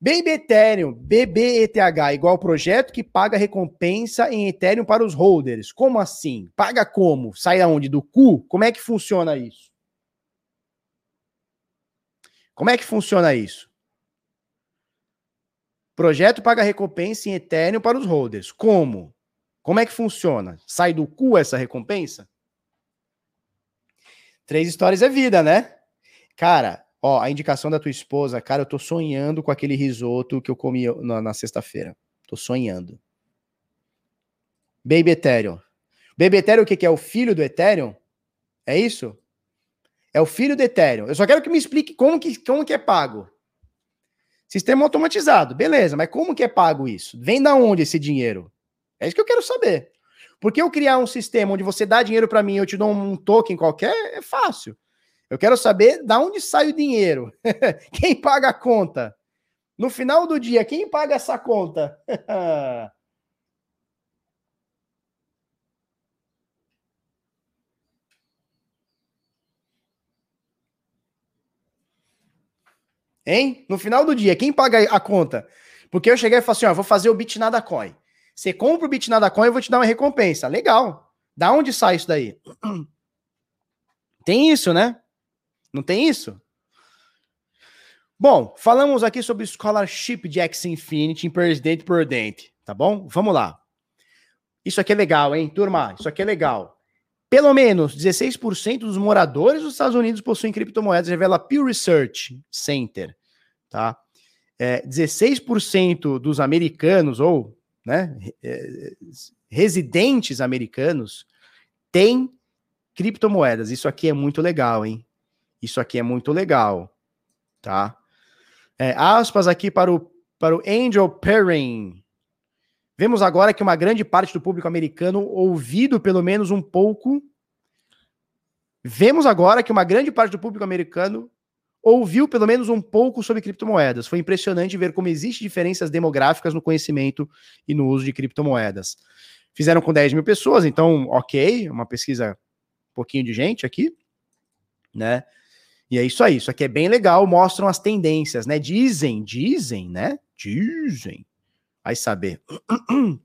Baby Ethereum, BBETH, igual projeto que paga recompensa em Ethereum para os holders. Como assim? Paga como? Sai aonde? Do cu? Como é que funciona isso? Como é que funciona isso? Projeto paga recompensa em Ethereum para os holders. Como? Como é que funciona? Sai do cu essa recompensa? Três histórias é vida, né? Cara, Ó, a indicação da tua esposa, cara, eu tô sonhando com aquele risoto que eu comi na, na sexta-feira. Tô sonhando. Baby Ethereum. Baby Ethereum, o que, que é? O filho do Ethereum? É isso? É o filho do Ethereum. Eu só quero que me explique como que, como que é pago. Sistema automatizado, beleza, mas como que é pago isso? Vem da onde esse dinheiro? É isso que eu quero saber. Porque eu criar um sistema onde você dá dinheiro para mim e eu te dou um token qualquer, é fácil. Eu quero saber da onde sai o dinheiro. quem paga a conta? No final do dia, quem paga essa conta? hein? No final do dia, quem paga a conta? Porque eu cheguei e falei assim: ó, vou fazer o Bitnada Coin. Você compra o Bitnada Coin, eu vou te dar uma recompensa. Legal. Da onde sai isso daí? Tem isso, né? Não tem isso? Bom, falamos aqui sobre scholarship de X Infinity em Presidente Prudente, tá bom? Vamos lá. Isso aqui é legal, hein, turma? Isso aqui é legal. Pelo menos 16% dos moradores dos Estados Unidos possuem criptomoedas, revela Pew Research Center, tá? É, 16% dos americanos ou né, é, residentes americanos têm criptomoedas. Isso aqui é muito legal, hein? Isso aqui é muito legal, tá? É, aspas aqui para o, para o Angel Perrin. Vemos agora que uma grande parte do público americano ouvido pelo menos um pouco. Vemos agora que uma grande parte do público americano ouviu pelo menos um pouco sobre criptomoedas. Foi impressionante ver como existem diferenças demográficas no conhecimento e no uso de criptomoedas. Fizeram com 10 mil pessoas, então, ok, uma pesquisa um pouquinho de gente aqui, né? E é isso aí, isso aqui é bem legal, mostram as tendências, né? Dizem, dizem, né? Dizem. Vai saber.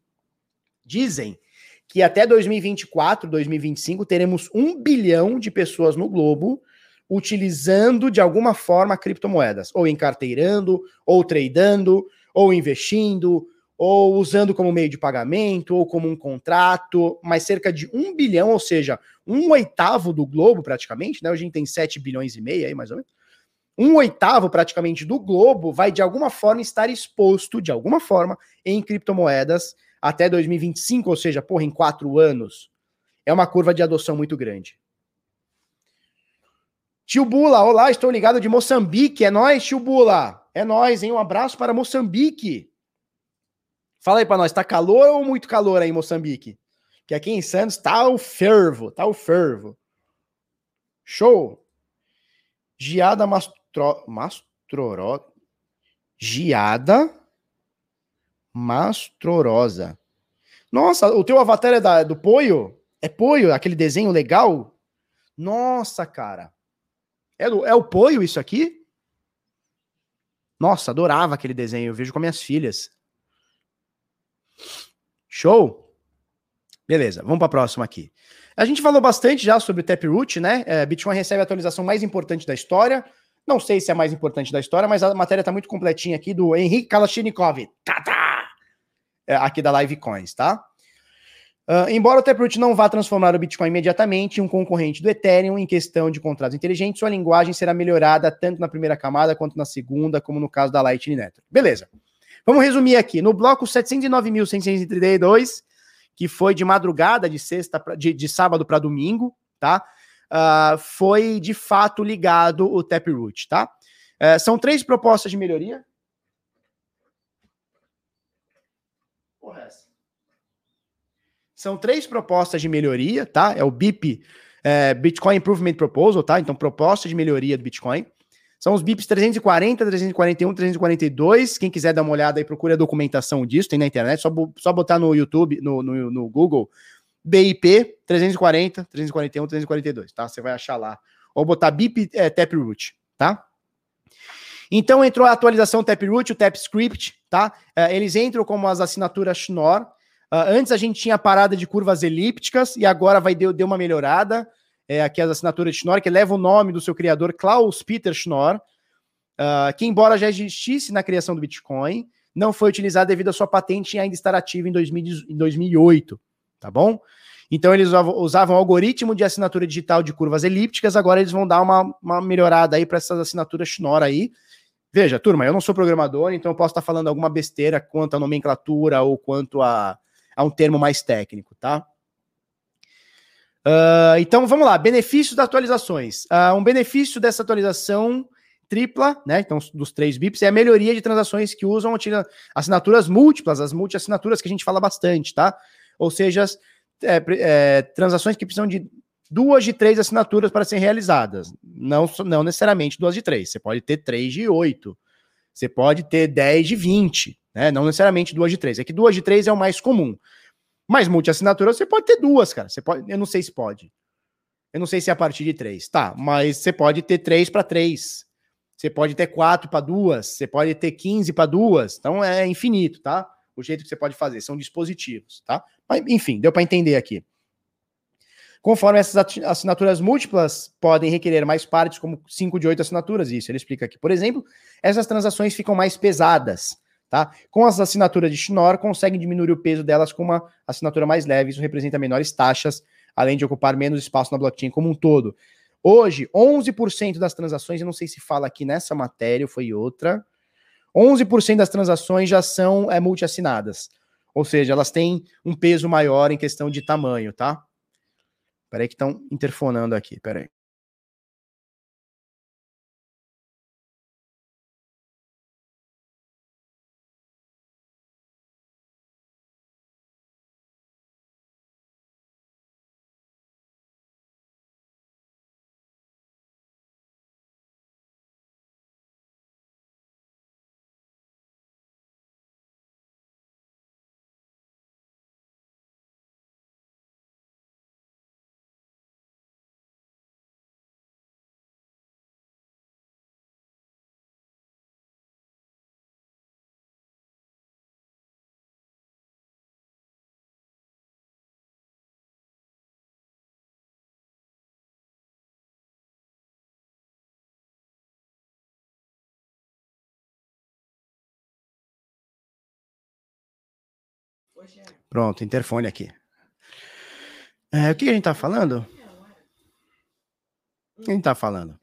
dizem que até 2024, 2025, teremos um bilhão de pessoas no globo utilizando de alguma forma criptomoedas, ou encarteirando, ou tradando, ou investindo, ou usando como meio de pagamento, ou como um contrato, mas cerca de um bilhão, ou seja, um oitavo do globo, praticamente, né? Hoje a gente tem 7 bilhões e meio aí, mais ou menos. Um oitavo, praticamente, do globo vai, de alguma forma, estar exposto, de alguma forma, em criptomoedas até 2025, ou seja, porra, em quatro anos. É uma curva de adoção muito grande. Tio Bula, olá, estou ligado de Moçambique, é nós, tio Bula. É nós, hein? Um abraço para Moçambique. Fala aí para nós, tá calor ou muito calor aí em Moçambique? Que aqui em Santos tá o fervo, tá o fervo. Show. Giada mastro... mastroro... Giada mastrorosa. Nossa, o teu avatar é da, do Poio? É Poio, aquele desenho legal? Nossa, cara. É, é o Poio isso aqui? Nossa, adorava aquele desenho. Eu vejo com minhas filhas. Show? Beleza, vamos para a próxima aqui. A gente falou bastante já sobre o Taproot, né? É, Bitcoin recebe a atualização mais importante da história. Não sei se é a mais importante da história, mas a matéria está muito completinha aqui do Henrique Kalashnikov. Tá, tá! É, aqui da Live Coins, tá? Uh, embora o Taproot não vá transformar o Bitcoin imediatamente em um concorrente do Ethereum em questão de contratos inteligentes, sua linguagem será melhorada tanto na primeira camada quanto na segunda, como no caso da Lightning Network. Beleza. Vamos resumir aqui. No bloco 709.632, que foi de madrugada, de sexta, pra, de, de sábado para domingo, tá? Uh, foi de fato ligado o Taproot, tá? Uh, são três propostas de melhoria. Porra, essa. São três propostas de melhoria, tá? É o BIP, é, Bitcoin Improvement Proposal, tá? Então, proposta de melhoria do Bitcoin. São os BIPs 340, 341, 342. Quem quiser dar uma olhada aí, procure a documentação disso, tem na internet, só, só botar no YouTube, no, no, no Google, BIP 340, 341, 342, tá? Você vai achar lá. Ou botar BIP é, Taproot, tá? Então entrou a atualização Taproot, o TapScript, tá? É, eles entram como as assinaturas Schnorr. Uh, antes a gente tinha a parada de curvas elípticas e agora vai deu, deu uma melhorada. É, aqui as assinaturas de Schnorr, que leva o nome do seu criador, Klaus Peter Schnorr, uh, que embora já existisse na criação do Bitcoin, não foi utilizado devido à sua patente ainda estar ativa em, 2000, em 2008, tá bom? Então eles usavam, usavam algoritmo de assinatura digital de curvas elípticas, agora eles vão dar uma, uma melhorada aí para essas assinaturas Schnorr aí. Veja, turma, eu não sou programador, então eu posso estar falando alguma besteira quanto à nomenclatura ou quanto a a um termo mais técnico, tá? Uh, então vamos lá, benefícios das atualizações. Uh, um benefício dessa atualização tripla, né? Então, dos três bips, é a melhoria de transações que usam assinaturas múltiplas, as multi-assinaturas que a gente fala bastante, tá? Ou seja, é, é, transações que precisam de duas de três assinaturas para serem realizadas. Não, não necessariamente duas de três. Você pode ter três de oito. Você pode ter dez de vinte né? Não necessariamente duas de três. É que duas de três é o mais comum. Mas multi-assinatura você pode ter duas, cara. Você pode, eu não sei se pode. Eu não sei se é a partir de três. Tá, mas você pode ter três para três. Você pode ter quatro para duas. Você pode ter 15 para duas. Então é infinito, tá? O jeito que você pode fazer. São dispositivos, tá? Mas, enfim, deu para entender aqui. Conforme essas assinaturas múltiplas podem requerer mais partes, como 5 de 8 assinaturas, isso ele explica aqui. Por exemplo, essas transações ficam mais pesadas. Tá? Com as assinaturas de Schnorr, conseguem diminuir o peso delas com uma assinatura mais leve, isso representa menores taxas, além de ocupar menos espaço na blockchain como um todo. Hoje, 11% das transações, eu não sei se fala aqui nessa matéria ou foi outra, 11% das transações já são é, multi-assinadas. Ou seja, elas têm um peso maior em questão de tamanho, tá? Peraí que estão interfonando aqui, peraí. Pronto, interfone aqui. É, o que a gente tá falando? O que a gente tá falando?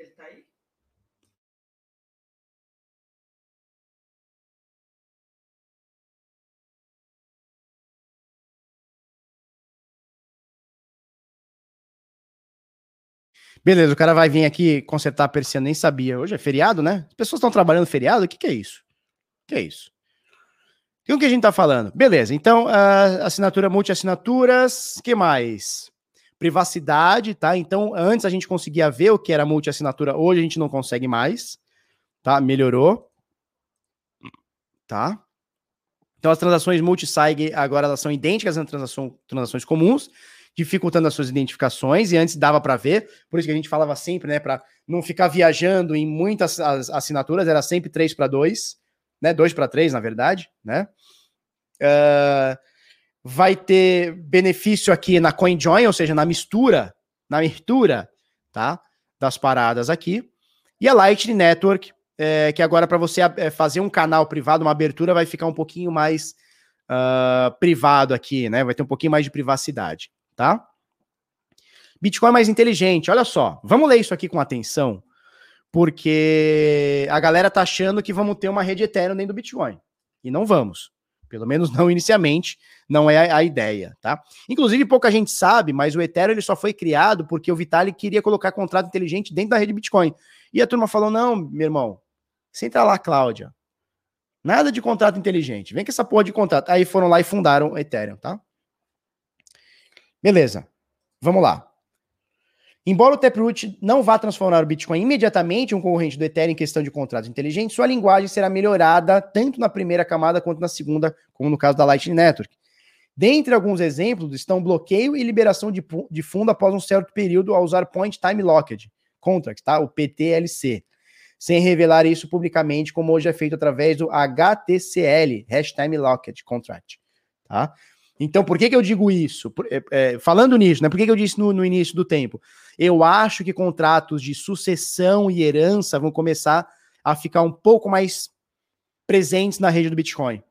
Beleza, o cara vai vir aqui consertar a persiana, nem sabia. Hoje é feriado, né? As pessoas estão trabalhando feriado? O que, que é isso? O que é isso? O que a gente está falando? Beleza, então, uh, assinatura multi-assinaturas, que mais? Privacidade, tá? Então, antes a gente conseguia ver o que era multi-assinatura, hoje a gente não consegue mais, tá? Melhorou, tá? Então, as transações multi-SIG agora elas são idênticas às transações comuns, dificultando as suas identificações, e antes dava para ver, por isso que a gente falava sempre, né, para não ficar viajando em muitas assinaturas, era sempre 3 para 2, né, 2 para 3, na verdade, né? Uh, vai ter benefício aqui na CoinJoin, ou seja, na mistura, na mistura, tá, das paradas aqui. E a Lightning Network, é, que agora para você é, fazer um canal privado, uma abertura, vai ficar um pouquinho mais uh, privado aqui, né? Vai ter um pouquinho mais de privacidade tá? Bitcoin é mais inteligente. Olha só, vamos ler isso aqui com atenção, porque a galera tá achando que vamos ter uma rede Ethereum dentro do Bitcoin. E não vamos. Pelo menos não inicialmente, não é a, a, ideia, tá? Inclusive, pouca gente sabe, mas o Ethereum ele só foi criado porque o Vitalik queria colocar contrato inteligente dentro da rede Bitcoin. E a turma falou: não, meu irmão, senta lá, Cláudia. Nada de contrato inteligente. Vem com essa porra de contrato. Aí foram lá e fundaram o Ethereum, tá? Beleza. Vamos lá. Embora o Taproot não vá transformar o Bitcoin imediatamente em um concorrente do Ethereum em questão de contratos inteligentes, sua linguagem será melhorada tanto na primeira camada quanto na segunda, como no caso da Lightning Network. Dentre alguns exemplos estão bloqueio e liberação de, de fundo após um certo período ao usar Point Time Locked Contract, tá? o PTLC, sem revelar isso publicamente, como hoje é feito através do HTCL, Hash Time Locked Contract. Tá? Então, por que, que eu digo isso? Por, é, é, falando nisso, né? Por que, que eu disse no, no, início do tempo? Eu acho que contratos de sucessão e herança vão começar a ficar um pouco mais presentes na rede do Bitcoin.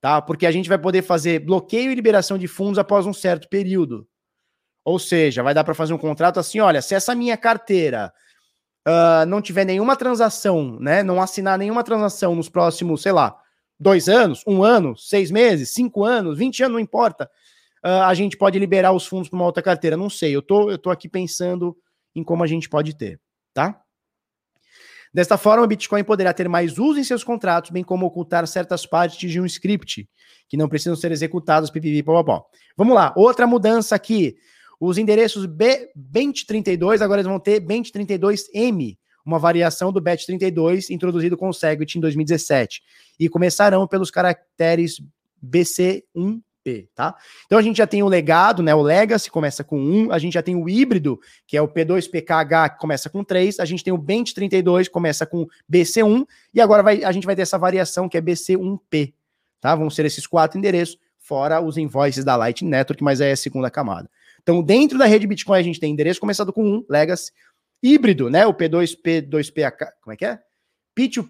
Tá? Porque a gente vai poder fazer bloqueio e liberação de fundos após um certo período. Ou seja, vai dar para fazer um contrato assim: olha, se essa minha carteira uh, não tiver nenhuma transação, né? Não assinar nenhuma transação nos próximos, sei lá, dois anos, um ano, seis meses, cinco anos, vinte anos, não importa. Uh, a gente pode liberar os fundos para uma outra carteira. Não sei, eu tô, eu tô aqui pensando em como a gente pode ter, tá? Desta forma, o Bitcoin poderá ter mais uso em seus contratos, bem como ocultar certas partes de um script que não precisam ser executadas, pipipi. Vamos lá, outra mudança aqui. Os endereços B, BENT32 agora vão ter BENT32M, uma variação do BET32 introduzido com o Segwit em 2017 e começarão pelos caracteres BC1P, tá? Então a gente já tem o legado, né? O Legacy começa com 1, a gente já tem o híbrido, que é o P2PKH, que começa com 3, a gente tem o Bent32, que começa com BC1, e agora vai, a gente vai ter essa variação que é BC1P, tá? Vão ser esses quatro endereços, fora os invoices da Lightning Network, mas é a segunda camada. Então, dentro da rede Bitcoin, a gente tem endereço começado com 1, Legacy, híbrido, né? O P2, P2PH, como é que é? P to,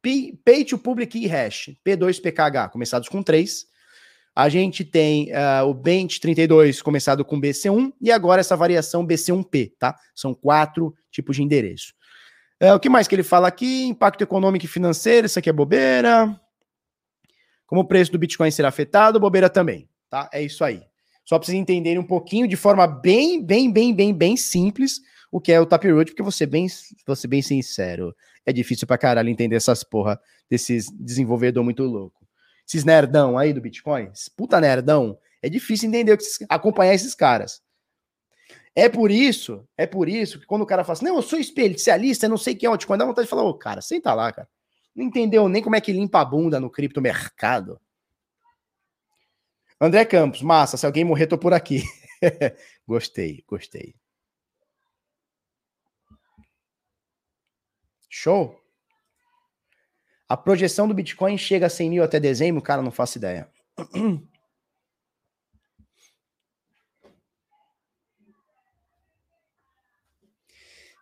P, Pay to Public Key Hash, P2PKH, começados com 3. A gente tem uh, o Bench 32 começado com BC1 e agora essa variação BC1P, tá? São quatro tipos de endereço. Uh, o que mais que ele fala aqui? Impacto econômico e financeiro, isso aqui é bobeira. Como o preço do Bitcoin será afetado, bobeira também, tá? É isso aí. Só para vocês entenderem um pouquinho de forma bem, bem, bem, bem, bem simples o que é o Taproot, porque você bem, você bem sincero, é difícil pra caralho entender essas porra desses desenvolvedor muito louco. Esses nerdão aí do Bitcoin, puta nerdão, é difícil entender, acompanhar esses caras. É por isso, é por isso que quando o cara fala assim, não, eu sou especialista, não sei quem é o Bitcoin, dá vontade de falar, ô, oh, cara, senta lá, cara. Não entendeu nem como é que limpa a bunda no criptomercado. André Campos, massa, se alguém morrer, tô por aqui. gostei, gostei. Show? A projeção do Bitcoin chega a 100 mil até dezembro? Cara, não faço ideia.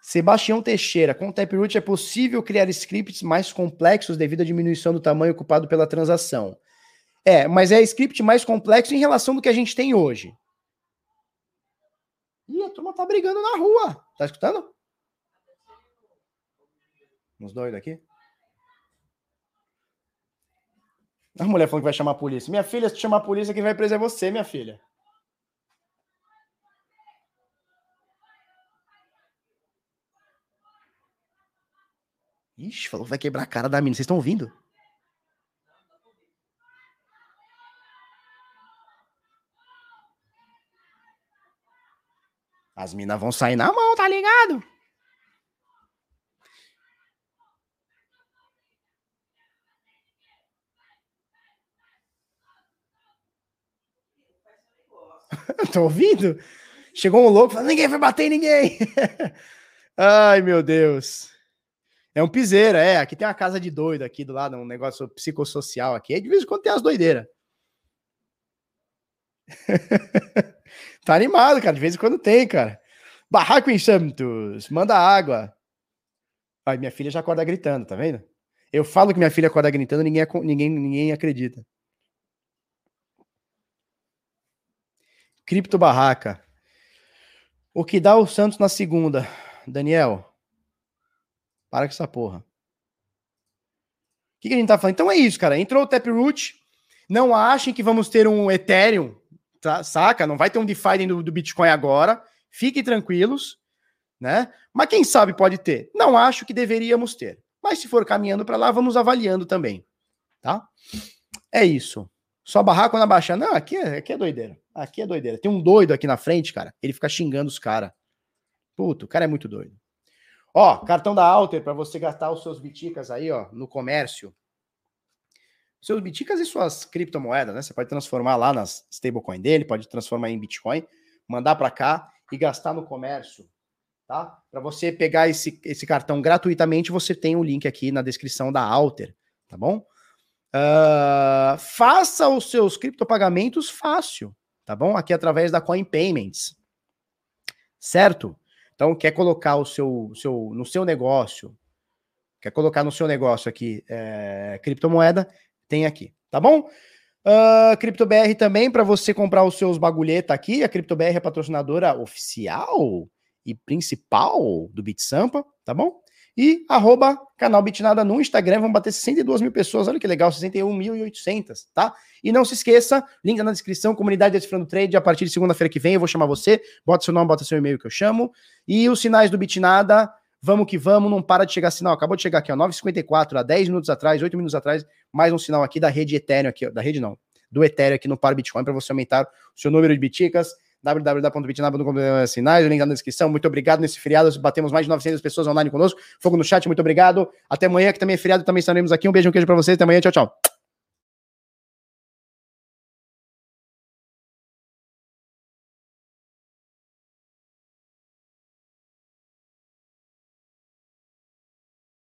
Sebastião Teixeira, com o Taproot é possível criar scripts mais complexos devido à diminuição do tamanho ocupado pela transação. É, mas é script mais complexo em relação do que a gente tem hoje. Ih, a turma tá brigando na rua. Tá escutando? Uns doidos aqui. A mulher falou que vai chamar a polícia. Minha filha, se chamar a polícia, quem vai preso é você, minha filha. Ixi, falou que vai quebrar a cara da mina. Vocês estão ouvindo? As minas vão sair na mão, tá ligado? Tô ouvindo? Chegou um louco ninguém vai bater em ninguém. Ai, meu Deus. É um piseiro, é. Aqui tem uma casa de doido aqui do lado, um negócio psicossocial aqui. De vez em quando tem as doideiras. tá animado, cara. De vez em quando tem, cara. Barraco em Santos, manda água. Ai, minha filha já acorda gritando, tá vendo? Eu falo que minha filha acorda gritando, ninguém, ninguém, ninguém acredita. Cripto Barraca. O que dá o Santos na segunda? Daniel, para com essa porra. O que, que a gente tá falando? Então é isso, cara. Entrou o Taproot. Não achem que vamos ter um Ethereum, tá? saca? Não vai ter um DeFi do, do Bitcoin agora. Fiquem tranquilos, né? Mas quem sabe pode ter. Não acho que deveríamos ter. Mas se for caminhando para lá, vamos avaliando também, tá? É isso. Só barraco na baixa. Não, aqui é, aqui é doideira. Aqui é doideira. Tem um doido aqui na frente, cara. Ele fica xingando os caras. Puto, o cara é muito doido. Ó, cartão da Alter para você gastar os seus biticas aí, ó, no comércio. Seus biticas e suas criptomoedas, né? Você pode transformar lá nas stablecoin dele, pode transformar em Bitcoin, mandar para cá e gastar no comércio, tá? Para você pegar esse, esse cartão gratuitamente, você tem o um link aqui na descrição da Alter, tá bom? Uh, faça os seus criptopagamentos fácil, tá bom? Aqui através da Coin Payments, certo? Então, quer colocar o seu, seu no seu negócio, quer colocar no seu negócio aqui é, criptomoeda, tem aqui, tá bom? Uh, CryptoBR também, para você comprar os seus bagulheta aqui. A CryptoBR é patrocinadora oficial e principal do BitSampa, tá bom? E arroba canal Bitnada no Instagram, vamos bater 62 mil pessoas, olha que legal, 61.800, tá? E não se esqueça, link na descrição, comunidade Decifrando Trade, a partir de segunda-feira que vem eu vou chamar você, bota seu nome, bota seu e-mail que eu chamo, e os sinais do Bitnada, vamos que vamos, não para de chegar sinal, acabou de chegar aqui, ó, 9h54, há 10 minutos atrás, 8 minutos atrás, mais um sinal aqui da rede Ethereum, aqui, da rede não, do Ethereum aqui no Par Bitcoin, para você aumentar o seu número de biticas, www.bitnaba.com.br sinais, o link tá na descrição. Muito obrigado nesse feriado. Batemos mais de 900 pessoas online conosco. Fogo no chat, muito obrigado. Até amanhã, que também é feriado, também estaremos aqui. Um beijo, um queijo para vocês. Até amanhã, tchau, tchau.